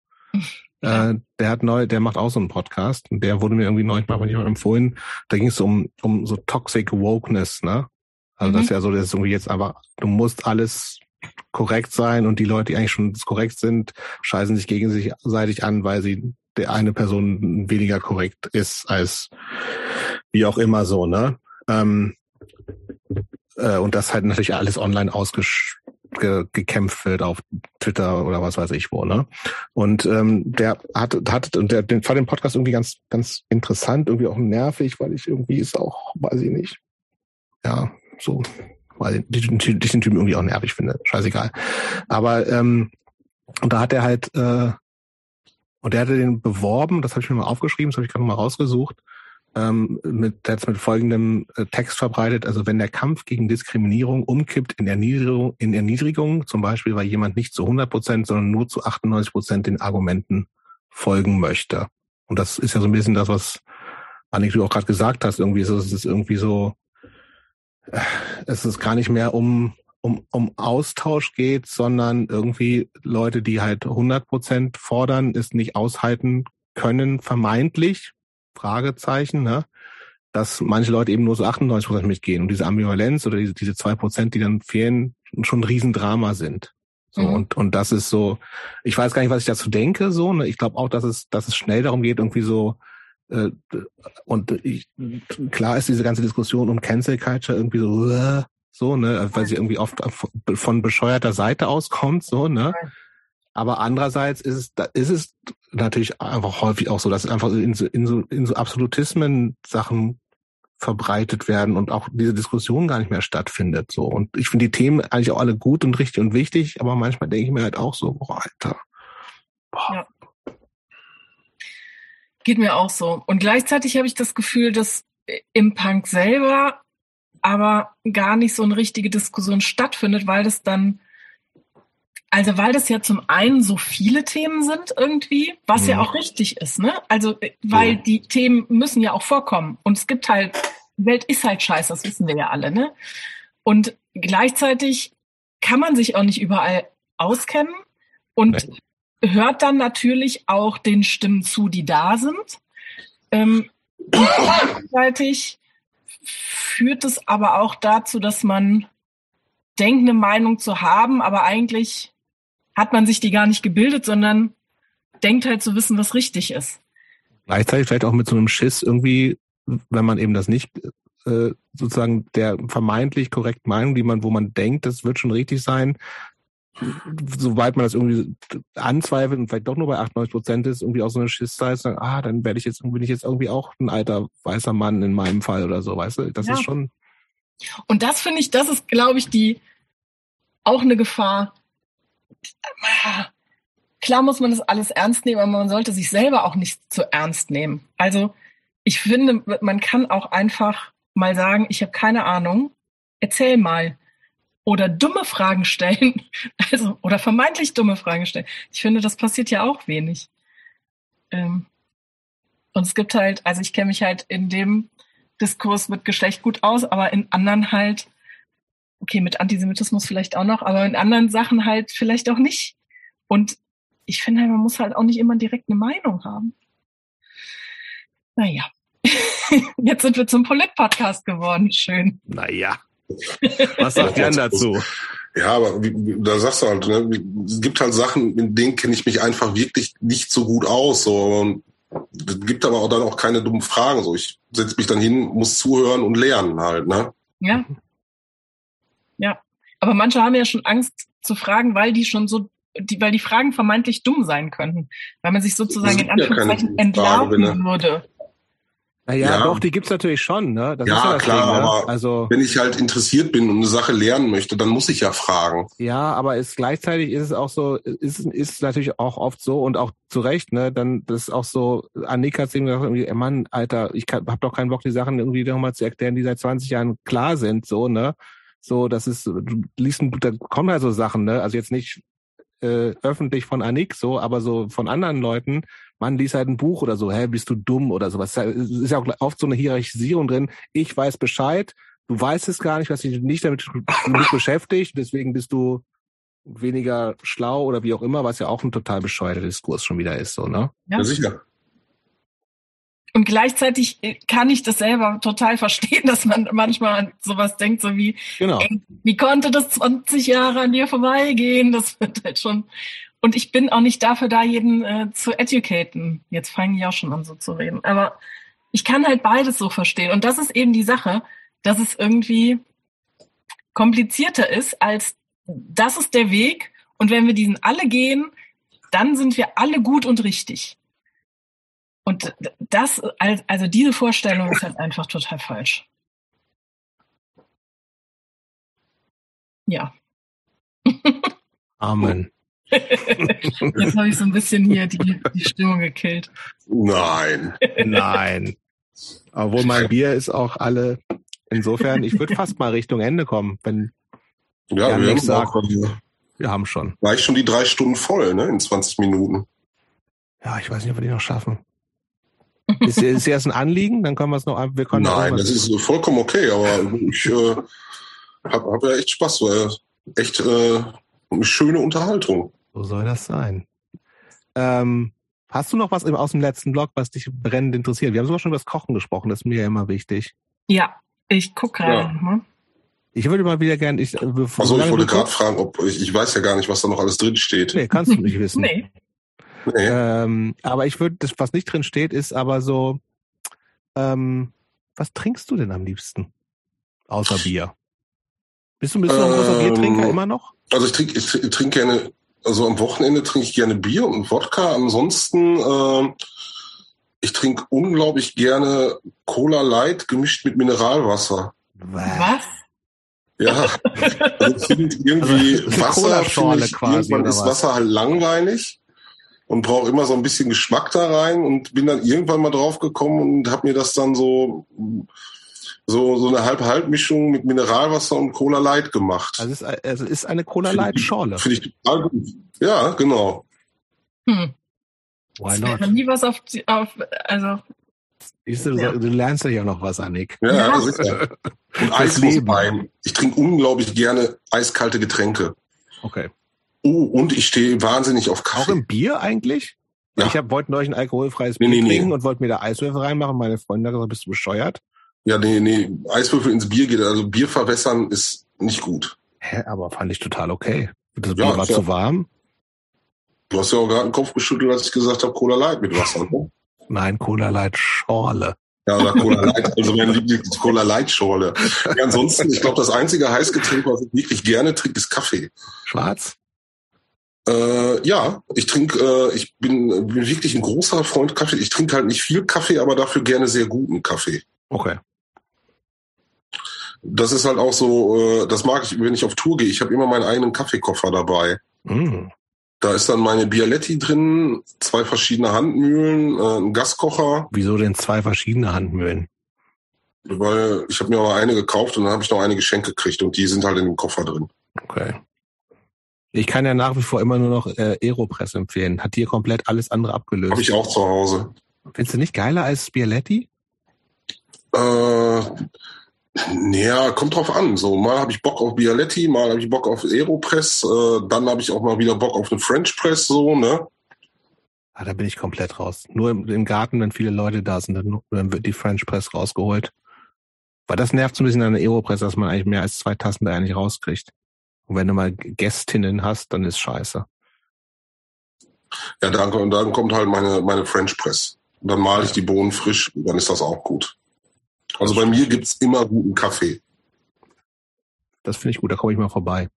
Äh, der hat neu, der macht auch so einen Podcast und der wurde mir irgendwie neulich mal von jemandem empfohlen. Da ging es um, um so Toxic Wokeness, ne? Also mhm. das ist ja so, das ist irgendwie jetzt einfach, du musst alles korrekt sein und die Leute, die eigentlich schon korrekt sind, scheißen sich gegenseitig an, weil sie der eine Person weniger korrekt ist als wie auch immer so, ne? Ähm, äh, und das halt natürlich alles online ausgesch ge gekämpft wird auf Twitter oder was weiß ich wo, ne? Und ähm, der hat, hat und der fand den Podcast irgendwie ganz, ganz interessant, irgendwie auch nervig, weil ich irgendwie ist auch, weiß ich nicht, ja, so, weil ich den, den Typen irgendwie auch nervig finde, scheißegal. Aber ähm, und da hat er halt äh, und der hatte den beworben, das habe ich mir mal aufgeschrieben, das habe ich gerade mal rausgesucht ähm, mit, hat mit folgendem äh, Text verbreitet. Also wenn der Kampf gegen Diskriminierung umkippt in Erniedrigung, in Erniedrigung, zum Beispiel, weil jemand nicht zu 100 Prozent, sondern nur zu 98 Prozent den Argumenten folgen möchte. Und das ist ja so ein bisschen das, was Annik du auch gerade gesagt hast. Irgendwie ist es ist irgendwie so, äh, es ist gar nicht mehr um um, um Austausch geht, sondern irgendwie Leute, die halt 100 Prozent fordern, es nicht aushalten können, vermeintlich, Fragezeichen, ne? dass manche Leute eben nur so 98 Prozent mitgehen und diese Ambivalenz oder diese, diese zwei Prozent, die dann fehlen, schon ein Riesendrama sind. So, mhm. und, und das ist so, ich weiß gar nicht, was ich dazu denke, so, ne? Ich glaube auch, dass es, dass es schnell darum geht, irgendwie so, äh, und ich, klar ist diese ganze Diskussion um Cancel Culture irgendwie so, äh, so, ne, weil sie irgendwie oft von bescheuerter Seite auskommt, so, ne. Aber andererseits ist es, ist es natürlich einfach häufig auch so, dass einfach in so, in so, in so Absolutismen Sachen verbreitet werden und auch diese Diskussion gar nicht mehr stattfindet. So. Und ich finde die Themen eigentlich auch alle gut und richtig und wichtig, aber manchmal denke ich mir halt auch so, boah, Alter. Boah. Ja. Geht mir auch so. Und gleichzeitig habe ich das Gefühl, dass im Punk selber aber gar nicht so eine richtige Diskussion stattfindet, weil das dann, also weil das ja zum einen so viele Themen sind irgendwie, was mhm. ja auch richtig ist, ne? Also weil ja. die Themen müssen ja auch vorkommen und es gibt halt, Welt ist halt scheiße, das wissen wir ja alle, ne? Und gleichzeitig kann man sich auch nicht überall auskennen und Nein. hört dann natürlich auch den Stimmen zu, die da sind. Ähm, und gleichzeitig führt es aber auch dazu, dass man denkt, eine Meinung zu haben, aber eigentlich hat man sich die gar nicht gebildet, sondern denkt halt zu wissen, was richtig ist. Gleichzeitig vielleicht auch mit so einem Schiss irgendwie, wenn man eben das nicht äh, sozusagen der vermeintlich korrekten Meinung, die man, wo man denkt, das wird schon richtig sein, soweit man das irgendwie anzweifelt und vielleicht doch nur bei 98 Prozent ist, irgendwie auch so eine Schiss ist, ah, dann werde ich jetzt, bin ich jetzt irgendwie auch ein alter weißer Mann in meinem Fall oder so, weißt du? Das ja. ist schon. Und das finde ich, das ist, glaube ich, die auch eine Gefahr. Klar muss man das alles ernst nehmen, aber man sollte sich selber auch nicht zu ernst nehmen. Also ich finde, man kann auch einfach mal sagen, ich habe keine Ahnung, erzähl mal oder dumme Fragen stellen, [LAUGHS] also oder vermeintlich dumme Fragen stellen. Ich finde, das passiert ja auch wenig. Ähm, und es gibt halt, also ich kenne mich halt in dem Diskurs mit Geschlecht gut aus, aber in anderen halt, okay, mit Antisemitismus vielleicht auch noch, aber in anderen Sachen halt vielleicht auch nicht. Und ich finde, man muss halt auch nicht immer direkt eine Meinung haben. Naja. [LAUGHS] Jetzt sind wir zum Polit-Podcast geworden. Schön. Naja. [LAUGHS] Was sagt Jan dazu? Ja, aber wie, da sagst du halt, ne, es gibt halt Sachen, in denen kenne ich mich einfach wirklich nicht so gut aus. So. Und es gibt aber auch dann auch keine dummen Fragen. So, ich setze mich dann hin, muss zuhören und lernen halt, ne? Ja. Aber manche haben ja schon Angst zu fragen, weil die schon so, die, weil die Fragen vermeintlich dumm sein könnten. Weil man sich sozusagen in Anführungszeichen ja entlarven würde. Naja, ja. doch, die gibt's natürlich schon, ne? Das ja, ja klar, Ding, ne? aber also, wenn ich halt interessiert bin und eine Sache lernen möchte, dann muss ich ja fragen. Ja, aber ist gleichzeitig ist es auch so, ist, ist natürlich auch oft so und auch zu Recht, ne? Dann das ist auch so, Annika hat gesagt, irgendwie, Mann, Alter, ich kann, hab doch keinen Bock, die Sachen irgendwie nochmal zu erklären, die seit 20 Jahren klar sind, so, ne? So, das ist, du liest, da kommen halt so Sachen, ne? Also jetzt nicht äh, öffentlich von Annik so, aber so von anderen Leuten, man liest halt ein Buch oder so, hä, bist du dumm oder sowas. Es ist ja auch oft so eine Hierarchisierung drin. Ich weiß Bescheid, du weißt es gar nicht, was dich nicht damit nicht beschäftigt, deswegen bist du weniger schlau oder wie auch immer, was ja auch ein total bescheuerter Diskurs schon wieder ist, so, ne? Ja, ja sicher. Und gleichzeitig kann ich das selber total verstehen, [LAUGHS] dass man manchmal an sowas denkt, so wie, genau. ey, wie konnte das 20 Jahre an dir vorbeigehen? Das [LAUGHS] wird halt schon. Und ich bin auch nicht dafür da, jeden äh, zu educaten. Jetzt fange ich auch schon an, so zu reden. Aber ich kann halt beides so verstehen. Und das ist eben die Sache, dass es irgendwie komplizierter ist, als das ist der Weg. Und wenn wir diesen alle gehen, dann sind wir alle gut und richtig. Und das, also diese Vorstellung ist halt einfach total falsch. Ja. [LAUGHS] Amen. Jetzt habe ich so ein bisschen hier die, die Stimmung gekillt. Nein. Nein. Obwohl mein Bier ist auch alle. Insofern, ich würde fast mal Richtung Ende kommen, wenn ja, wir haben, sagt, wir haben schon. War ich schon die drei Stunden voll, ne? In 20 Minuten. Ja, ich weiß nicht, ob wir die noch schaffen. Ist, ist erst ein Anliegen, dann können wir es noch. Wir können Nein, das ist vollkommen okay, aber ich äh, habe hab ja echt Spaß, weil echt äh, eine schöne Unterhaltung. So soll das sein. Ähm, hast du noch was aus dem letzten Blog, was dich brennend interessiert? Wir haben sogar schon über das Kochen gesprochen, das ist mir ja immer wichtig. Ja, ich gucke gerade. Ja. Ne? Ich würde mal wieder gerne. Ich, also ich wollte gerade fragen, ob ich, ich weiß ja gar nicht, was da noch alles drin steht. Nee, kannst du nicht wissen. nee. Nee. Ähm, aber ich würde, das, was nicht drin steht, ist aber so, ähm, was trinkst du denn am liebsten? Außer Bier. Bist du, bist du ein großer ähm, Biertrinker immer noch? Also ich trinke ich trinke gerne, also am Wochenende trinke ich gerne Bier und Wodka. Ansonsten, äh, ich trinke unglaublich gerne Cola Light gemischt mit Mineralwasser. Was? Ja, [LAUGHS] also ich finde irgendwie also Wasser, ich, quasi, irgendwann ist Wasser halt langweilig und brauche immer so ein bisschen Geschmack da rein und bin dann irgendwann mal drauf gekommen und habe mir das dann so so, so eine Halb-Halb-Mischung mit Mineralwasser und Cola Light gemacht. Also ist, also ist eine Cola Light Schorle. Finde ich total gut. Ja, genau. Hm. Why not? nie was auf, auf also. Siehst du, ja. du lernst ja noch was, Annik. Ja, ja. sicher. Und Eiswein. Ich trinke unglaublich gerne eiskalte Getränke. Okay. Oh, und ich stehe wahnsinnig auf Kaffee. Auch im Bier eigentlich? Ja. Ich hab, wollte neulich ein alkoholfreies Bier nee, nee, trinken nee. und wollte mir da Eiswürfel reinmachen. Meine Freundin hat gesagt, bist du bescheuert? Ja, nee, nee, Eiswürfel ins Bier geht. Also Bier verwässern ist nicht gut. Hä, aber fand ich total okay. Das Bier ja, war zu warm. Du hast ja auch gerade den Kopf geschüttelt, als ich gesagt habe, Cola Light mit Wasser. Ne? Nein, Cola Light Schorle. Ja, oder Cola Light, also mein Lieblings Cola Light Schorle. Ja, ansonsten, ich glaube, das einzige Heißgetränk, was ich wirklich gerne trinke, ist Kaffee. Schwarz? Äh, ja, ich trinke, äh, ich bin, bin wirklich ein großer Freund Kaffee. Ich trinke halt nicht viel Kaffee, aber dafür gerne sehr guten Kaffee. Okay das ist halt auch so, äh, das mag ich, wenn ich auf Tour gehe. Ich habe immer meinen eigenen Kaffeekoffer dabei. Mm. Da ist dann meine Bialetti drin, zwei verschiedene Handmühlen, äh, ein Gaskocher. Wieso denn zwei verschiedene Handmühlen? Weil ich habe mir aber eine gekauft und dann habe ich noch eine Geschenke gekriegt und die sind halt in dem Koffer drin. Okay. Ich kann ja nach wie vor immer nur noch äh, Aeropress empfehlen. Hat hier komplett alles andere abgelöst. Habe ich auch zu Hause. Findest du nicht geiler als Bialetti? Äh, naja, kommt drauf an. So mal habe ich Bock auf Bialetti, mal habe ich Bock auf Aeropress, äh, dann habe ich auch mal wieder Bock auf eine French Press, so ne. Ah, da bin ich komplett raus. Nur im, im Garten, wenn viele Leute da sind, dann, dann, wird die French Press rausgeholt. Weil das nervt so ein bisschen an der Aeropress, dass man eigentlich mehr als zwei Tassen da eigentlich rauskriegt. Und wenn du mal Gästinnen hast, dann ist scheiße. Ja, dann, dann kommt halt meine, meine French Press. Und dann male ich die Bohnen frisch, dann ist das auch gut. Also bei mir gibt's immer guten Kaffee. Das finde ich gut, da komme ich mal vorbei.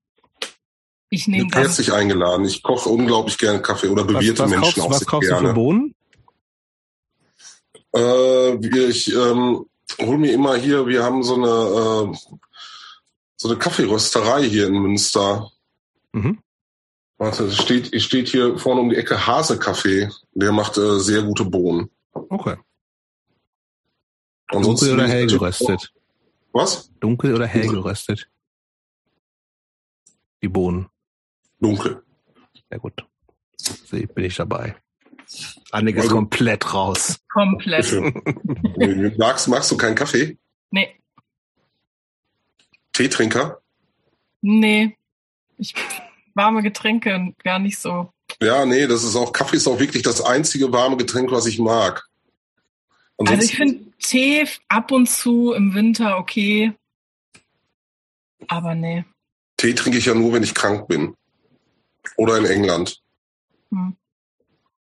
Ich nehme das. Herzlich eingeladen. Ich koche unglaublich gerne Kaffee oder bewirte was, was Menschen kaufst, auch was kaufst gerne. Du für Bohnen? Äh, ich ähm, hol mir immer hier, wir haben so eine äh, so eine Kaffeerösterei hier in Münster. Mhm. Warte, es steht, steht hier vorne um die Ecke Hase Kaffee. Der macht äh, sehr gute Bohnen. Okay. Ansonsten Dunkel oder hell geröstet? Was? Dunkel oder hell geröstet? Die Bohnen. Dunkel. Sehr gut. See, bin ich dabei. Annik ist also, komplett raus. Komplett. [LAUGHS] magst, magst du keinen Kaffee? Nee. Teetrinker? Nee. Ich warme Getränke gar nicht so. Ja, nee, das ist auch, Kaffee ist auch wirklich das einzige warme Getränk, was ich mag. Ansonsten, also ich finde Tee ab und zu im Winter okay. Aber nee. Tee trinke ich ja nur, wenn ich krank bin. Oder in England. Hm.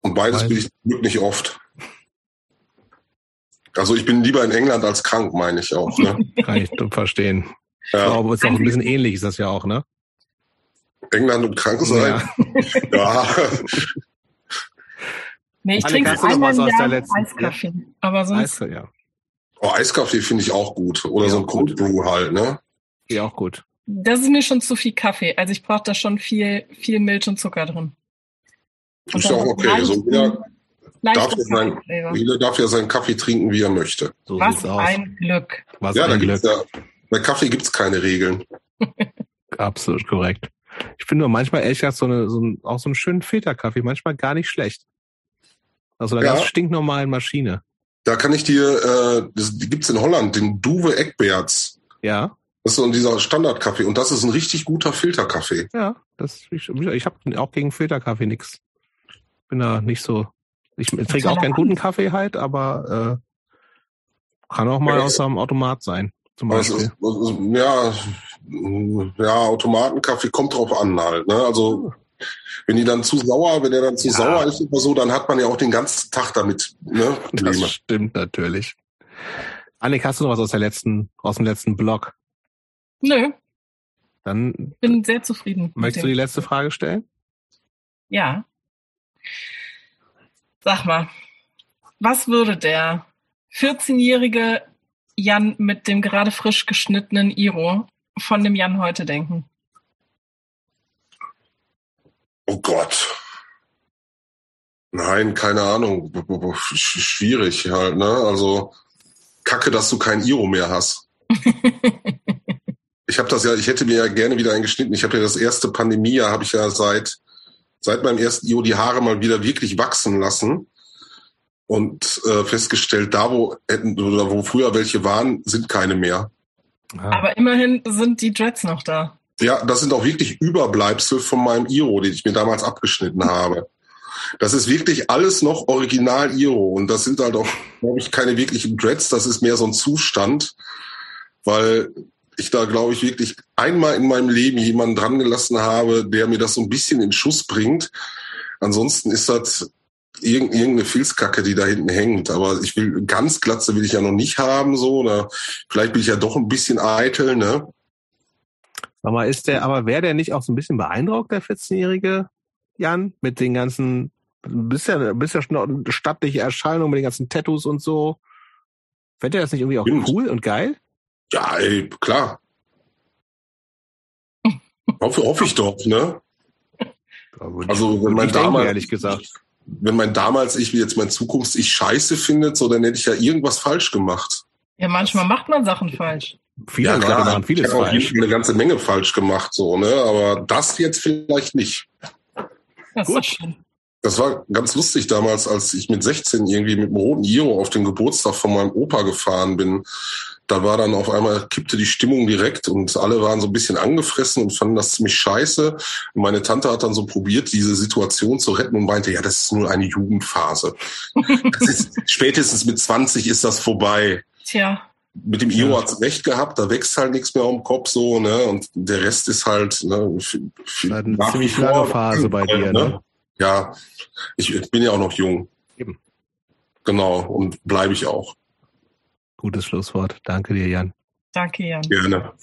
Und beides Weiß. bin ich wirklich oft. Also ich bin lieber in England als krank, meine ich auch. Ne? [LAUGHS] Kann ich verstehen. Ja. Aber es ist auch ein bisschen ähnlich, ist das ja auch, ne? England und krank sein? Ja. [LAUGHS] ja. Nee, ich trinke einmal im Jahr Eiskaffee. Ja? Aber sonst. Eis, ja. Oh, Eiskaffee finde ich auch gut. Oder ja, so ein Cold Brew halt, ne? Ja, auch gut. Das ist mir schon zu viel Kaffee. Also ich brauche da schon viel, viel Milch und Zucker drin. Und ist ja auch okay. So, jeder, darf ja sein, jeder darf ja seinen Kaffee trinken, wie er möchte. So Was ein Glück. Was ja, ein Glück. Ja, bei Kaffee gibt's keine Regeln. [LAUGHS] Absolut korrekt. Ich finde nur manchmal ehrlich gesagt so, eine, so ein, auch so einen schönen Filterkaffee manchmal gar nicht schlecht. Also eine ja. ganz stinknormalen Maschine. Da kann ich dir, äh, das, die gibt's in Holland, den Duwe Eckberts. Ja. Das ist so dieser Standardkaffee und das ist ein richtig guter Filterkaffee. Ja, das ich, ich habe auch gegen Filterkaffee nix. Bin da nicht so. Ich trinke auch keinen guten Kaffee halt, aber äh, kann auch mal ja, aus einem Automat sein. Zum Beispiel. Ist, ja, ja, Automatenkaffee kommt drauf an halt. Ne? Also wenn die dann zu sauer, wenn der dann zu ja. sauer ist oder so, dann hat man ja auch den ganzen Tag damit ne. Das stimmt natürlich. Annik, hast du noch was aus der letzten, aus dem letzten Blog? Nö. Dann bin sehr zufrieden. Möchtest du die letzte Frage stellen? Ja. Sag mal, was würde der 14-jährige Jan mit dem gerade frisch geschnittenen Iro von dem Jan heute denken? Oh Gott. Nein, keine Ahnung. Schwierig halt, ne? Also Kacke, dass du kein Iro mehr hast. [LAUGHS] ich habe das ja, ich hätte mir ja gerne wieder eingeschnitten. Ich habe ja das erste Pandemiejahr, habe ich ja seit seit meinem ersten Iro die Haare mal wieder wirklich wachsen lassen und äh, festgestellt, da wo hätten oder wo früher welche waren, sind keine mehr. Ah. Aber immerhin sind die Dreads noch da. Ja, das sind auch wirklich Überbleibsel von meinem Iro, den ich mir damals abgeschnitten habe. Das ist wirklich alles noch original Iro und das sind halt auch, glaube ich, keine wirklichen Dreads, das ist mehr so ein Zustand, weil ich da, glaube ich, wirklich einmal in meinem Leben jemanden dran gelassen habe, der mir das so ein bisschen in Schuss bringt. Ansonsten ist das irgendeine Filzkacke, die da hinten hängt. Aber ich will ganz glatze will ich ja noch nicht haben, so. Oder vielleicht bin ich ja doch ein bisschen eitel, ne? Sag mal, ist der, aber wäre der nicht auch so ein bisschen beeindruckt, der 14-jährige Jan, mit den ganzen, bist ja, bist ja schon eine stattliche Erscheinung mit den ganzen Tattoos und so. Fände er das nicht irgendwie auch Stimmt. cool und geil? Ja, ey, klar. hoffe, hoffe ich doch, ne? Also, wenn man damals, ehrlich gesagt wenn mein damals ich wie jetzt mein Zukunfts-Ich scheiße findet, so dann hätte ich ja irgendwas falsch gemacht. Ja, manchmal macht man Sachen falsch. Viele ja, klar, machen vieles ich habe auch eine ganze Menge falsch gemacht, so, ne? Aber das jetzt vielleicht nicht. Das Gut. schön. Das war ganz lustig damals, als ich mit 16 irgendwie mit dem roten Iro auf den Geburtstag von meinem Opa gefahren bin da war dann auf einmal, kippte die Stimmung direkt und alle waren so ein bisschen angefressen und fanden das ziemlich scheiße. Und meine Tante hat dann so probiert, diese Situation zu retten und meinte, ja, das ist nur eine Jugendphase. ist, [LAUGHS] spätestens mit 20 ist das vorbei. Tja. Mit dem Io hat's recht gehabt, da wächst halt nichts mehr den Kopf so, ne? Und der Rest ist halt, ne, eine ziemlich lange Phase bei dir, ne? ne? Ja, ich, ich bin ja auch noch jung. Eben. Genau, und bleibe ich auch. Gutes Schlusswort. Danke dir, Jan. Danke, Jan. Gerne.